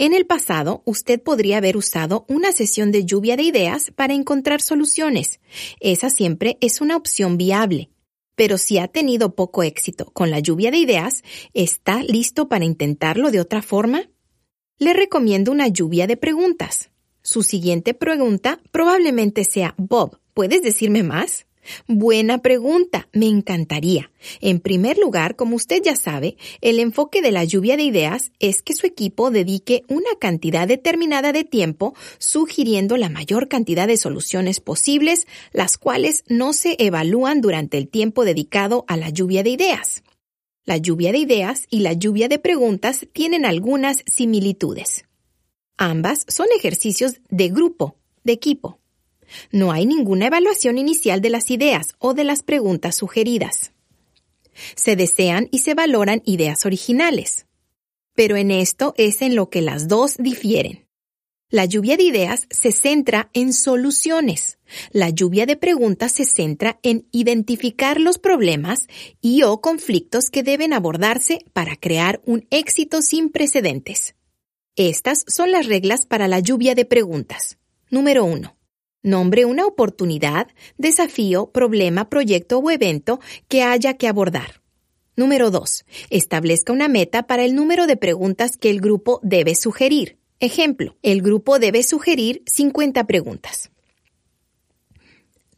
En el pasado, usted podría haber usado una sesión de lluvia de ideas para encontrar soluciones. Esa siempre es una opción viable. Pero si ha tenido poco éxito con la lluvia de ideas, ¿está listo para intentarlo de otra forma? Le recomiendo una lluvia de preguntas. Su siguiente pregunta probablemente sea, Bob, ¿puedes decirme más? Buena pregunta, me encantaría. En primer lugar, como usted ya sabe, el enfoque de la lluvia de ideas es que su equipo dedique una cantidad determinada de tiempo sugiriendo la mayor cantidad de soluciones posibles, las cuales no se evalúan durante el tiempo dedicado a la lluvia de ideas. La lluvia de ideas y la lluvia de preguntas tienen algunas similitudes. Ambas son ejercicios de grupo, de equipo. No hay ninguna evaluación inicial de las ideas o de las preguntas sugeridas. Se desean y se valoran ideas originales. Pero en esto es en lo que las dos difieren. La lluvia de ideas se centra en soluciones. La lluvia de preguntas se centra en identificar los problemas y o conflictos que deben abordarse para crear un éxito sin precedentes. Estas son las reglas para la lluvia de preguntas. Número 1. Nombre una oportunidad, desafío, problema, proyecto o evento que haya que abordar. Número 2. Establezca una meta para el número de preguntas que el grupo debe sugerir. Ejemplo, el grupo debe sugerir 50 preguntas.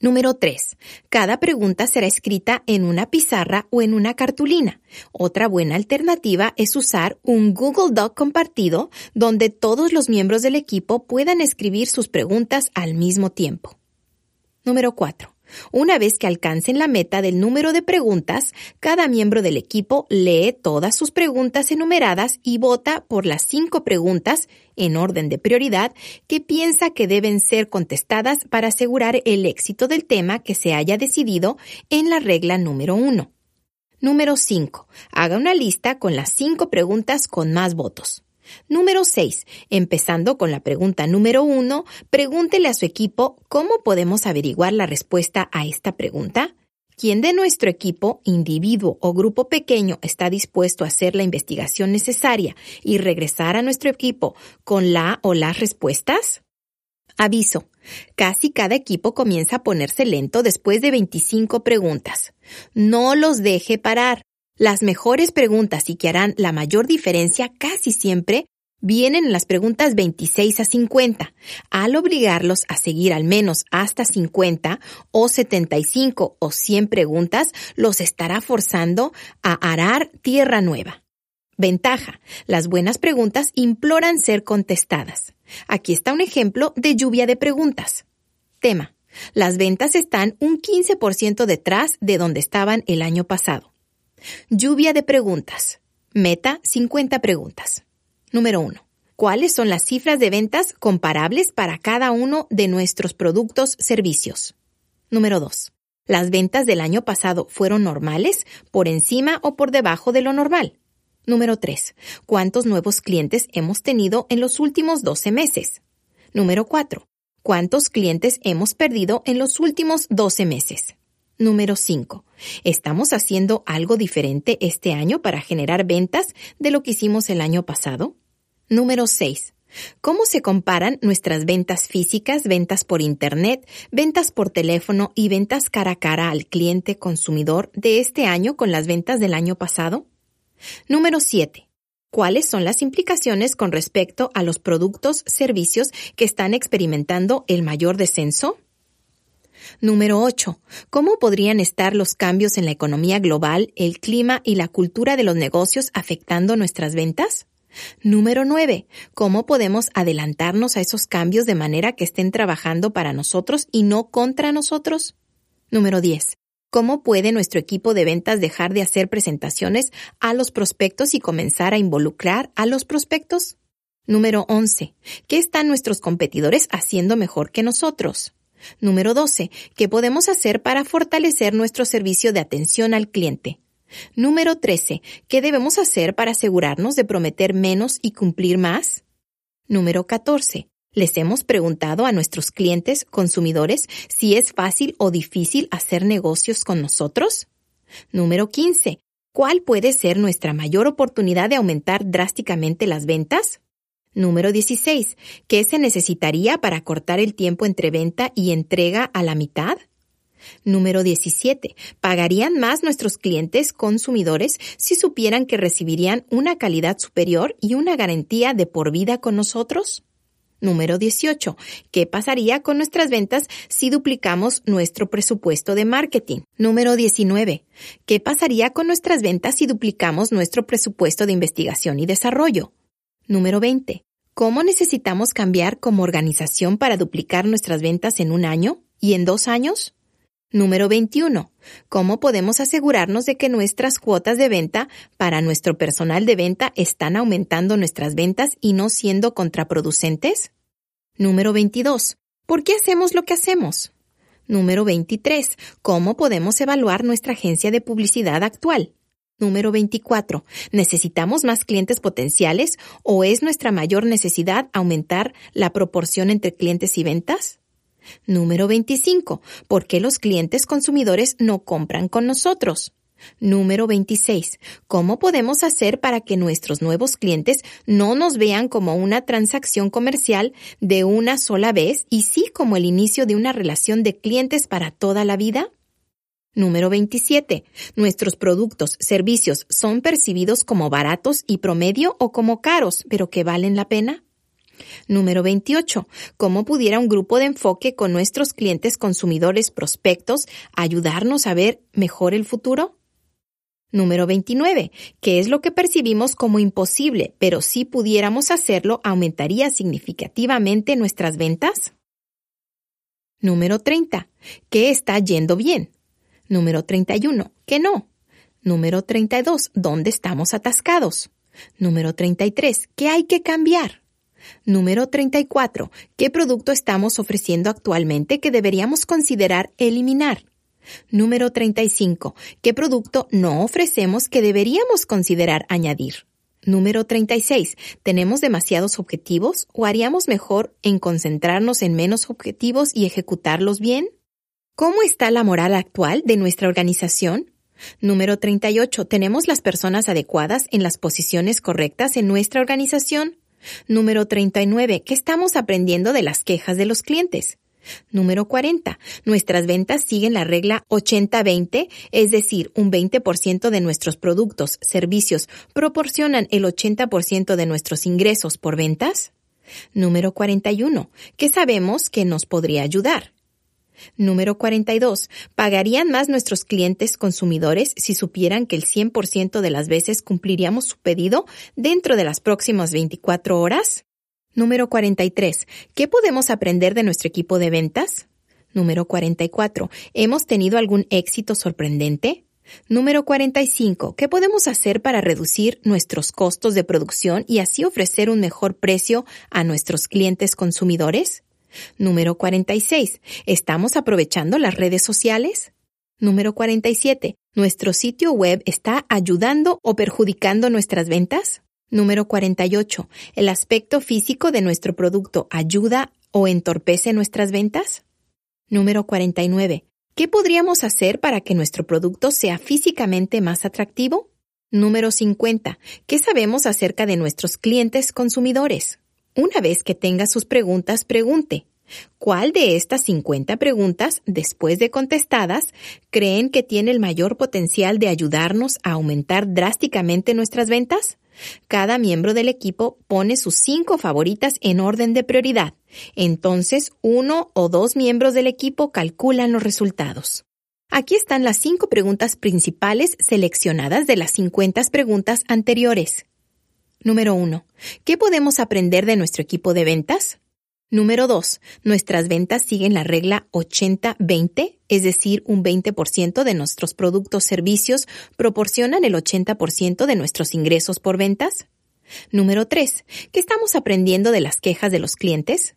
Número 3. Cada pregunta será escrita en una pizarra o en una cartulina. Otra buena alternativa es usar un Google Doc compartido donde todos los miembros del equipo puedan escribir sus preguntas al mismo tiempo. Número 4. Una vez que alcancen la meta del número de preguntas, cada miembro del equipo lee todas sus preguntas enumeradas y vota por las cinco preguntas, en orden de prioridad, que piensa que deben ser contestadas para asegurar el éxito del tema que se haya decidido en la regla número uno. Número 5. Haga una lista con las cinco preguntas con más votos. Número 6. Empezando con la pregunta número 1, pregúntele a su equipo cómo podemos averiguar la respuesta a esta pregunta. ¿Quién de nuestro equipo, individuo o grupo pequeño está dispuesto a hacer la investigación necesaria y regresar a nuestro equipo con la o las respuestas? Aviso. Casi cada equipo comienza a ponerse lento después de 25 preguntas. No los deje parar. Las mejores preguntas y que harán la mayor diferencia casi siempre vienen en las preguntas 26 a 50. Al obligarlos a seguir al menos hasta 50 o 75 o 100 preguntas, los estará forzando a arar tierra nueva. Ventaja. Las buenas preguntas imploran ser contestadas. Aquí está un ejemplo de lluvia de preguntas. Tema. Las ventas están un 15% detrás de donde estaban el año pasado. Lluvia de preguntas. Meta 50 preguntas. Número 1. ¿Cuáles son las cifras de ventas comparables para cada uno de nuestros productos servicios? Número 2. ¿Las ventas del año pasado fueron normales, por encima o por debajo de lo normal? Número 3. ¿Cuántos nuevos clientes hemos tenido en los últimos 12 meses? Número 4. ¿Cuántos clientes hemos perdido en los últimos 12 meses? Número 5. ¿Estamos haciendo algo diferente este año para generar ventas de lo que hicimos el año pasado? Número 6. ¿Cómo se comparan nuestras ventas físicas, ventas por Internet, ventas por teléfono y ventas cara a cara al cliente consumidor de este año con las ventas del año pasado? Número 7. ¿Cuáles son las implicaciones con respecto a los productos, servicios que están experimentando el mayor descenso? Número 8. ¿Cómo podrían estar los cambios en la economía global, el clima y la cultura de los negocios afectando nuestras ventas? Número 9. ¿Cómo podemos adelantarnos a esos cambios de manera que estén trabajando para nosotros y no contra nosotros? Número 10. ¿Cómo puede nuestro equipo de ventas dejar de hacer presentaciones a los prospectos y comenzar a involucrar a los prospectos? Número 11. ¿Qué están nuestros competidores haciendo mejor que nosotros? Número 12. ¿Qué podemos hacer para fortalecer nuestro servicio de atención al cliente? Número 13. ¿Qué debemos hacer para asegurarnos de prometer menos y cumplir más? Número 14. ¿Les hemos preguntado a nuestros clientes consumidores si es fácil o difícil hacer negocios con nosotros? Número 15. ¿Cuál puede ser nuestra mayor oportunidad de aumentar drásticamente las ventas? Número 16. ¿Qué se necesitaría para cortar el tiempo entre venta y entrega a la mitad? Número 17. ¿Pagarían más nuestros clientes consumidores si supieran que recibirían una calidad superior y una garantía de por vida con nosotros? Número 18. ¿Qué pasaría con nuestras ventas si duplicamos nuestro presupuesto de marketing? Número 19. ¿Qué pasaría con nuestras ventas si duplicamos nuestro presupuesto de investigación y desarrollo? Número 20. ¿Cómo necesitamos cambiar como organización para duplicar nuestras ventas en un año y en dos años? Número 21. ¿Cómo podemos asegurarnos de que nuestras cuotas de venta para nuestro personal de venta están aumentando nuestras ventas y no siendo contraproducentes? Número 22. ¿Por qué hacemos lo que hacemos? Número 23. ¿Cómo podemos evaluar nuestra agencia de publicidad actual? Número 24. ¿Necesitamos más clientes potenciales o es nuestra mayor necesidad aumentar la proporción entre clientes y ventas? Número 25. ¿Por qué los clientes consumidores no compran con nosotros? Número 26. ¿Cómo podemos hacer para que nuestros nuevos clientes no nos vean como una transacción comercial de una sola vez y sí como el inicio de una relación de clientes para toda la vida? Número 27. ¿Nuestros productos, servicios son percibidos como baratos y promedio o como caros, pero que valen la pena? Número 28. ¿Cómo pudiera un grupo de enfoque con nuestros clientes consumidores prospectos ayudarnos a ver mejor el futuro? Número 29. ¿Qué es lo que percibimos como imposible, pero si pudiéramos hacerlo aumentaría significativamente nuestras ventas? Número 30. ¿Qué está yendo bien? Número 31. ¿Qué no? Número 32. ¿Dónde estamos atascados? Número 33. ¿Qué hay que cambiar? Número 34. ¿Qué producto estamos ofreciendo actualmente que deberíamos considerar eliminar? Número 35. ¿Qué producto no ofrecemos que deberíamos considerar añadir? Número 36. ¿Tenemos demasiados objetivos o haríamos mejor en concentrarnos en menos objetivos y ejecutarlos bien? ¿Cómo está la moral actual de nuestra organización? Número 38. ¿Tenemos las personas adecuadas en las posiciones correctas en nuestra organización? Número 39. ¿Qué estamos aprendiendo de las quejas de los clientes? Número 40. Nuestras ventas siguen la regla 80-20, es decir, un 20% de nuestros productos, servicios proporcionan el 80% de nuestros ingresos por ventas. Número 41. ¿Qué sabemos que nos podría ayudar? Número 42. ¿Pagarían más nuestros clientes consumidores si supieran que el 100% de las veces cumpliríamos su pedido dentro de las próximas 24 horas? Número 43. ¿Qué podemos aprender de nuestro equipo de ventas? Número 44. ¿Hemos tenido algún éxito sorprendente? Número 45. ¿Qué podemos hacer para reducir nuestros costos de producción y así ofrecer un mejor precio a nuestros clientes consumidores? Número 46. ¿Estamos aprovechando las redes sociales? Número 47. ¿Nuestro sitio web está ayudando o perjudicando nuestras ventas? Número 48. ¿El aspecto físico de nuestro producto ayuda o entorpece nuestras ventas? Número 49. ¿Qué podríamos hacer para que nuestro producto sea físicamente más atractivo? Número 50. ¿Qué sabemos acerca de nuestros clientes consumidores? Una vez que tenga sus preguntas, pregunte, ¿cuál de estas 50 preguntas, después de contestadas, creen que tiene el mayor potencial de ayudarnos a aumentar drásticamente nuestras ventas? Cada miembro del equipo pone sus cinco favoritas en orden de prioridad. Entonces, uno o dos miembros del equipo calculan los resultados. Aquí están las cinco preguntas principales seleccionadas de las 50 preguntas anteriores. Número 1. ¿Qué podemos aprender de nuestro equipo de ventas? Número 2. Nuestras ventas siguen la regla 80-20, es decir, un 20% de nuestros productos servicios proporcionan el 80% de nuestros ingresos por ventas. Número 3. ¿Qué estamos aprendiendo de las quejas de los clientes?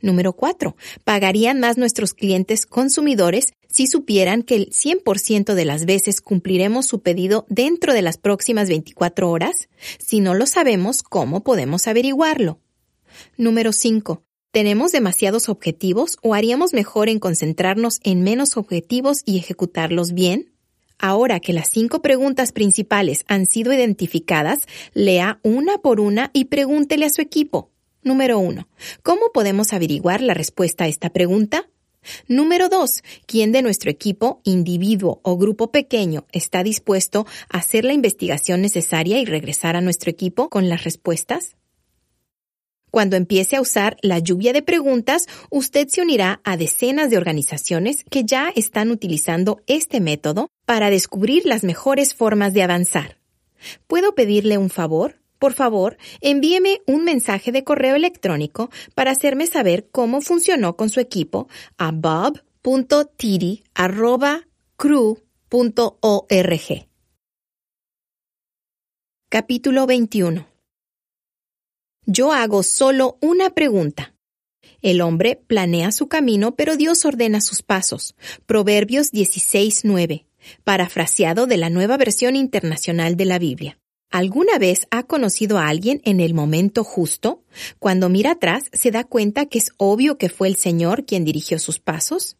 Número 4. ¿Pagarían más nuestros clientes consumidores si supieran que el 100% de las veces cumpliremos su pedido dentro de las próximas 24 horas? Si no lo sabemos, ¿cómo podemos averiguarlo? Número 5. ¿Tenemos demasiados objetivos o haríamos mejor en concentrarnos en menos objetivos y ejecutarlos bien? Ahora que las cinco preguntas principales han sido identificadas, lea una por una y pregúntele a su equipo. Número 1. ¿Cómo podemos averiguar la respuesta a esta pregunta? Número dos, ¿quién de nuestro equipo, individuo o grupo pequeño está dispuesto a hacer la investigación necesaria y regresar a nuestro equipo con las respuestas? Cuando empiece a usar la lluvia de preguntas, usted se unirá a decenas de organizaciones que ya están utilizando este método para descubrir las mejores formas de avanzar. ¿Puedo pedirle un favor? Por favor, envíeme un mensaje de correo electrónico para hacerme saber cómo funcionó con su equipo a bob.tiri.crew.org. Capítulo 21. Yo hago solo una pregunta. El hombre planea su camino, pero Dios ordena sus pasos. Proverbios 16.9, parafraseado de la nueva versión internacional de la Biblia. ¿Alguna vez ha conocido a alguien en el momento justo? Cuando mira atrás, ¿se da cuenta que es obvio que fue el Señor quien dirigió sus pasos?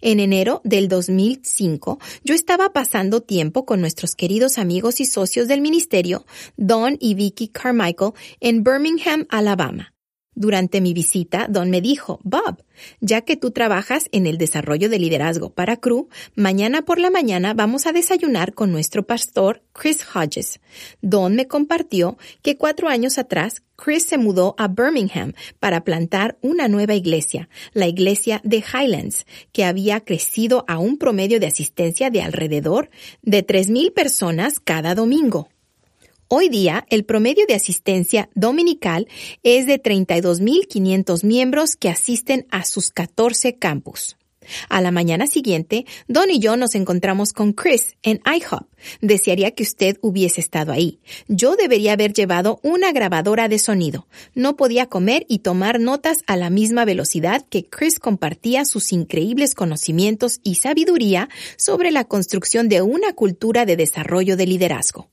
En enero del 2005, yo estaba pasando tiempo con nuestros queridos amigos y socios del ministerio, Don y Vicky Carmichael, en Birmingham, Alabama. Durante mi visita, Don me dijo, Bob, ya que tú trabajas en el desarrollo de liderazgo para Crew, mañana por la mañana vamos a desayunar con nuestro pastor Chris Hodges. Don me compartió que cuatro años atrás Chris se mudó a Birmingham para plantar una nueva iglesia, la iglesia de Highlands, que había crecido a un promedio de asistencia de alrededor de 3.000 personas cada domingo. Hoy día, el promedio de asistencia dominical es de 32.500 miembros que asisten a sus 14 campus. A la mañana siguiente, Don y yo nos encontramos con Chris en IHOP. Desearía que usted hubiese estado ahí. Yo debería haber llevado una grabadora de sonido. No podía comer y tomar notas a la misma velocidad que Chris compartía sus increíbles conocimientos y sabiduría sobre la construcción de una cultura de desarrollo de liderazgo.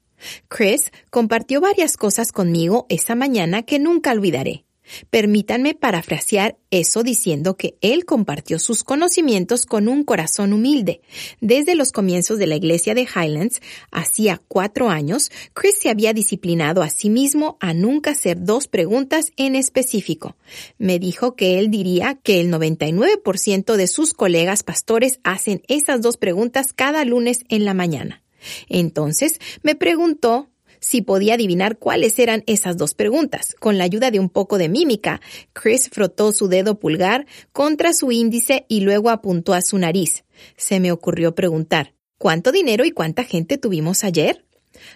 Chris compartió varias cosas conmigo esa mañana que nunca olvidaré. Permítanme parafrasear eso diciendo que él compartió sus conocimientos con un corazón humilde. Desde los comienzos de la iglesia de Highlands, hacía cuatro años, Chris se había disciplinado a sí mismo a nunca hacer dos preguntas en específico. Me dijo que él diría que el 99% de sus colegas pastores hacen esas dos preguntas cada lunes en la mañana. Entonces me preguntó si podía adivinar cuáles eran esas dos preguntas. Con la ayuda de un poco de mímica, Chris frotó su dedo pulgar contra su índice y luego apuntó a su nariz. Se me ocurrió preguntar, ¿cuánto dinero y cuánta gente tuvimos ayer?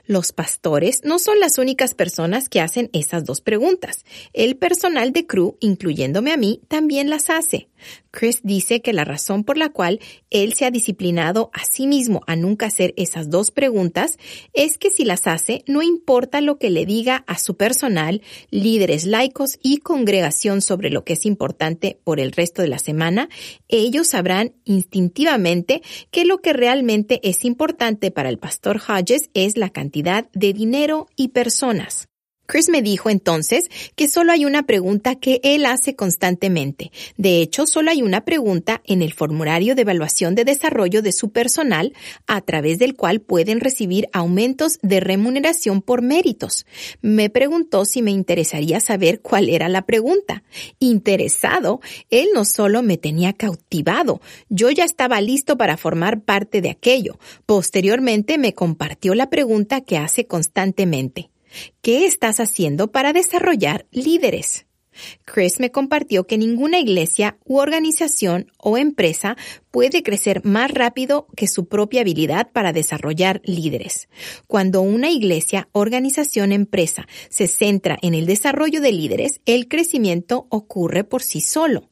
Los pastores no son las únicas personas que hacen esas dos preguntas. El personal de crew, incluyéndome a mí, también las hace. Chris dice que la razón por la cual él se ha disciplinado a sí mismo a nunca hacer esas dos preguntas es que si las hace, no importa lo que le diga a su personal, líderes laicos y congregación sobre lo que es importante por el resto de la semana, ellos sabrán instintivamente que lo que realmente es importante para el pastor Hodges es la cantidad de dinero y personas. Chris me dijo entonces que solo hay una pregunta que él hace constantemente. De hecho, solo hay una pregunta en el formulario de evaluación de desarrollo de su personal a través del cual pueden recibir aumentos de remuneración por méritos. Me preguntó si me interesaría saber cuál era la pregunta. Interesado, él no solo me tenía cautivado, yo ya estaba listo para formar parte de aquello. Posteriormente me compartió la pregunta que hace constantemente. ¿Qué estás haciendo para desarrollar líderes? Chris me compartió que ninguna iglesia u organización o empresa puede crecer más rápido que su propia habilidad para desarrollar líderes. Cuando una iglesia, organización, empresa se centra en el desarrollo de líderes, el crecimiento ocurre por sí solo.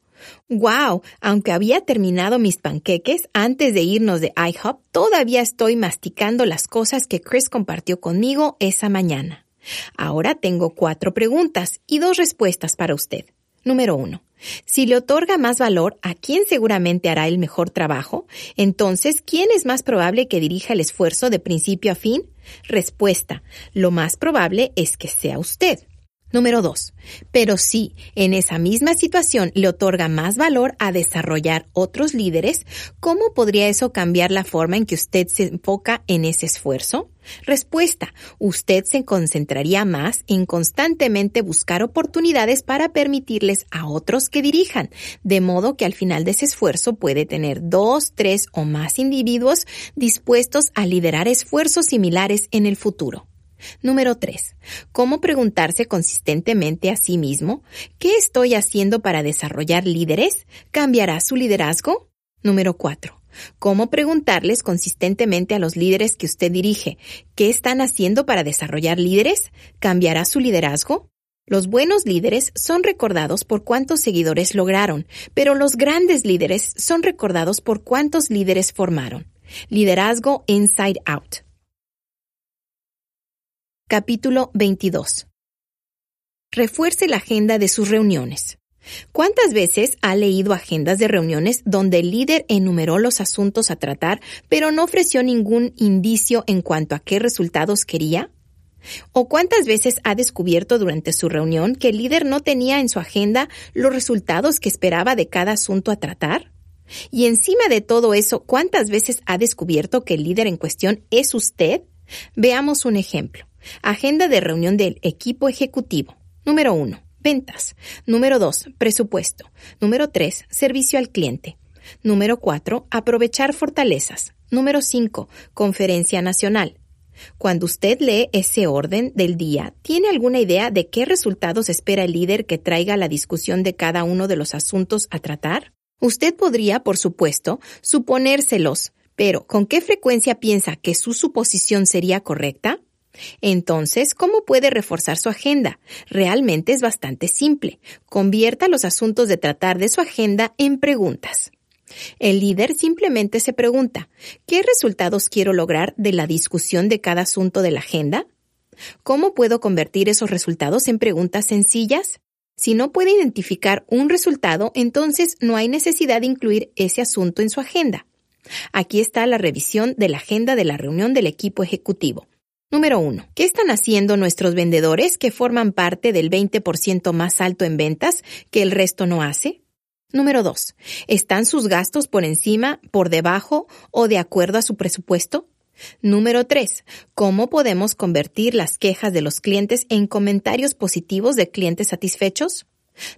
Wow, aunque había terminado mis panqueques antes de irnos de IHOP, todavía estoy masticando las cosas que Chris compartió conmigo esa mañana. Ahora tengo cuatro preguntas y dos respuestas para usted. Número uno. Si le otorga más valor a quien seguramente hará el mejor trabajo, entonces, ¿quién es más probable que dirija el esfuerzo de principio a fin? Respuesta. Lo más probable es que sea usted. Número dos. Pero si en esa misma situación le otorga más valor a desarrollar otros líderes, ¿cómo podría eso cambiar la forma en que usted se enfoca en ese esfuerzo? Respuesta. Usted se concentraría más en constantemente buscar oportunidades para permitirles a otros que dirijan, de modo que al final de ese esfuerzo puede tener dos, tres o más individuos dispuestos a liderar esfuerzos similares en el futuro. Número 3. ¿Cómo preguntarse consistentemente a sí mismo? ¿Qué estoy haciendo para desarrollar líderes? ¿Cambiará su liderazgo? Número 4. ¿Cómo preguntarles consistentemente a los líderes que usted dirige? ¿Qué están haciendo para desarrollar líderes? ¿Cambiará su liderazgo? Los buenos líderes son recordados por cuántos seguidores lograron, pero los grandes líderes son recordados por cuántos líderes formaron. Liderazgo Inside Out. Capítulo 22. Refuerce la agenda de sus reuniones. ¿Cuántas veces ha leído agendas de reuniones donde el líder enumeró los asuntos a tratar, pero no ofreció ningún indicio en cuanto a qué resultados quería? ¿O cuántas veces ha descubierto durante su reunión que el líder no tenía en su agenda los resultados que esperaba de cada asunto a tratar? Y encima de todo eso, ¿cuántas veces ha descubierto que el líder en cuestión es usted? Veamos un ejemplo. Agenda de reunión del equipo ejecutivo. Número 1. Ventas. Número 2. Presupuesto. Número 3. Servicio al cliente. Número 4. Aprovechar fortalezas. Número 5. Conferencia nacional. Cuando usted lee ese orden del día, ¿tiene alguna idea de qué resultados espera el líder que traiga la discusión de cada uno de los asuntos a tratar? Usted podría, por supuesto, suponérselos, pero ¿con qué frecuencia piensa que su suposición sería correcta? Entonces, ¿cómo puede reforzar su agenda? Realmente es bastante simple. Convierta los asuntos de tratar de su agenda en preguntas. El líder simplemente se pregunta, ¿qué resultados quiero lograr de la discusión de cada asunto de la agenda? ¿Cómo puedo convertir esos resultados en preguntas sencillas? Si no puede identificar un resultado, entonces no hay necesidad de incluir ese asunto en su agenda. Aquí está la revisión de la agenda de la reunión del equipo ejecutivo. Número 1. ¿Qué están haciendo nuestros vendedores que forman parte del 20% más alto en ventas que el resto no hace? Número 2. ¿Están sus gastos por encima, por debajo o de acuerdo a su presupuesto? Número 3. ¿Cómo podemos convertir las quejas de los clientes en comentarios positivos de clientes satisfechos?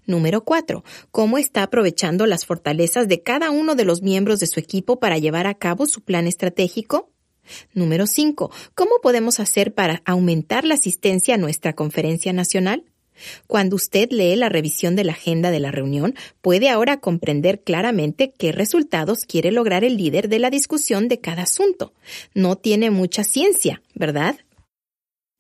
Número 4. ¿Cómo está aprovechando las fortalezas de cada uno de los miembros de su equipo para llevar a cabo su plan estratégico? Número 5. ¿Cómo podemos hacer para aumentar la asistencia a nuestra conferencia nacional? Cuando usted lee la revisión de la agenda de la reunión, puede ahora comprender claramente qué resultados quiere lograr el líder de la discusión de cada asunto. No tiene mucha ciencia, ¿verdad?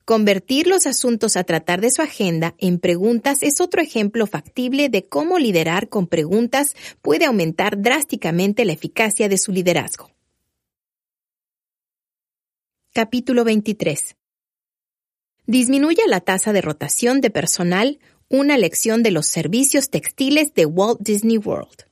Convertir los asuntos a tratar de su agenda en preguntas es otro ejemplo factible de cómo liderar con preguntas puede aumentar drásticamente la eficacia de su liderazgo. Capítulo 23. Disminuye la tasa de rotación de personal, una lección de los servicios textiles de Walt Disney World.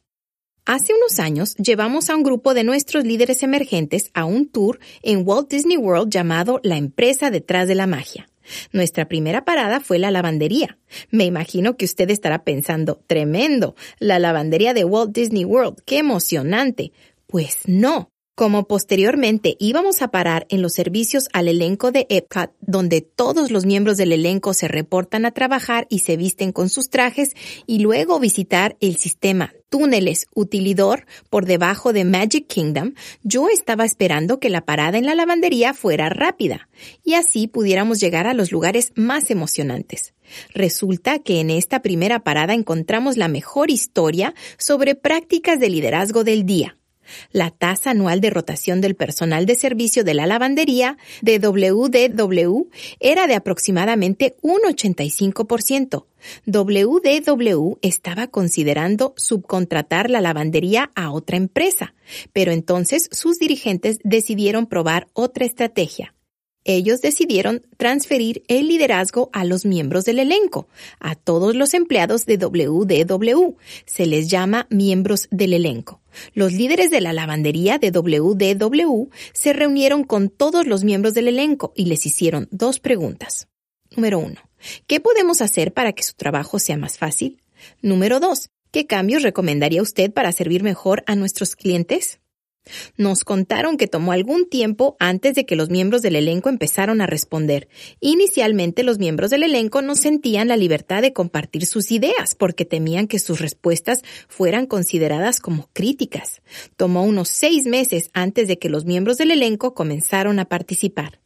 Hace unos años llevamos a un grupo de nuestros líderes emergentes a un tour en Walt Disney World llamado La empresa detrás de la magia. Nuestra primera parada fue la lavandería. Me imagino que usted estará pensando, tremendo, la lavandería de Walt Disney World, qué emocionante. Pues no, como posteriormente íbamos a parar en los servicios al elenco de Epcot, donde todos los miembros del elenco se reportan a trabajar y se visten con sus trajes, y luego visitar el sistema túneles utilidor por debajo de Magic Kingdom, yo estaba esperando que la parada en la lavandería fuera rápida, y así pudiéramos llegar a los lugares más emocionantes. Resulta que en esta primera parada encontramos la mejor historia sobre prácticas de liderazgo del día la tasa anual de rotación del personal de servicio de la lavandería de WDW era de aproximadamente un 85%. WDW estaba considerando subcontratar la lavandería a otra empresa, pero entonces sus dirigentes decidieron probar otra estrategia ellos decidieron transferir el liderazgo a los miembros del elenco, a todos los empleados de WDW. Se les llama miembros del elenco. Los líderes de la lavandería de WDW se reunieron con todos los miembros del elenco y les hicieron dos preguntas. Número uno, ¿qué podemos hacer para que su trabajo sea más fácil? Número dos, ¿qué cambios recomendaría usted para servir mejor a nuestros clientes? Nos contaron que tomó algún tiempo antes de que los miembros del elenco empezaron a responder. Inicialmente los miembros del elenco no sentían la libertad de compartir sus ideas porque temían que sus respuestas fueran consideradas como críticas. Tomó unos seis meses antes de que los miembros del elenco comenzaron a participar.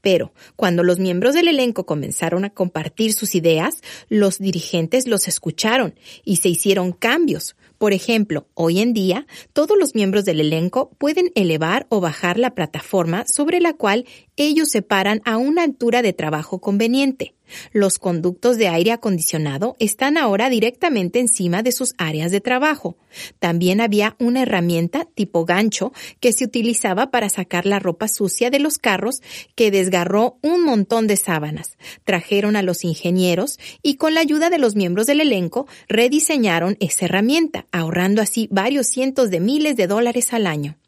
Pero cuando los miembros del elenco comenzaron a compartir sus ideas, los dirigentes los escucharon y se hicieron cambios, por ejemplo, hoy en día, todos los miembros del elenco pueden elevar o bajar la plataforma sobre la cual ellos se paran a una altura de trabajo conveniente. Los conductos de aire acondicionado están ahora directamente encima de sus áreas de trabajo. También había una herramienta tipo gancho que se utilizaba para sacar la ropa sucia de los carros que desgarró un montón de sábanas. Trajeron a los ingenieros y con la ayuda de los miembros del elenco rediseñaron esa herramienta, ahorrando así varios cientos de miles de dólares al año.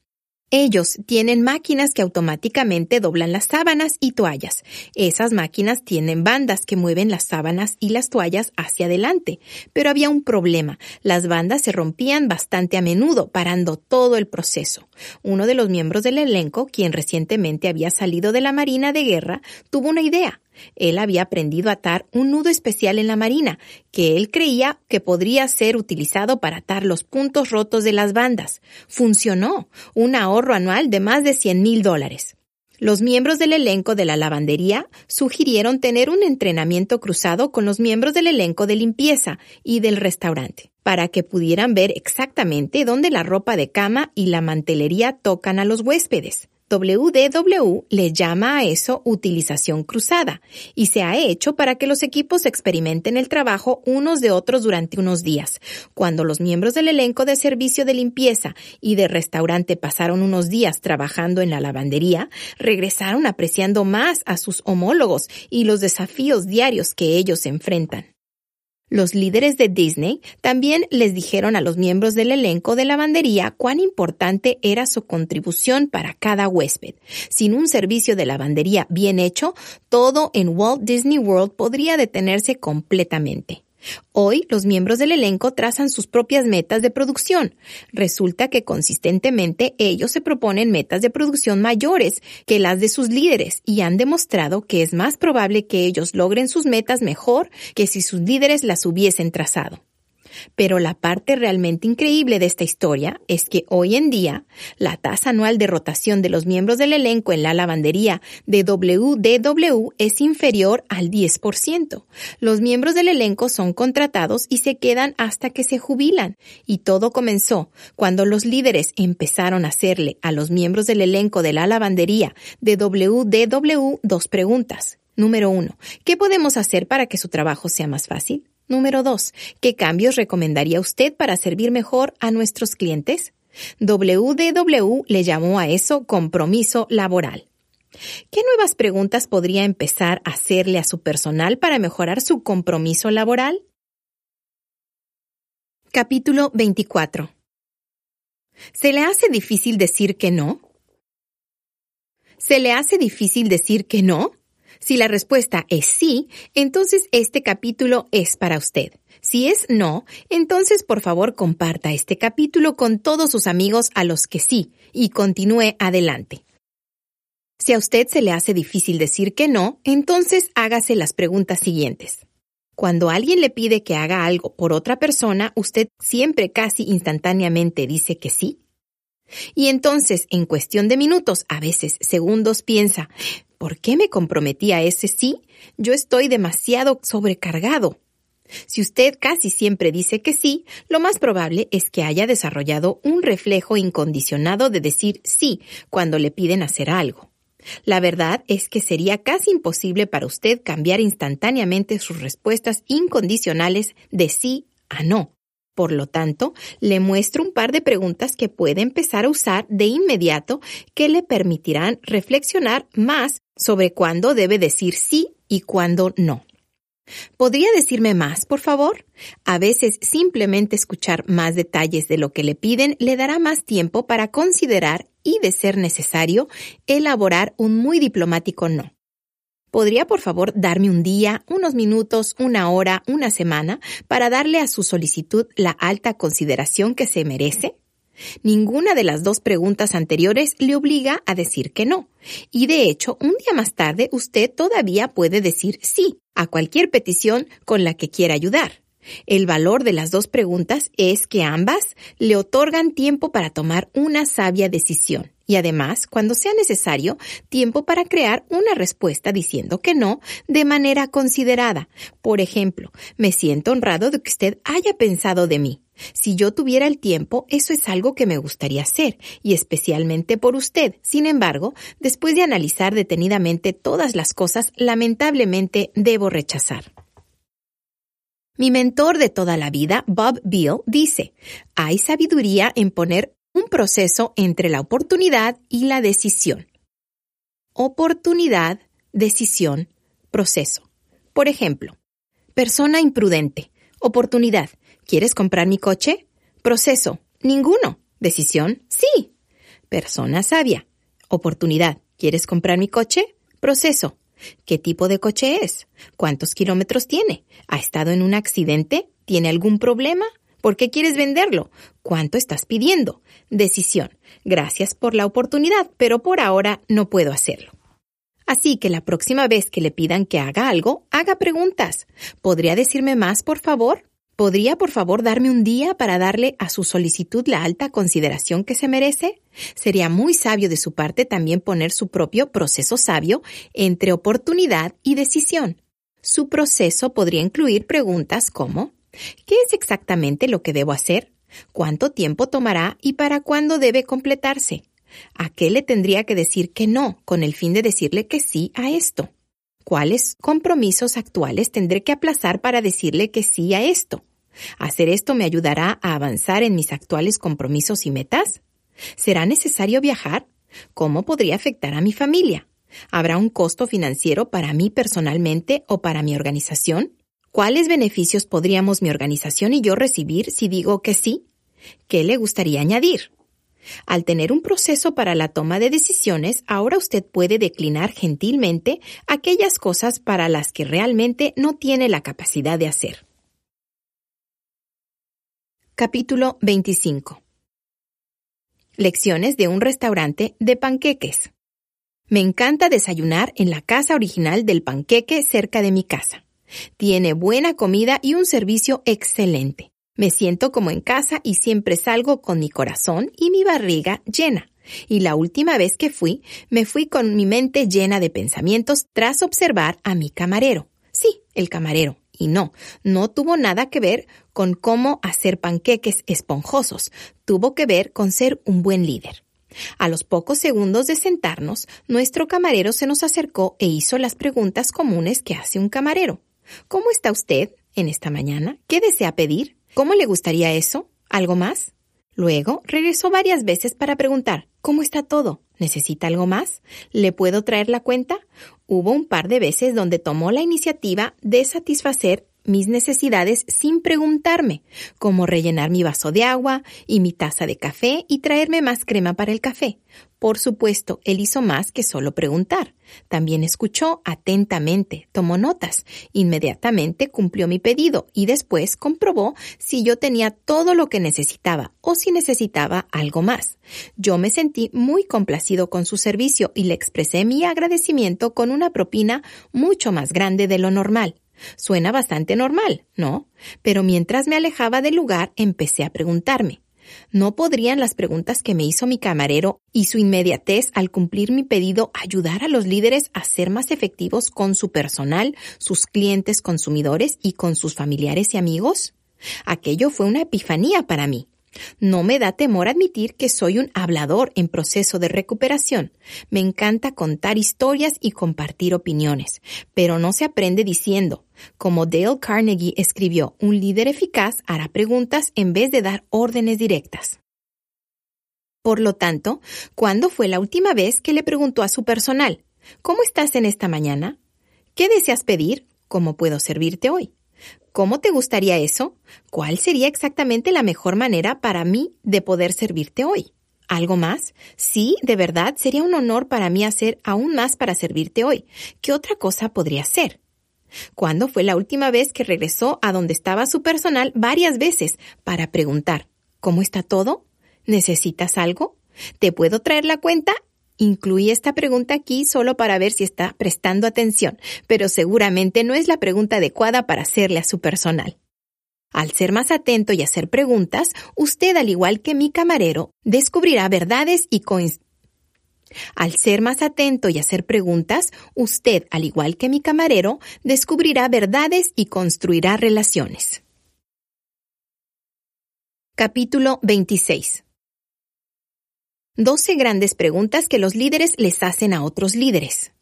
Ellos tienen máquinas que automáticamente doblan las sábanas y toallas. Esas máquinas tienen bandas que mueven las sábanas y las toallas hacia adelante. Pero había un problema. Las bandas se rompían bastante a menudo, parando todo el proceso. Uno de los miembros del elenco, quien recientemente había salido de la Marina de Guerra, tuvo una idea. Él había aprendido a atar un nudo especial en la marina, que él creía que podría ser utilizado para atar los puntos rotos de las bandas. Funcionó, un ahorro anual de más de 100 mil dólares. Los miembros del elenco de la lavandería sugirieron tener un entrenamiento cruzado con los miembros del elenco de limpieza y del restaurante, para que pudieran ver exactamente dónde la ropa de cama y la mantelería tocan a los huéspedes. WDW le llama a eso utilización cruzada y se ha hecho para que los equipos experimenten el trabajo unos de otros durante unos días. Cuando los miembros del elenco de servicio de limpieza y de restaurante pasaron unos días trabajando en la lavandería, regresaron apreciando más a sus homólogos y los desafíos diarios que ellos enfrentan. Los líderes de Disney también les dijeron a los miembros del elenco de lavandería cuán importante era su contribución para cada huésped. Sin un servicio de lavandería bien hecho, todo en Walt Disney World podría detenerse completamente. Hoy los miembros del elenco trazan sus propias metas de producción. Resulta que consistentemente ellos se proponen metas de producción mayores que las de sus líderes y han demostrado que es más probable que ellos logren sus metas mejor que si sus líderes las hubiesen trazado. Pero la parte realmente increíble de esta historia es que hoy en día la tasa anual de rotación de los miembros del elenco en la lavandería de WDW es inferior al 10%. Los miembros del elenco son contratados y se quedan hasta que se jubilan. Y todo comenzó cuando los líderes empezaron a hacerle a los miembros del elenco de la lavandería de WDW dos preguntas. Número uno, ¿qué podemos hacer para que su trabajo sea más fácil? Número 2. ¿Qué cambios recomendaría usted para servir mejor a nuestros clientes? WDW le llamó a eso compromiso laboral. ¿Qué nuevas preguntas podría empezar a hacerle a su personal para mejorar su compromiso laboral? Capítulo 24. ¿Se le hace difícil decir que no? ¿Se le hace difícil decir que no? Si la respuesta es sí, entonces este capítulo es para usted. Si es no, entonces por favor comparta este capítulo con todos sus amigos a los que sí y continúe adelante. Si a usted se le hace difícil decir que no, entonces hágase las preguntas siguientes. Cuando alguien le pide que haga algo por otra persona, usted siempre casi instantáneamente dice que sí. Y entonces, en cuestión de minutos, a veces segundos, piensa, ¿Por qué me comprometí a ese sí? Yo estoy demasiado sobrecargado. Si usted casi siempre dice que sí, lo más probable es que haya desarrollado un reflejo incondicionado de decir sí cuando le piden hacer algo. La verdad es que sería casi imposible para usted cambiar instantáneamente sus respuestas incondicionales de sí a no. Por lo tanto, le muestro un par de preguntas que puede empezar a usar de inmediato que le permitirán reflexionar más sobre cuándo debe decir sí y cuándo no. ¿Podría decirme más, por favor? A veces simplemente escuchar más detalles de lo que le piden le dará más tiempo para considerar y, de ser necesario, elaborar un muy diplomático no. ¿Podría por favor darme un día, unos minutos, una hora, una semana para darle a su solicitud la alta consideración que se merece? Ninguna de las dos preguntas anteriores le obliga a decir que no. Y de hecho, un día más tarde usted todavía puede decir sí a cualquier petición con la que quiera ayudar. El valor de las dos preguntas es que ambas le otorgan tiempo para tomar una sabia decisión y además, cuando sea necesario, tiempo para crear una respuesta diciendo que no de manera considerada. Por ejemplo, me siento honrado de que usted haya pensado de mí. Si yo tuviera el tiempo, eso es algo que me gustaría hacer, y especialmente por usted. Sin embargo, después de analizar detenidamente todas las cosas, lamentablemente debo rechazar. Mi mentor de toda la vida, Bob Beal, dice, hay sabiduría en poner un proceso entre la oportunidad y la decisión. Oportunidad, decisión, proceso. Por ejemplo, persona imprudente. Oportunidad. ¿Quieres comprar mi coche? Proceso. Ninguno. Decisión. Sí. Persona sabia. Oportunidad. ¿Quieres comprar mi coche? Proceso. ¿Qué tipo de coche es? ¿Cuántos kilómetros tiene? ¿Ha estado en un accidente? ¿Tiene algún problema? ¿Por qué quieres venderlo? ¿Cuánto estás pidiendo? Decisión. Gracias por la oportunidad, pero por ahora no puedo hacerlo. Así que la próxima vez que le pidan que haga algo, haga preguntas. ¿Podría decirme más, por favor? ¿Podría, por favor, darme un día para darle a su solicitud la alta consideración que se merece? Sería muy sabio de su parte también poner su propio proceso sabio entre oportunidad y decisión. Su proceso podría incluir preguntas como ¿Qué es exactamente lo que debo hacer? ¿Cuánto tiempo tomará y para cuándo debe completarse? ¿A qué le tendría que decir que no con el fin de decirle que sí a esto? ¿Cuáles compromisos actuales tendré que aplazar para decirle que sí a esto? ¿Hacer esto me ayudará a avanzar en mis actuales compromisos y metas? ¿Será necesario viajar? ¿Cómo podría afectar a mi familia? ¿Habrá un costo financiero para mí personalmente o para mi organización? ¿Cuáles beneficios podríamos mi organización y yo recibir si digo que sí? ¿Qué le gustaría añadir? Al tener un proceso para la toma de decisiones, ahora usted puede declinar gentilmente aquellas cosas para las que realmente no tiene la capacidad de hacer. Capítulo 25 Lecciones de un restaurante de panqueques. Me encanta desayunar en la casa original del panqueque cerca de mi casa. Tiene buena comida y un servicio excelente. Me siento como en casa y siempre salgo con mi corazón y mi barriga llena. Y la última vez que fui, me fui con mi mente llena de pensamientos tras observar a mi camarero. Sí, el camarero. Y no, no tuvo nada que ver con cómo hacer panqueques esponjosos. Tuvo que ver con ser un buen líder. A los pocos segundos de sentarnos, nuestro camarero se nos acercó e hizo las preguntas comunes que hace un camarero. ¿Cómo está usted en esta mañana? ¿Qué desea pedir? ¿Cómo le gustaría eso? ¿Algo más? Luego regresó varias veces para preguntar, ¿cómo está todo? ¿Necesita algo más? ¿Le puedo traer la cuenta? Hubo un par de veces donde tomó la iniciativa de satisfacer mis necesidades sin preguntarme, como rellenar mi vaso de agua y mi taza de café y traerme más crema para el café. Por supuesto, él hizo más que solo preguntar. También escuchó atentamente, tomó notas, inmediatamente cumplió mi pedido y después comprobó si yo tenía todo lo que necesitaba o si necesitaba algo más. Yo me sentí muy complacido con su servicio y le expresé mi agradecimiento con una propina mucho más grande de lo normal. Suena bastante normal, ¿no? Pero mientras me alejaba del lugar empecé a preguntarme, ¿no podrían las preguntas que me hizo mi camarero y su inmediatez al cumplir mi pedido ayudar a los líderes a ser más efectivos con su personal, sus clientes consumidores y con sus familiares y amigos? Aquello fue una epifanía para mí. No me da temor admitir que soy un hablador en proceso de recuperación. Me encanta contar historias y compartir opiniones, pero no se aprende diciendo, como Dale Carnegie escribió, un líder eficaz hará preguntas en vez de dar órdenes directas. Por lo tanto, ¿cuándo fue la última vez que le preguntó a su personal, ¿Cómo estás en esta mañana? ¿Qué deseas pedir? ¿Cómo puedo servirte hoy? ¿Cómo te gustaría eso? ¿Cuál sería exactamente la mejor manera para mí de poder servirte hoy? ¿Algo más? Sí, de verdad, sería un honor para mí hacer aún más para servirte hoy. ¿Qué otra cosa podría ser? ¿Cuándo fue la última vez que regresó a donde estaba su personal varias veces para preguntar, ¿cómo está todo? ¿Necesitas algo? ¿Te puedo traer la cuenta? Incluí esta pregunta aquí solo para ver si está prestando atención, pero seguramente no es la pregunta adecuada para hacerle a su personal. Al ser más atento y hacer preguntas, usted, al igual que mi camarero, descubrirá verdades y al ser más atento y hacer preguntas, usted, al igual que mi camarero, descubrirá verdades y construirá relaciones. Capítulo 26 12 grandes preguntas que los líderes les hacen a otros líderes.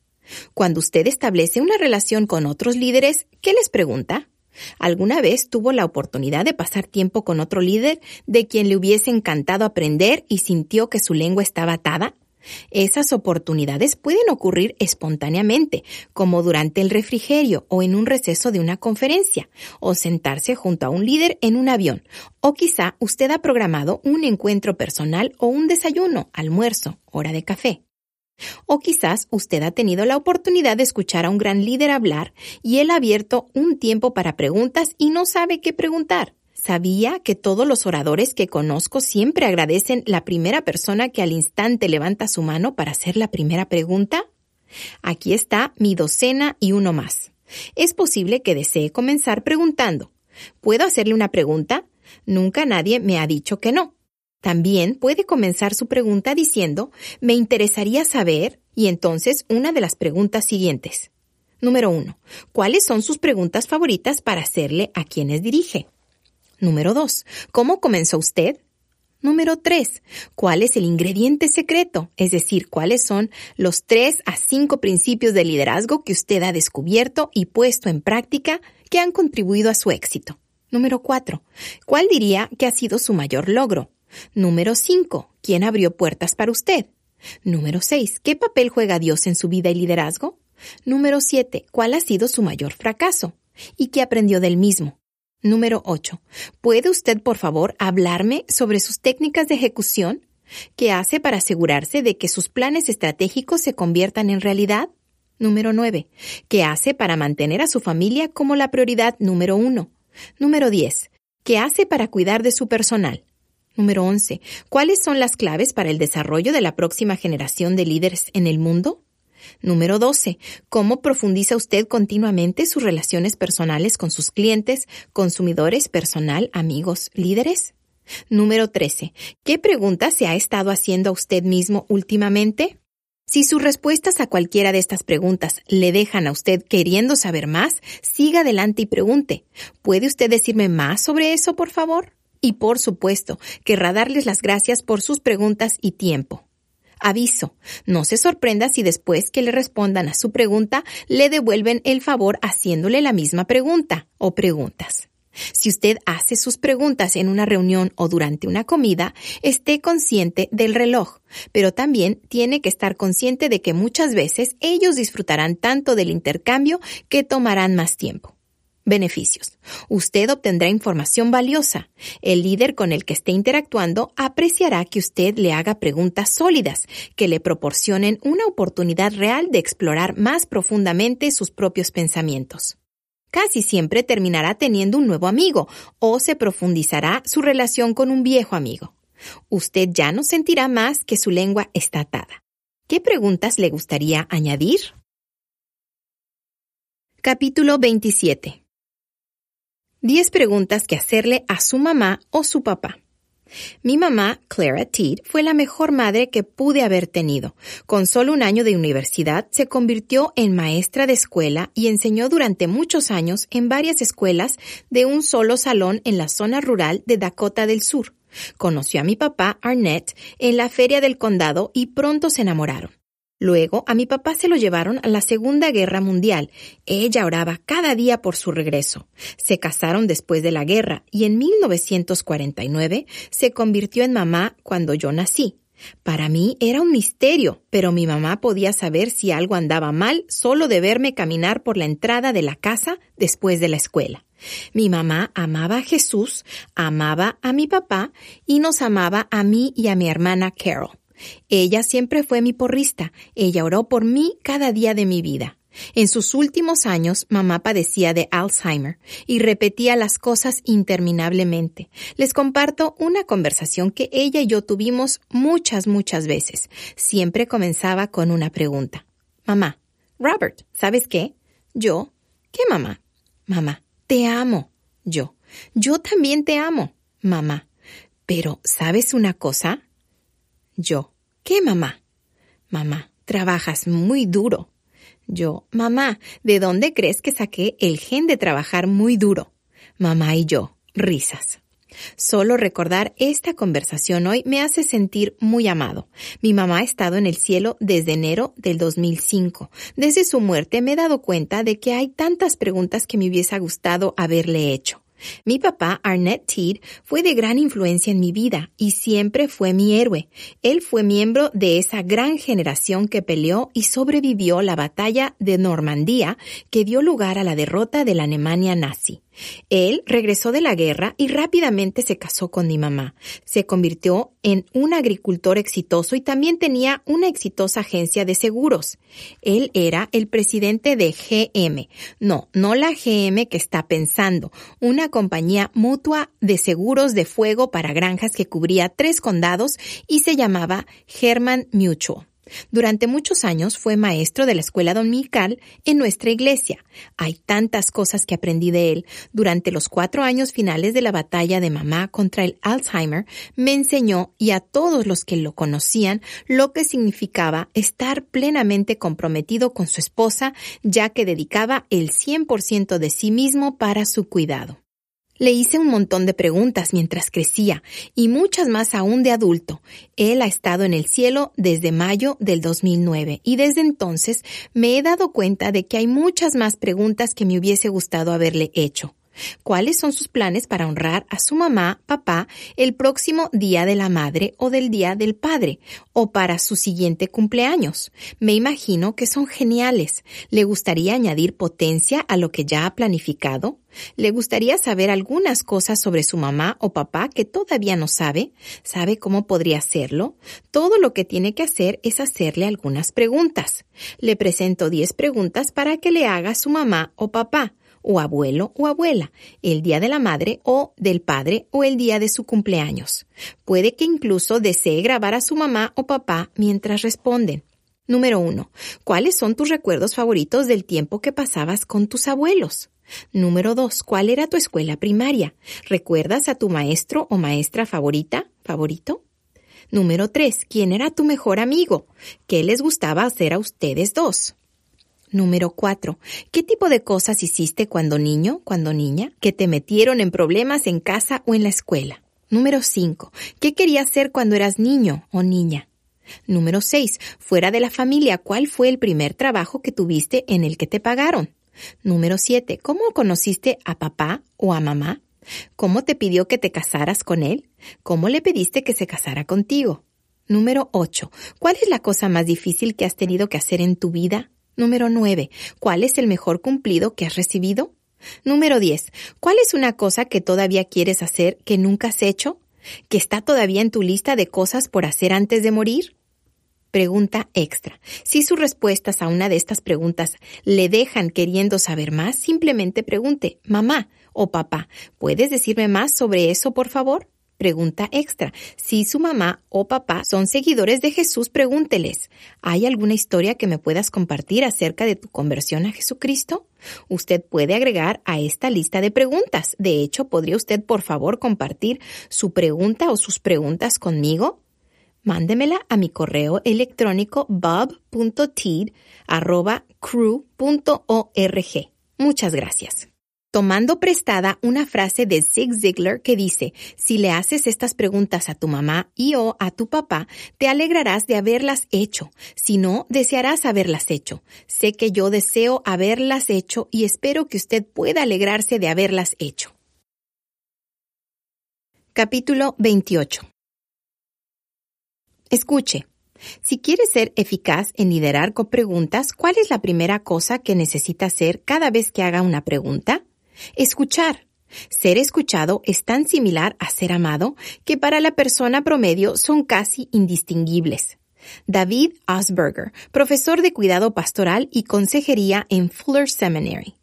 Cuando usted establece una relación con otros líderes, ¿qué les pregunta? ¿Alguna vez tuvo la oportunidad de pasar tiempo con otro líder de quien le hubiese encantado aprender y sintió que su lengua estaba atada? Esas oportunidades pueden ocurrir espontáneamente, como durante el refrigerio o en un receso de una conferencia, o sentarse junto a un líder en un avión, o quizá usted ha programado un encuentro personal o un desayuno, almuerzo, hora de café. O quizás usted ha tenido la oportunidad de escuchar a un gran líder hablar y él ha abierto un tiempo para preguntas y no sabe qué preguntar. ¿Sabía que todos los oradores que conozco siempre agradecen la primera persona que al instante levanta su mano para hacer la primera pregunta? Aquí está mi docena y uno más. Es posible que desee comenzar preguntando. ¿Puedo hacerle una pregunta? Nunca nadie me ha dicho que no. También puede comenzar su pregunta diciendo, me interesaría saber, y entonces una de las preguntas siguientes. Número uno, ¿cuáles son sus preguntas favoritas para hacerle a quienes dirige? Número 2. ¿Cómo comenzó usted? Número 3. ¿Cuál es el ingrediente secreto? Es decir, cuáles son los 3 a 5 principios de liderazgo que usted ha descubierto y puesto en práctica que han contribuido a su éxito. Número 4. ¿Cuál diría que ha sido su mayor logro? Número 5. ¿Quién abrió puertas para usted? Número 6. ¿Qué papel juega Dios en su vida y liderazgo? Número 7. ¿Cuál ha sido su mayor fracaso? y qué aprendió del mismo. Número 8. ¿Puede usted, por favor, hablarme sobre sus técnicas de ejecución? ¿Qué hace para asegurarse de que sus planes estratégicos se conviertan en realidad? Número 9. ¿Qué hace para mantener a su familia como la prioridad número uno? Número 10. ¿Qué hace para cuidar de su personal? Número 11. ¿Cuáles son las claves para el desarrollo de la próxima generación de líderes en el mundo? Número 12. ¿Cómo profundiza usted continuamente sus relaciones personales con sus clientes, consumidores, personal, amigos, líderes? Número 13. ¿Qué preguntas se ha estado haciendo a usted mismo últimamente? Si sus respuestas a cualquiera de estas preguntas le dejan a usted queriendo saber más, siga adelante y pregunte. ¿Puede usted decirme más sobre eso, por favor? Y por supuesto, querrá darles las gracias por sus preguntas y tiempo. Aviso, no se sorprenda si después que le respondan a su pregunta le devuelven el favor haciéndole la misma pregunta o preguntas. Si usted hace sus preguntas en una reunión o durante una comida, esté consciente del reloj, pero también tiene que estar consciente de que muchas veces ellos disfrutarán tanto del intercambio que tomarán más tiempo. Beneficios. Usted obtendrá información valiosa. El líder con el que esté interactuando apreciará que usted le haga preguntas sólidas que le proporcionen una oportunidad real de explorar más profundamente sus propios pensamientos casi siempre terminará teniendo un nuevo amigo o se profundizará su relación con un viejo amigo. Usted ya no sentirá más que su lengua está atada. ¿Qué preguntas le gustaría añadir? Capítulo 27. 10 preguntas que hacerle a su mamá o su papá. Mi mamá, Clara Teed, fue la mejor madre que pude haber tenido. Con solo un año de universidad, se convirtió en maestra de escuela y enseñó durante muchos años en varias escuelas de un solo salón en la zona rural de Dakota del Sur. Conoció a mi papá, Arnett, en la feria del condado y pronto se enamoraron. Luego, a mi papá se lo llevaron a la Segunda Guerra Mundial. Ella oraba cada día por su regreso. Se casaron después de la guerra y en 1949 se convirtió en mamá cuando yo nací. Para mí era un misterio, pero mi mamá podía saber si algo andaba mal solo de verme caminar por la entrada de la casa después de la escuela. Mi mamá amaba a Jesús, amaba a mi papá y nos amaba a mí y a mi hermana Carol. Ella siempre fue mi porrista. Ella oró por mí cada día de mi vida. En sus últimos años, mamá padecía de Alzheimer y repetía las cosas interminablemente. Les comparto una conversación que ella y yo tuvimos muchas, muchas veces. Siempre comenzaba con una pregunta. Mamá, Robert, ¿sabes qué? Yo, ¿qué mamá? Mamá, te amo. Yo, yo también te amo. Mamá, pero ¿sabes una cosa? Yo, ¿Qué mamá? Mamá, trabajas muy duro. Yo, mamá, ¿de dónde crees que saqué el gen de trabajar muy duro? Mamá y yo, risas. Solo recordar esta conversación hoy me hace sentir muy amado. Mi mamá ha estado en el cielo desde enero del 2005. Desde su muerte me he dado cuenta de que hay tantas preguntas que me hubiese gustado haberle hecho. Mi papá, Arnett Teed, fue de gran influencia en mi vida y siempre fue mi héroe. Él fue miembro de esa gran generación que peleó y sobrevivió la batalla de Normandía que dio lugar a la derrota de la Alemania nazi. Él regresó de la guerra y rápidamente se casó con mi mamá. Se convirtió en un agricultor exitoso y también tenía una exitosa agencia de seguros. Él era el presidente de GM. No, no la GM que está pensando, una compañía mutua de seguros de fuego para granjas que cubría tres condados y se llamaba Herman Mutual. Durante muchos años fue maestro de la escuela dominical en nuestra iglesia. Hay tantas cosas que aprendí de él. Durante los cuatro años finales de la batalla de mamá contra el Alzheimer, me enseñó y a todos los que lo conocían lo que significaba estar plenamente comprometido con su esposa, ya que dedicaba el 100% de sí mismo para su cuidado. Le hice un montón de preguntas mientras crecía y muchas más aún de adulto. Él ha estado en el cielo desde mayo del 2009 y desde entonces me he dado cuenta de que hay muchas más preguntas que me hubiese gustado haberle hecho. ¿Cuáles son sus planes para honrar a su mamá, papá, el próximo Día de la Madre o del Día del Padre, o para su siguiente cumpleaños? Me imagino que son geniales. ¿Le gustaría añadir potencia a lo que ya ha planificado? ¿Le gustaría saber algunas cosas sobre su mamá o papá que todavía no sabe? ¿Sabe cómo podría hacerlo? Todo lo que tiene que hacer es hacerle algunas preguntas. Le presento 10 preguntas para que le haga su mamá o papá o abuelo o abuela, el día de la madre o del padre o el día de su cumpleaños. Puede que incluso desee grabar a su mamá o papá mientras responden. Número uno. ¿Cuáles son tus recuerdos favoritos del tiempo que pasabas con tus abuelos? Número dos. ¿Cuál era tu escuela primaria? ¿Recuerdas a tu maestro o maestra favorita? ¿Favorito? Número tres. ¿Quién era tu mejor amigo? ¿Qué les gustaba hacer a ustedes dos? Número 4. ¿Qué tipo de cosas hiciste cuando niño, cuando niña, que te metieron en problemas en casa o en la escuela? Número 5. ¿Qué querías ser cuando eras niño o niña? Número 6. Fuera de la familia, ¿cuál fue el primer trabajo que tuviste en el que te pagaron? Número 7. ¿Cómo conociste a papá o a mamá? ¿Cómo te pidió que te casaras con él? ¿Cómo le pediste que se casara contigo? Número 8. ¿Cuál es la cosa más difícil que has tenido que hacer en tu vida? Número 9. ¿Cuál es el mejor cumplido que has recibido? Número 10. ¿Cuál es una cosa que todavía quieres hacer que nunca has hecho? ¿Que está todavía en tu lista de cosas por hacer antes de morir? Pregunta extra. Si sus respuestas a una de estas preguntas le dejan queriendo saber más, simplemente pregunte, mamá o papá, ¿puedes decirme más sobre eso, por favor? Pregunta extra. Si su mamá o papá son seguidores de Jesús, pregúnteles, ¿hay alguna historia que me puedas compartir acerca de tu conversión a Jesucristo? Usted puede agregar a esta lista de preguntas. De hecho, ¿podría usted por favor compartir su pregunta o sus preguntas conmigo? Mándemela a mi correo electrónico bob.teed.crew.org. Muchas gracias tomando prestada una frase de Zig Ziglar que dice, si le haces estas preguntas a tu mamá y o a tu papá, te alegrarás de haberlas hecho, si no, desearás haberlas hecho. Sé que yo deseo haberlas hecho y espero que usted pueda alegrarse de haberlas hecho. Capítulo 28 Escuche. Si quiere ser eficaz en liderar con preguntas, ¿cuál es la primera cosa que necesita hacer cada vez que haga una pregunta? Escuchar. Ser escuchado es tan similar a ser amado que para la persona promedio son casi indistinguibles. David Osberger, profesor de cuidado pastoral y consejería en Fuller Seminary.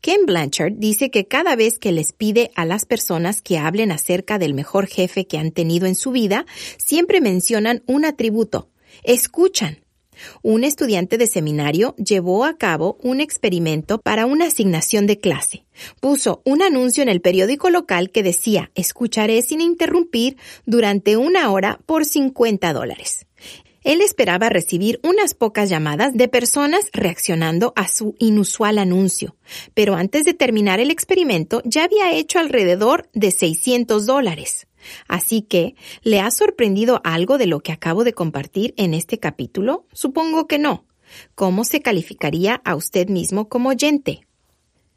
Ken Blanchard dice que cada vez que les pide a las personas que hablen acerca del mejor jefe que han tenido en su vida, siempre mencionan un atributo. Escuchan. Un estudiante de seminario llevó a cabo un experimento para una asignación de clase. Puso un anuncio en el periódico local que decía escucharé sin interrumpir durante una hora por 50 dólares. Él esperaba recibir unas pocas llamadas de personas reaccionando a su inusual anuncio, pero antes de terminar el experimento ya había hecho alrededor de 600 dólares. Así que, ¿le ha sorprendido algo de lo que acabo de compartir en este capítulo? Supongo que no. ¿Cómo se calificaría a usted mismo como oyente?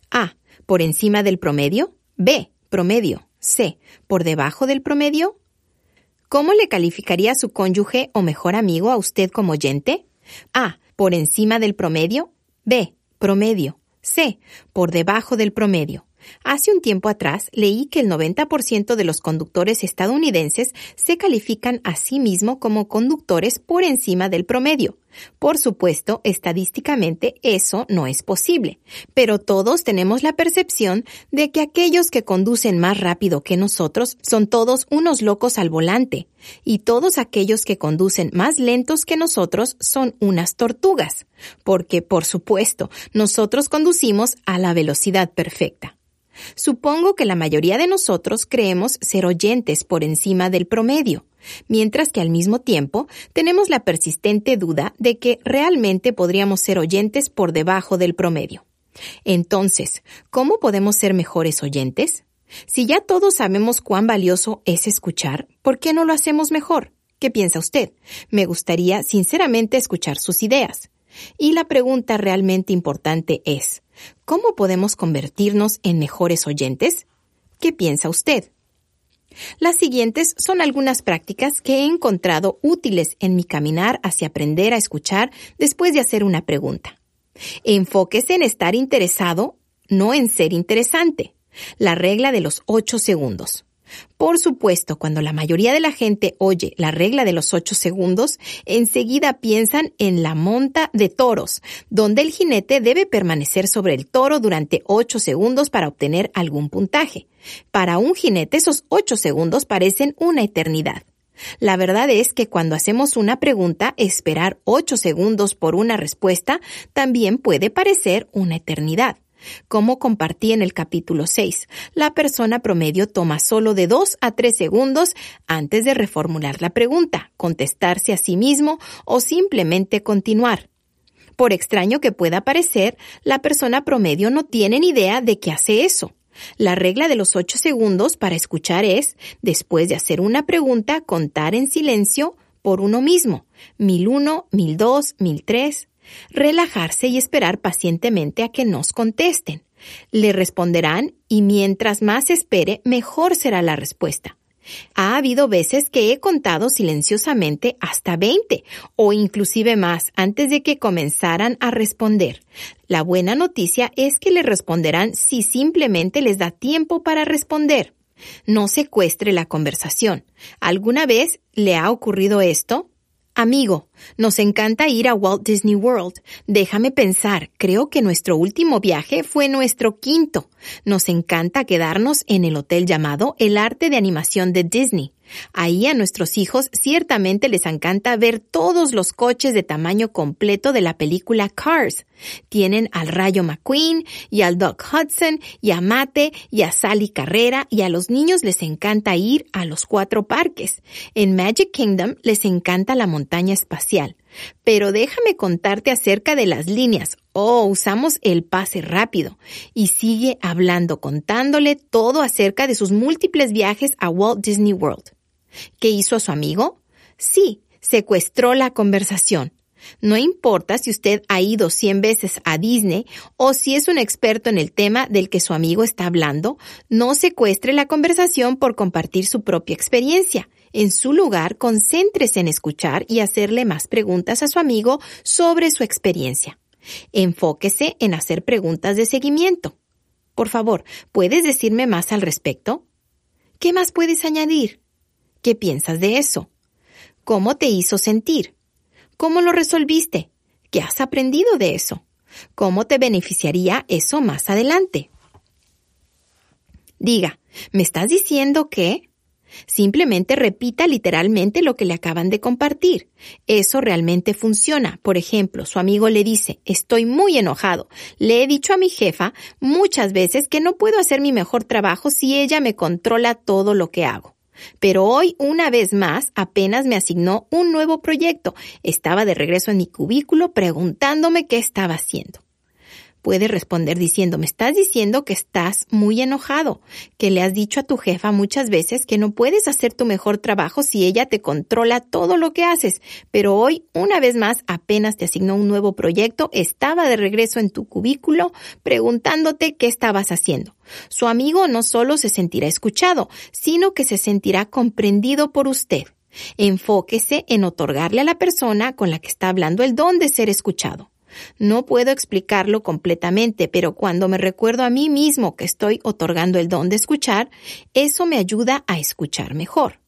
A. Por encima del promedio. B. Promedio. C. Por debajo del promedio. ¿Cómo le calificaría su cónyuge o mejor amigo a usted como oyente? A. Por encima del promedio. B. Promedio. C. Por debajo del promedio. Hace un tiempo atrás leí que el 90% de los conductores estadounidenses se califican a sí mismo como conductores por encima del promedio. Por supuesto, estadísticamente eso no es posible, pero todos tenemos la percepción de que aquellos que conducen más rápido que nosotros son todos unos locos al volante, y todos aquellos que conducen más lentos que nosotros son unas tortugas, porque, por supuesto, nosotros conducimos a la velocidad perfecta. Supongo que la mayoría de nosotros creemos ser oyentes por encima del promedio, mientras que al mismo tiempo tenemos la persistente duda de que realmente podríamos ser oyentes por debajo del promedio. Entonces, ¿cómo podemos ser mejores oyentes? Si ya todos sabemos cuán valioso es escuchar, ¿por qué no lo hacemos mejor? ¿Qué piensa usted? Me gustaría sinceramente escuchar sus ideas. Y la pregunta realmente importante es, ¿cómo podemos convertirnos en mejores oyentes? ¿Qué piensa usted? Las siguientes son algunas prácticas que he encontrado útiles en mi caminar hacia aprender a escuchar después de hacer una pregunta. Enfóquese en estar interesado, no en ser interesante. La regla de los ocho segundos. Por supuesto, cuando la mayoría de la gente oye la regla de los ocho segundos, enseguida piensan en la monta de toros, donde el jinete debe permanecer sobre el toro durante ocho segundos para obtener algún puntaje. Para un jinete esos ocho segundos parecen una eternidad. La verdad es que cuando hacemos una pregunta, esperar ocho segundos por una respuesta también puede parecer una eternidad. Como compartí en el capítulo 6, la persona promedio toma solo de 2 a 3 segundos antes de reformular la pregunta, contestarse a sí mismo o simplemente continuar. Por extraño que pueda parecer, la persona promedio no tiene ni idea de que hace eso. La regla de los 8 segundos para escuchar es, después de hacer una pregunta, contar en silencio por uno mismo. Mil uno, mil dos, mil tres relajarse y esperar pacientemente a que nos contesten. Le responderán y mientras más espere, mejor será la respuesta. Ha habido veces que he contado silenciosamente hasta 20 o inclusive más antes de que comenzaran a responder. La buena noticia es que le responderán si simplemente les da tiempo para responder. No secuestre la conversación. ¿Alguna vez le ha ocurrido esto? Amigo, nos encanta ir a Walt Disney World. Déjame pensar, creo que nuestro último viaje fue nuestro quinto. Nos encanta quedarnos en el hotel llamado El Arte de Animación de Disney. Ahí a nuestros hijos ciertamente les encanta ver todos los coches de tamaño completo de la película Cars. Tienen al Rayo McQueen y al Doc Hudson y a Mate y a Sally Carrera y a los niños les encanta ir a los cuatro parques. En Magic Kingdom les encanta la montaña espacial. Pero déjame contarte acerca de las líneas. Oh, usamos el pase rápido. Y sigue hablando, contándole todo acerca de sus múltiples viajes a Walt Disney World. ¿Qué hizo a su amigo? Sí, secuestró la conversación. No importa si usted ha ido cien veces a Disney o si es un experto en el tema del que su amigo está hablando, no secuestre la conversación por compartir su propia experiencia. En su lugar, concéntrese en escuchar y hacerle más preguntas a su amigo sobre su experiencia. Enfóquese en hacer preguntas de seguimiento. Por favor, ¿puedes decirme más al respecto? ¿Qué más puedes añadir? ¿Qué piensas de eso? ¿Cómo te hizo sentir? ¿Cómo lo resolviste? ¿Qué has aprendido de eso? ¿Cómo te beneficiaría eso más adelante? Diga, ¿me estás diciendo que? Simplemente repita literalmente lo que le acaban de compartir. Eso realmente funciona. Por ejemplo, su amigo le dice, estoy muy enojado. Le he dicho a mi jefa muchas veces que no puedo hacer mi mejor trabajo si ella me controla todo lo que hago. Pero hoy, una vez más, apenas me asignó un nuevo proyecto. Estaba de regreso en mi cubículo preguntándome qué estaba haciendo puede responder diciendo, me estás diciendo que estás muy enojado, que le has dicho a tu jefa muchas veces que no puedes hacer tu mejor trabajo si ella te controla todo lo que haces, pero hoy, una vez más, apenas te asignó un nuevo proyecto, estaba de regreso en tu cubículo preguntándote qué estabas haciendo. Su amigo no solo se sentirá escuchado, sino que se sentirá comprendido por usted. Enfóquese en otorgarle a la persona con la que está hablando el don de ser escuchado. No puedo explicarlo completamente, pero cuando me recuerdo a mí mismo que estoy otorgando el don de escuchar, eso me ayuda a escuchar mejor.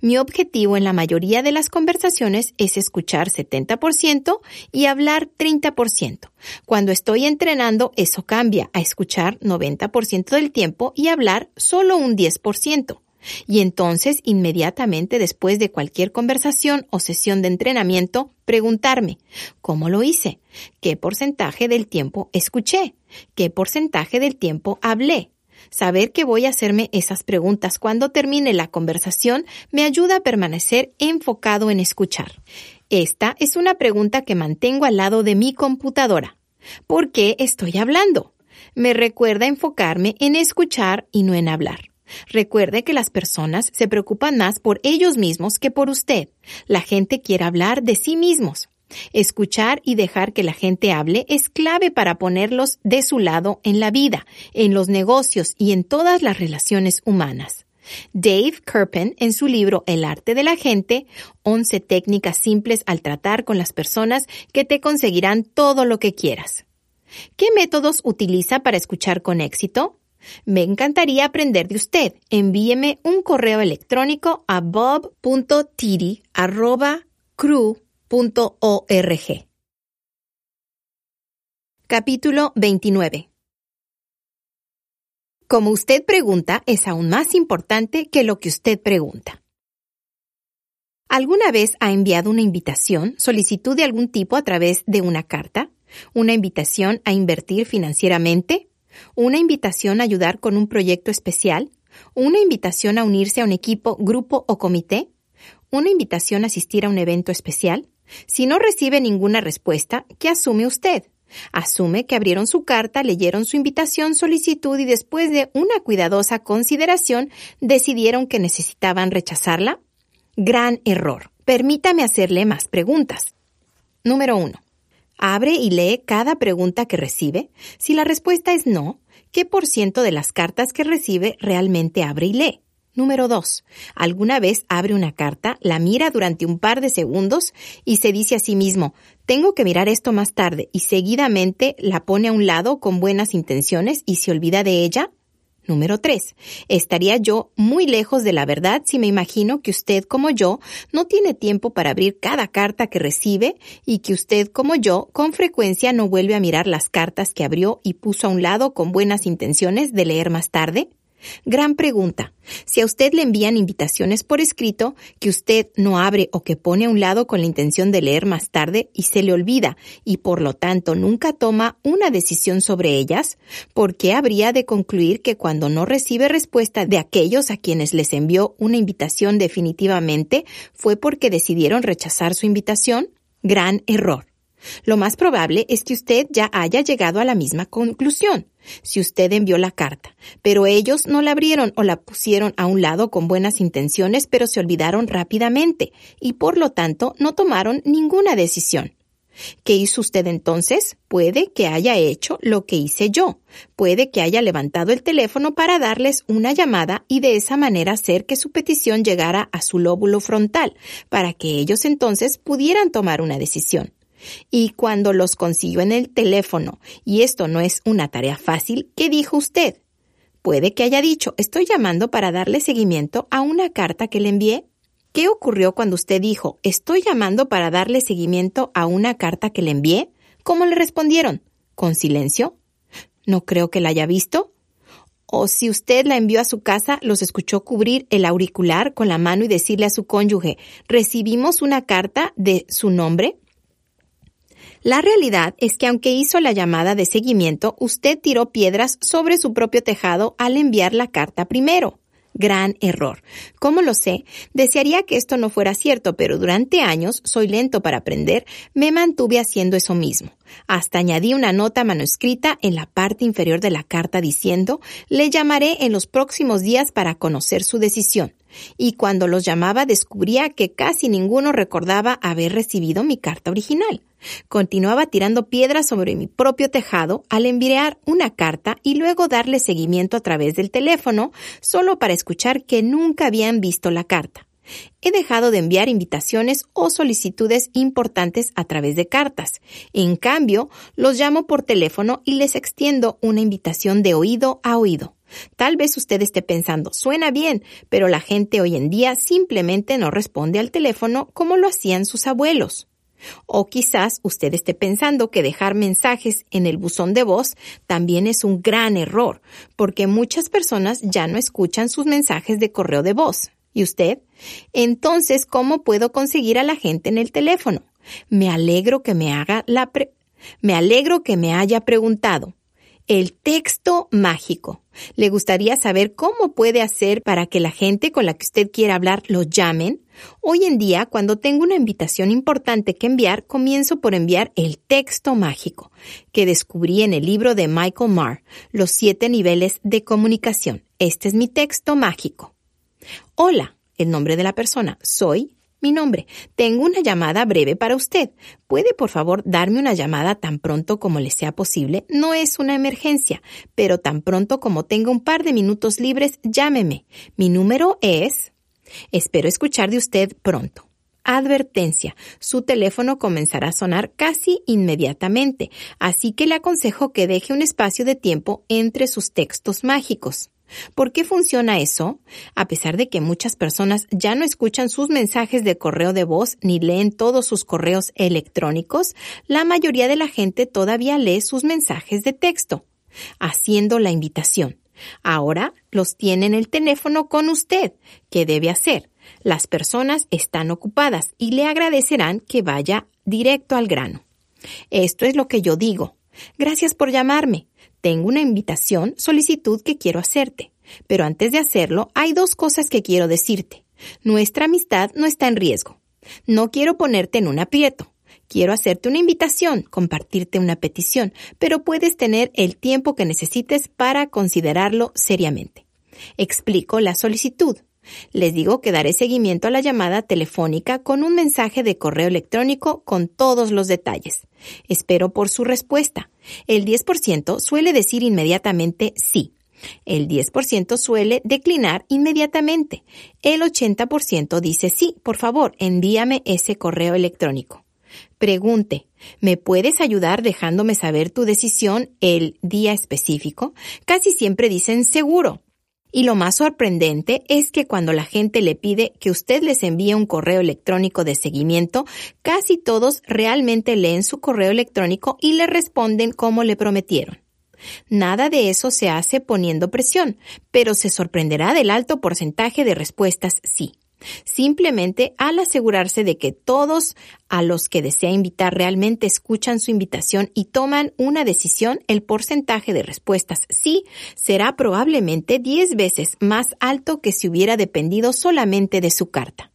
Mi objetivo en la mayoría de las conversaciones es escuchar 70% y hablar 30%. Cuando estoy entrenando, eso cambia a escuchar 90% del tiempo y hablar solo un 10%. Y entonces, inmediatamente después de cualquier conversación o sesión de entrenamiento, preguntarme, ¿cómo lo hice? ¿Qué porcentaje del tiempo escuché? ¿Qué porcentaje del tiempo hablé? Saber que voy a hacerme esas preguntas cuando termine la conversación me ayuda a permanecer enfocado en escuchar. Esta es una pregunta que mantengo al lado de mi computadora. ¿Por qué estoy hablando? Me recuerda enfocarme en escuchar y no en hablar. Recuerde que las personas se preocupan más por ellos mismos que por usted. La gente quiere hablar de sí mismos. Escuchar y dejar que la gente hable es clave para ponerlos de su lado en la vida, en los negocios y en todas las relaciones humanas. Dave Kirpin, en su libro El arte de la gente, 11 técnicas simples al tratar con las personas que te conseguirán todo lo que quieras. ¿Qué métodos utiliza para escuchar con éxito? Me encantaría aprender de usted. Envíeme un correo electrónico a bob.tiri.crew.org. Capítulo 29 como usted pregunta es aún más importante que lo que usted pregunta. ¿Alguna vez ha enviado una invitación, solicitud de algún tipo a través de una carta? ¿Una invitación a invertir financieramente? ¿Una invitación a ayudar con un proyecto especial? ¿Una invitación a unirse a un equipo, grupo o comité? ¿Una invitación a asistir a un evento especial? Si no recibe ninguna respuesta, ¿qué asume usted? Asume que abrieron su carta, leyeron su invitación, solicitud y después de una cuidadosa consideración decidieron que necesitaban rechazarla. Gran error. Permítame hacerle más preguntas. Número uno. Abre y lee cada pregunta que recibe. Si la respuesta es no, ¿qué por ciento de las cartas que recibe realmente abre y lee? Número 2. ¿Alguna vez abre una carta, la mira durante un par de segundos y se dice a sí mismo, tengo que mirar esto más tarde y seguidamente la pone a un lado con buenas intenciones y se olvida de ella? Número 3. Estaría yo muy lejos de la verdad si me imagino que usted como yo no tiene tiempo para abrir cada carta que recibe y que usted como yo con frecuencia no vuelve a mirar las cartas que abrió y puso a un lado con buenas intenciones de leer más tarde? Gran pregunta. Si a usted le envían invitaciones por escrito que usted no abre o que pone a un lado con la intención de leer más tarde y se le olvida y por lo tanto nunca toma una decisión sobre ellas, ¿por qué habría de concluir que cuando no recibe respuesta de aquellos a quienes les envió una invitación definitivamente fue porque decidieron rechazar su invitación? Gran error. Lo más probable es que usted ya haya llegado a la misma conclusión si usted envió la carta, pero ellos no la abrieron o la pusieron a un lado con buenas intenciones, pero se olvidaron rápidamente y por lo tanto no tomaron ninguna decisión. ¿Qué hizo usted entonces? Puede que haya hecho lo que hice yo. Puede que haya levantado el teléfono para darles una llamada y de esa manera hacer que su petición llegara a su lóbulo frontal, para que ellos entonces pudieran tomar una decisión. Y cuando los consiguió en el teléfono, y esto no es una tarea fácil, ¿qué dijo usted? Puede que haya dicho, estoy llamando para darle seguimiento a una carta que le envié. ¿Qué ocurrió cuando usted dijo, estoy llamando para darle seguimiento a una carta que le envié? ¿Cómo le respondieron? ¿Con silencio? No creo que la haya visto. O si usted la envió a su casa, los escuchó cubrir el auricular con la mano y decirle a su cónyuge, recibimos una carta de su nombre. La realidad es que aunque hizo la llamada de seguimiento, usted tiró piedras sobre su propio tejado al enviar la carta primero. Gran error. ¿Cómo lo sé? Desearía que esto no fuera cierto, pero durante años, soy lento para aprender, me mantuve haciendo eso mismo. Hasta añadí una nota manuscrita en la parte inferior de la carta diciendo, le llamaré en los próximos días para conocer su decisión. Y cuando los llamaba descubría que casi ninguno recordaba haber recibido mi carta original. Continuaba tirando piedras sobre mi propio tejado al enviar una carta y luego darle seguimiento a través del teléfono solo para escuchar que nunca habían visto la carta. He dejado de enviar invitaciones o solicitudes importantes a través de cartas. En cambio, los llamo por teléfono y les extiendo una invitación de oído a oído. Tal vez usted esté pensando, suena bien, pero la gente hoy en día simplemente no responde al teléfono como lo hacían sus abuelos. O quizás usted esté pensando que dejar mensajes en el buzón de voz también es un gran error, porque muchas personas ya no escuchan sus mensajes de correo de voz. ¿Y usted? Entonces, ¿cómo puedo conseguir a la gente en el teléfono? Me alegro que me haga la me alegro que me haya preguntado. El texto mágico. ¿Le gustaría saber cómo puede hacer para que la gente con la que usted quiera hablar lo llamen? Hoy en día, cuando tengo una invitación importante que enviar, comienzo por enviar el texto mágico, que descubrí en el libro de Michael Marr, Los siete niveles de comunicación. Este es mi texto mágico. Hola, el nombre de la persona. Soy Mi nombre. Tengo una llamada breve para usted. ¿Puede por favor darme una llamada tan pronto como le sea posible? No es una emergencia, pero tan pronto como tenga un par de minutos libres, llámeme. Mi número es... Espero escuchar de usted pronto. Advertencia. Su teléfono comenzará a sonar casi inmediatamente, así que le aconsejo que deje un espacio de tiempo entre sus textos mágicos. ¿Por qué funciona eso? A pesar de que muchas personas ya no escuchan sus mensajes de correo de voz ni leen todos sus correos electrónicos, la mayoría de la gente todavía lee sus mensajes de texto, haciendo la invitación. Ahora los tiene en el teléfono con usted. ¿Qué debe hacer? Las personas están ocupadas y le agradecerán que vaya directo al grano. Esto es lo que yo digo. Gracias por llamarme. Tengo una invitación, solicitud que quiero hacerte. Pero antes de hacerlo, hay dos cosas que quiero decirte. Nuestra amistad no está en riesgo. No quiero ponerte en un aprieto. Quiero hacerte una invitación, compartirte una petición, pero puedes tener el tiempo que necesites para considerarlo seriamente. Explico la solicitud. Les digo que daré seguimiento a la llamada telefónica con un mensaje de correo electrónico con todos los detalles. Espero por su respuesta. El 10% suele decir inmediatamente sí. El 10% suele declinar inmediatamente. El 80% dice sí, por favor, envíame ese correo electrónico. Pregunte, ¿me puedes ayudar dejándome saber tu decisión el día específico? Casi siempre dicen seguro. Y lo más sorprendente es que cuando la gente le pide que usted les envíe un correo electrónico de seguimiento, casi todos realmente leen su correo electrónico y le responden como le prometieron. Nada de eso se hace poniendo presión, pero se sorprenderá del alto porcentaje de respuestas sí. Simplemente al asegurarse de que todos a los que desea invitar realmente escuchan su invitación y toman una decisión, el porcentaje de respuestas sí será probablemente 10 veces más alto que si hubiera dependido solamente de su carta.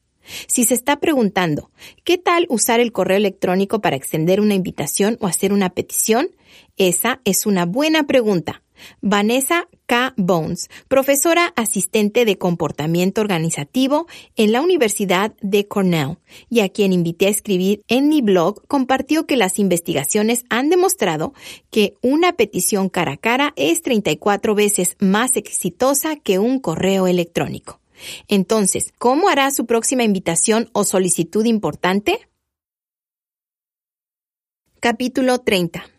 Si se está preguntando, ¿qué tal usar el correo electrónico para extender una invitación o hacer una petición? Esa es una buena pregunta. Vanessa K. Bones, profesora asistente de comportamiento organizativo en la Universidad de Cornell, y a quien invité a escribir en mi blog, compartió que las investigaciones han demostrado que una petición cara a cara es 34 veces más exitosa que un correo electrónico. Entonces, ¿cómo hará su próxima invitación o solicitud importante? Capítulo 30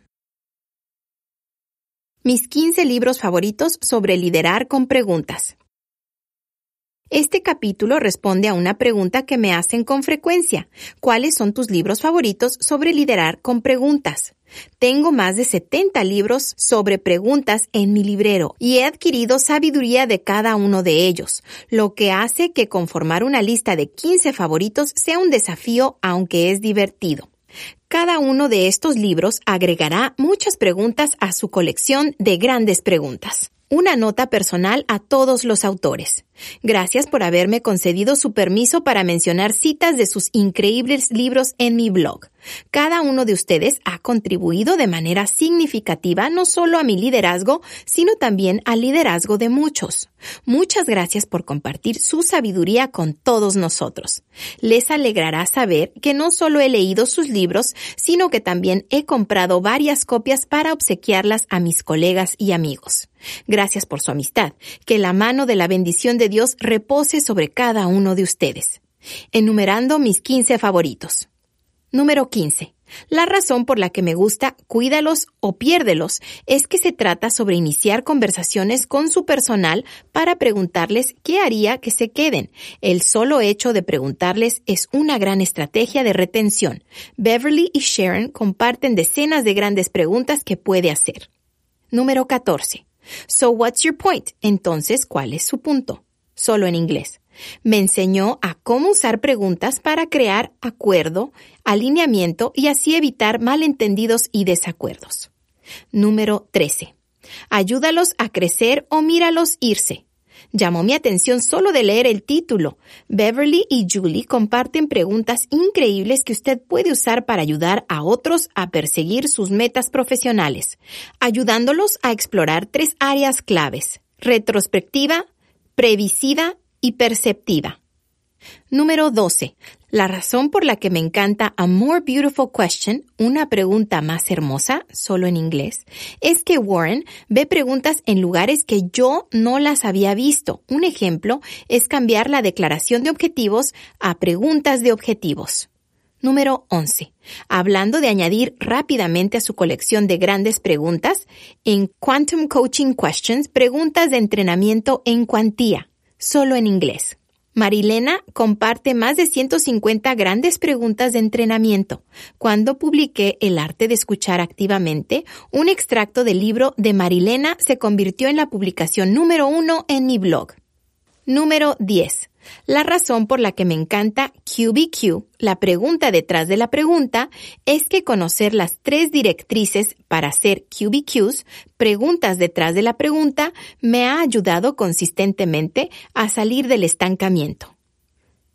mis 15 libros favoritos sobre liderar con preguntas. Este capítulo responde a una pregunta que me hacen con frecuencia. ¿Cuáles son tus libros favoritos sobre liderar con preguntas? Tengo más de 70 libros sobre preguntas en mi librero y he adquirido sabiduría de cada uno de ellos, lo que hace que conformar una lista de 15 favoritos sea un desafío aunque es divertido. Cada uno de estos libros agregará muchas preguntas a su colección de grandes preguntas. Una nota personal a todos los autores. Gracias por haberme concedido su permiso para mencionar citas de sus increíbles libros en mi blog. Cada uno de ustedes ha contribuido de manera significativa no solo a mi liderazgo, sino también al liderazgo de muchos. Muchas gracias por compartir su sabiduría con todos nosotros. Les alegrará saber que no solo he leído sus libros, sino que también he comprado varias copias para obsequiarlas a mis colegas y amigos. Gracias por su amistad. Que la mano de la bendición de Dios repose sobre cada uno de ustedes. Enumerando mis 15 favoritos. Número 15. La razón por la que me gusta Cuídalos o Piérdelos es que se trata sobre iniciar conversaciones con su personal para preguntarles qué haría que se queden. El solo hecho de preguntarles es una gran estrategia de retención. Beverly y Sharon comparten decenas de grandes preguntas que puede hacer. Número 14. So what's your point? Entonces, ¿cuál es su punto? Solo en inglés. Me enseñó a cómo usar preguntas para crear acuerdo, alineamiento y así evitar malentendidos y desacuerdos. Número 13. Ayúdalos a crecer o míralos irse. Llamó mi atención solo de leer el título. Beverly y Julie comparten preguntas increíbles que usted puede usar para ayudar a otros a perseguir sus metas profesionales, ayudándolos a explorar tres áreas claves. Retrospectiva, previsiva y perceptiva. Número 12. La razón por la que me encanta A More Beautiful Question, una pregunta más hermosa, solo en inglés, es que Warren ve preguntas en lugares que yo no las había visto. Un ejemplo es cambiar la declaración de objetivos a preguntas de objetivos. Número 11. Hablando de añadir rápidamente a su colección de grandes preguntas, en Quantum Coaching Questions, preguntas de entrenamiento en cuantía, solo en inglés. Marilena comparte más de 150 grandes preguntas de entrenamiento. Cuando publiqué El arte de escuchar activamente, un extracto del libro de Marilena se convirtió en la publicación número uno en mi blog. Número 10. La razón por la que me encanta QBQ, la pregunta detrás de la pregunta, es que conocer las tres directrices para hacer QBQs, preguntas detrás de la pregunta, me ha ayudado consistentemente a salir del estancamiento.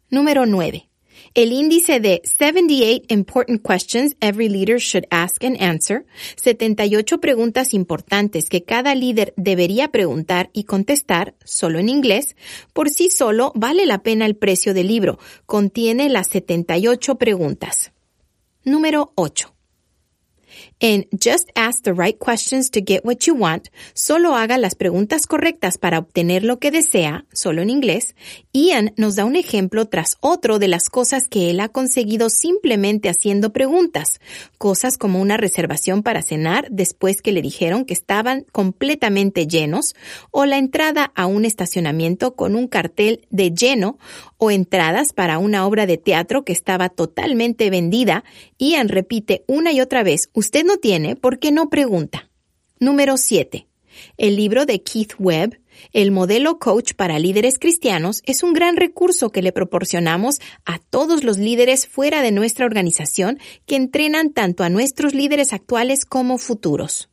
Número 9. El índice de 78 Important Questions Every Leader Should Ask and Answer, 78 preguntas importantes que cada líder debería preguntar y contestar, solo en inglés, por sí solo vale la pena el precio del libro. Contiene las 78 preguntas. Número 8. En Just Ask the Right Questions to Get What You Want, solo haga las preguntas correctas para obtener lo que desea, solo en inglés, Ian nos da un ejemplo tras otro de las cosas que él ha conseguido simplemente haciendo preguntas, cosas como una reservación para cenar después que le dijeron que estaban completamente llenos, o la entrada a un estacionamiento con un cartel de lleno, o entradas para una obra de teatro que estaba totalmente vendida, Ian repite una y otra vez, usted tiene, ¿por qué no pregunta? Número 7. El libro de Keith Webb, El modelo coach para líderes cristianos, es un gran recurso que le proporcionamos a todos los líderes fuera de nuestra organización que entrenan tanto a nuestros líderes actuales como futuros.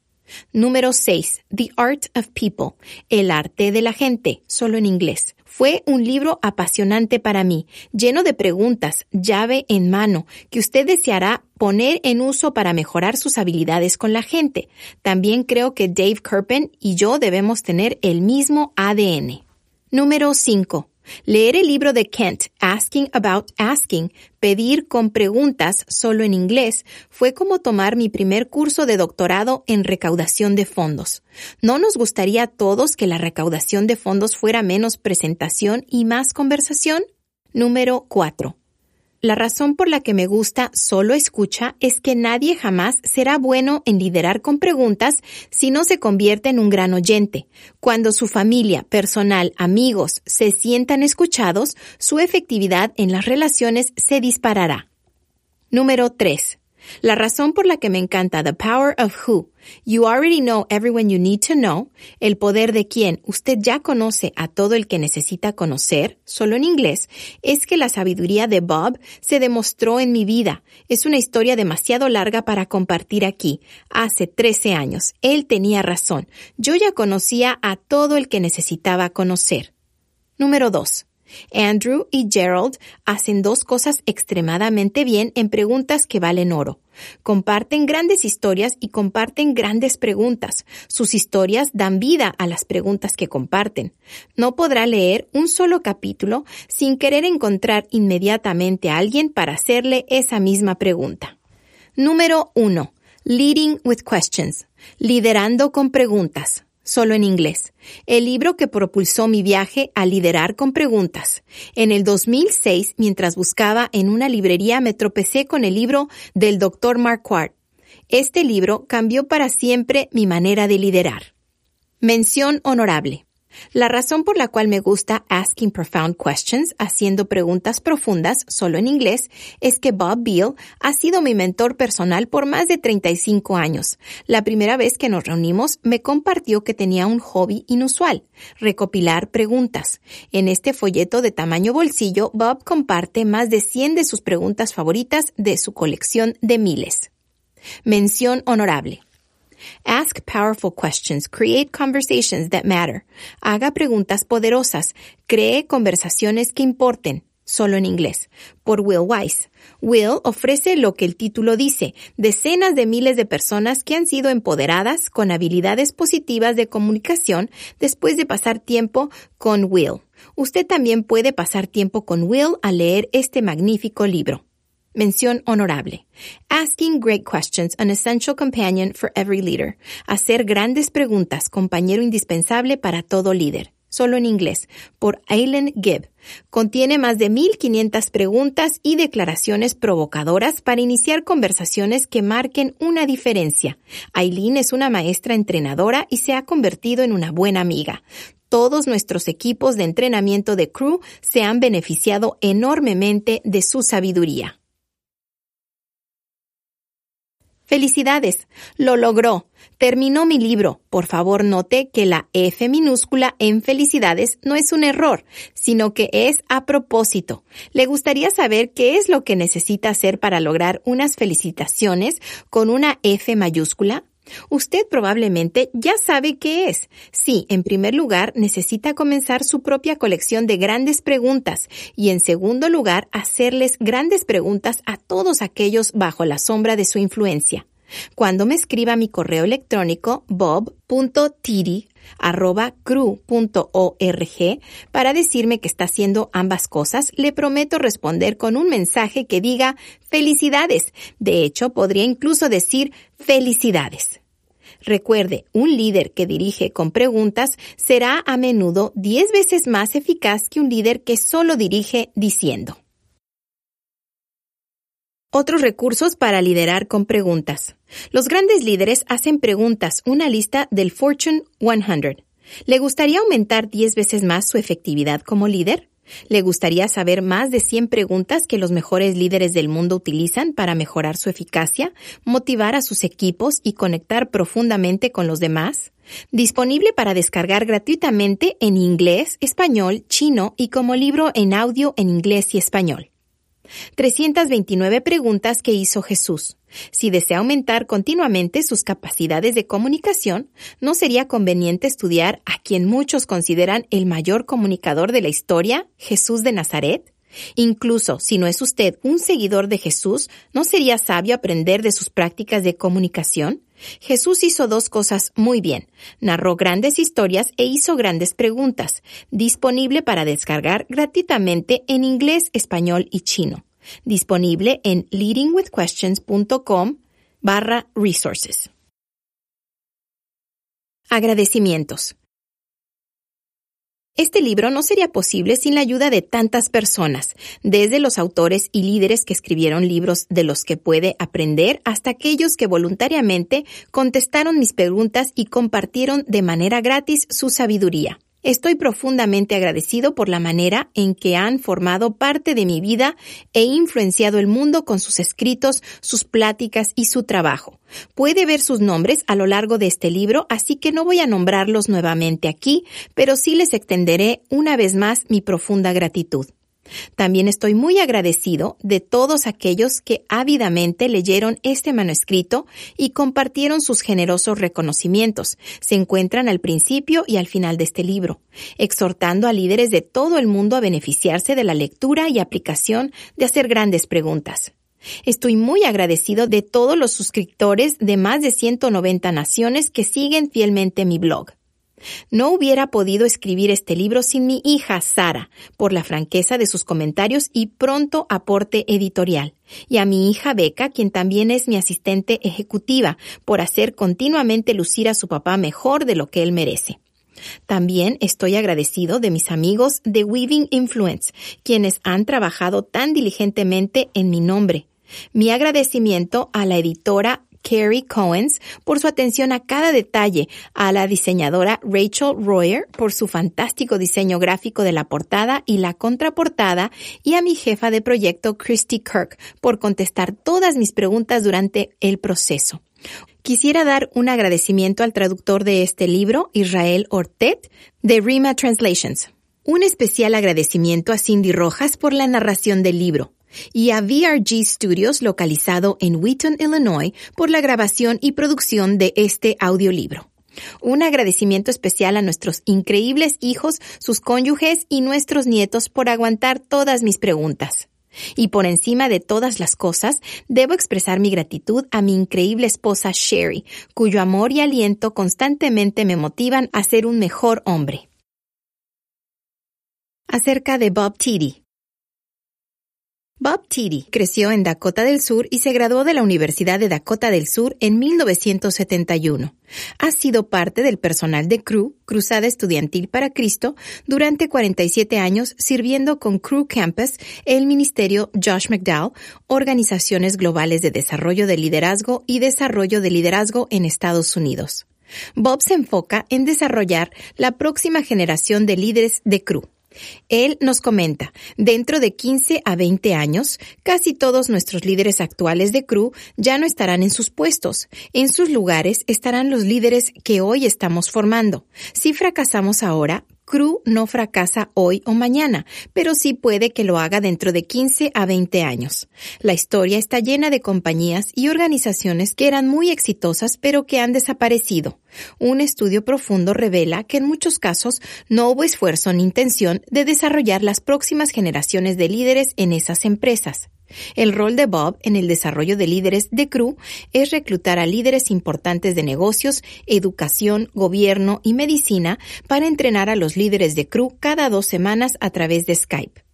Número 6. The Art of People. El arte de la gente, solo en inglés. Fue un libro apasionante para mí, lleno de preguntas, llave en mano, que usted deseará poner en uso para mejorar sus habilidades con la gente. También creo que Dave Kerpen y yo debemos tener el mismo ADN. Número 5. Leer el libro de Kent, Asking About Asking, pedir con preguntas solo en inglés, fue como tomar mi primer curso de doctorado en recaudación de fondos. ¿No nos gustaría a todos que la recaudación de fondos fuera menos presentación y más conversación? Número 4. La razón por la que me gusta solo escucha es que nadie jamás será bueno en liderar con preguntas si no se convierte en un gran oyente. Cuando su familia, personal, amigos se sientan escuchados, su efectividad en las relaciones se disparará. Número 3. La razón por la que me encanta The Power of Who, You Already Know Everyone You Need to Know, el poder de quien usted ya conoce a todo el que necesita conocer, solo en inglés, es que la sabiduría de Bob se demostró en mi vida. Es una historia demasiado larga para compartir aquí. Hace 13 años, él tenía razón. Yo ya conocía a todo el que necesitaba conocer. Número 2. Andrew y Gerald hacen dos cosas extremadamente bien en preguntas que valen oro. Comparten grandes historias y comparten grandes preguntas. Sus historias dan vida a las preguntas que comparten. No podrá leer un solo capítulo sin querer encontrar inmediatamente a alguien para hacerle esa misma pregunta. Número 1. Leading with questions. Liderando con preguntas solo en inglés. El libro que propulsó mi viaje a liderar con preguntas. En el 2006, mientras buscaba en una librería, me tropecé con el libro del Dr. Marquardt. Este libro cambió para siempre mi manera de liderar. Mención honorable. La razón por la cual me gusta Asking Profound Questions, haciendo preguntas profundas, solo en inglés, es que Bob Beal ha sido mi mentor personal por más de 35 años. La primera vez que nos reunimos me compartió que tenía un hobby inusual, recopilar preguntas. En este folleto de tamaño bolsillo, Bob comparte más de 100 de sus preguntas favoritas de su colección de miles. Mención honorable. Ask powerful questions. Create conversations that matter. Haga preguntas poderosas. Cree conversaciones que importen. Solo en inglés. Por Will Weiss. Will ofrece lo que el título dice, decenas de miles de personas que han sido empoderadas con habilidades positivas de comunicación después de pasar tiempo con Will. Usted también puede pasar tiempo con Will a leer este magnífico libro. Mención honorable. Asking Great Questions, an essential companion for every leader. Hacer grandes preguntas, compañero indispensable para todo líder. Solo en inglés, por Aileen Gibb. Contiene más de 1500 preguntas y declaraciones provocadoras para iniciar conversaciones que marquen una diferencia. Aileen es una maestra entrenadora y se ha convertido en una buena amiga. Todos nuestros equipos de entrenamiento de crew se han beneficiado enormemente de su sabiduría. Felicidades, lo logró. Terminó mi libro. Por favor, note que la F minúscula en felicidades no es un error, sino que es a propósito. ¿Le gustaría saber qué es lo que necesita hacer para lograr unas felicitaciones con una F mayúscula? Usted probablemente ya sabe qué es. Sí, en primer lugar, necesita comenzar su propia colección de grandes preguntas y en segundo lugar, hacerles grandes preguntas a todos aquellos bajo la sombra de su influencia. Cuando me escriba mi correo electrónico bob.tiri para decirme que está haciendo ambas cosas, le prometo responder con un mensaje que diga felicidades. De hecho, podría incluso decir felicidades. Recuerde, un líder que dirige con preguntas será a menudo 10 veces más eficaz que un líder que solo dirige diciendo. Otros recursos para liderar con preguntas. Los grandes líderes hacen preguntas, una lista del Fortune 100. ¿Le gustaría aumentar 10 veces más su efectividad como líder? ¿Le gustaría saber más de 100 preguntas que los mejores líderes del mundo utilizan para mejorar su eficacia, motivar a sus equipos y conectar profundamente con los demás? Disponible para descargar gratuitamente en inglés, español, chino y como libro en audio en inglés y español. 329 preguntas que hizo Jesús. Si desea aumentar continuamente sus capacidades de comunicación, ¿no sería conveniente estudiar a quien muchos consideran el mayor comunicador de la historia, Jesús de Nazaret? Incluso si no es usted un seguidor de Jesús, ¿no sería sabio aprender de sus prácticas de comunicación? Jesús hizo dos cosas muy bien. Narró grandes historias e hizo grandes preguntas, disponible para descargar gratuitamente en inglés, español y chino. Disponible en leadingwithquestions.com barra resources. Agradecimientos. Este libro no sería posible sin la ayuda de tantas personas, desde los autores y líderes que escribieron libros de los que puede aprender hasta aquellos que voluntariamente contestaron mis preguntas y compartieron de manera gratis su sabiduría. Estoy profundamente agradecido por la manera en que han formado parte de mi vida e influenciado el mundo con sus escritos, sus pláticas y su trabajo. Puede ver sus nombres a lo largo de este libro, así que no voy a nombrarlos nuevamente aquí, pero sí les extenderé una vez más mi profunda gratitud. También estoy muy agradecido de todos aquellos que ávidamente leyeron este manuscrito y compartieron sus generosos reconocimientos. Se encuentran al principio y al final de este libro, exhortando a líderes de todo el mundo a beneficiarse de la lectura y aplicación de hacer grandes preguntas. Estoy muy agradecido de todos los suscriptores de más de 190 naciones que siguen fielmente mi blog. No hubiera podido escribir este libro sin mi hija Sara, por la franqueza de sus comentarios y pronto aporte editorial, y a mi hija Beca, quien también es mi asistente ejecutiva, por hacer continuamente lucir a su papá mejor de lo que él merece. También estoy agradecido de mis amigos de Weaving Influence, quienes han trabajado tan diligentemente en mi nombre. Mi agradecimiento a la editora Carrie Coens por su atención a cada detalle, a la diseñadora Rachel Royer por su fantástico diseño gráfico de la portada y la contraportada y a mi jefa de proyecto Christy Kirk por contestar todas mis preguntas durante el proceso. Quisiera dar un agradecimiento al traductor de este libro, Israel Ortet, de Rima Translations. Un especial agradecimiento a Cindy Rojas por la narración del libro y a VRG Studios localizado en Wheaton, Illinois, por la grabación y producción de este audiolibro. Un agradecimiento especial a nuestros increíbles hijos, sus cónyuges y nuestros nietos por aguantar todas mis preguntas. Y por encima de todas las cosas, debo expresar mi gratitud a mi increíble esposa Sherry, cuyo amor y aliento constantemente me motivan a ser un mejor hombre. acerca de Bob Titi. Bob Titi creció en Dakota del Sur y se graduó de la Universidad de Dakota del Sur en 1971. Ha sido parte del personal de Cru, Cruzada Estudiantil para Cristo, durante 47 años sirviendo con Cru Campus, el Ministerio Josh McDowell, Organizaciones Globales de Desarrollo de Liderazgo y Desarrollo de Liderazgo en Estados Unidos. Bob se enfoca en desarrollar la próxima generación de líderes de Cru. Él nos comenta, dentro de 15 a 20 años, casi todos nuestros líderes actuales de CRU ya no estarán en sus puestos. En sus lugares estarán los líderes que hoy estamos formando. Si fracasamos ahora, CRU no fracasa hoy o mañana, pero sí puede que lo haga dentro de 15 a 20 años. La historia está llena de compañías y organizaciones que eran muy exitosas pero que han desaparecido. Un estudio profundo revela que en muchos casos no hubo esfuerzo ni intención de desarrollar las próximas generaciones de líderes en esas empresas. El rol de Bob en el desarrollo de líderes de CRU es reclutar a líderes importantes de negocios, educación, gobierno y medicina para entrenar a los líderes de CRU cada dos semanas a través de Skype.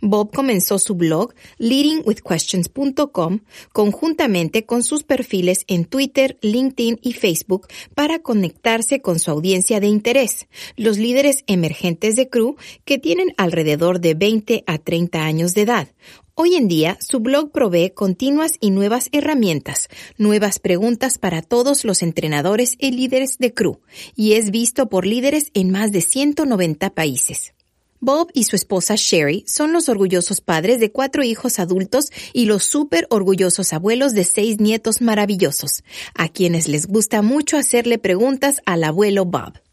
Bob comenzó su blog leadingwithquestions.com conjuntamente con sus perfiles en Twitter, LinkedIn y Facebook para conectarse con su audiencia de interés, los líderes emergentes de CRU que tienen alrededor de 20 a 30 años de edad, Hoy en día, su blog provee continuas y nuevas herramientas, nuevas preguntas para todos los entrenadores y líderes de CRU, y es visto por líderes en más de 190 países. Bob y su esposa Sherry son los orgullosos padres de cuatro hijos adultos y los súper orgullosos abuelos de seis nietos maravillosos, a quienes les gusta mucho hacerle preguntas al abuelo Bob.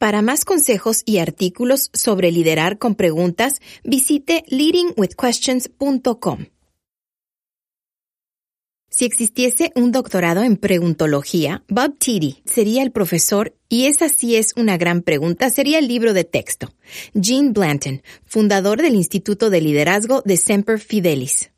Para más consejos y artículos sobre liderar con preguntas, visite leadingwithquestions.com. Si existiese un doctorado en preguntología, Bob Titi sería el profesor y esa sí es una gran pregunta, sería el libro de texto. Gene Blanton, fundador del Instituto de Liderazgo de Semper Fidelis.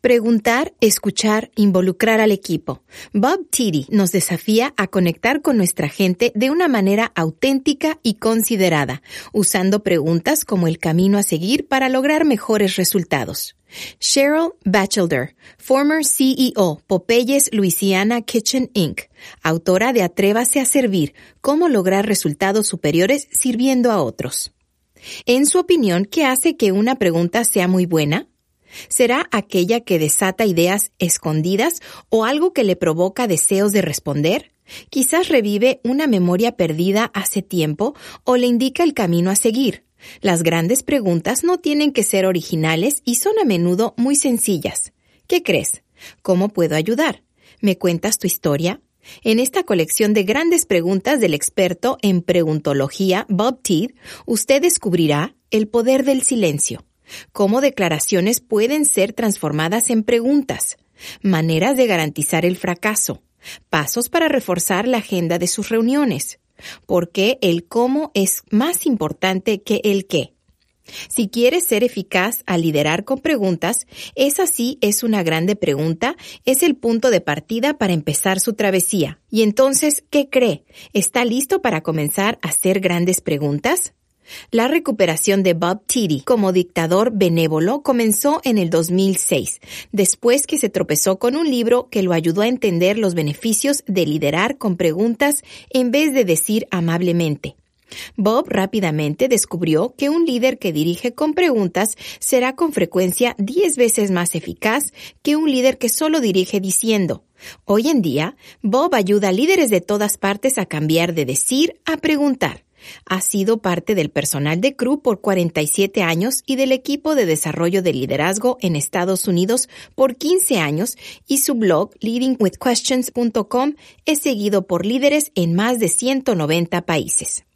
Preguntar, escuchar, involucrar al equipo. Bob Titi nos desafía a conectar con nuestra gente de una manera auténtica y considerada, usando preguntas como el camino a seguir para lograr mejores resultados. Cheryl Batchelder, former CEO, Popeyes Louisiana Kitchen Inc., autora de Atrévase a servir, cómo lograr resultados superiores sirviendo a otros. En su opinión, ¿qué hace que una pregunta sea muy buena? ¿Será aquella que desata ideas escondidas o algo que le provoca deseos de responder? Quizás revive una memoria perdida hace tiempo o le indica el camino a seguir. Las grandes preguntas no tienen que ser originales y son a menudo muy sencillas. ¿Qué crees? ¿Cómo puedo ayudar? ¿Me cuentas tu historia? En esta colección de grandes preguntas del experto en preguntología Bob Teed, usted descubrirá el poder del silencio cómo declaraciones pueden ser transformadas en preguntas, maneras de garantizar el fracaso, pasos para reforzar la agenda de sus reuniones, por qué el cómo es más importante que el qué. Si quieres ser eficaz al liderar con preguntas, esa sí es una grande pregunta, es el punto de partida para empezar su travesía. Y entonces, ¿qué cree? ¿Está listo para comenzar a hacer grandes preguntas? La recuperación de Bob Titi como dictador benévolo comenzó en el 2006, después que se tropezó con un libro que lo ayudó a entender los beneficios de liderar con preguntas en vez de decir amablemente. Bob rápidamente descubrió que un líder que dirige con preguntas será con frecuencia 10 veces más eficaz que un líder que solo dirige diciendo. Hoy en día, Bob ayuda a líderes de todas partes a cambiar de decir a preguntar. Ha sido parte del personal de CRU por 47 años y del equipo de desarrollo de liderazgo en Estados Unidos por 15 años y su blog leadingwithquestions.com es seguido por líderes en más de 190 países.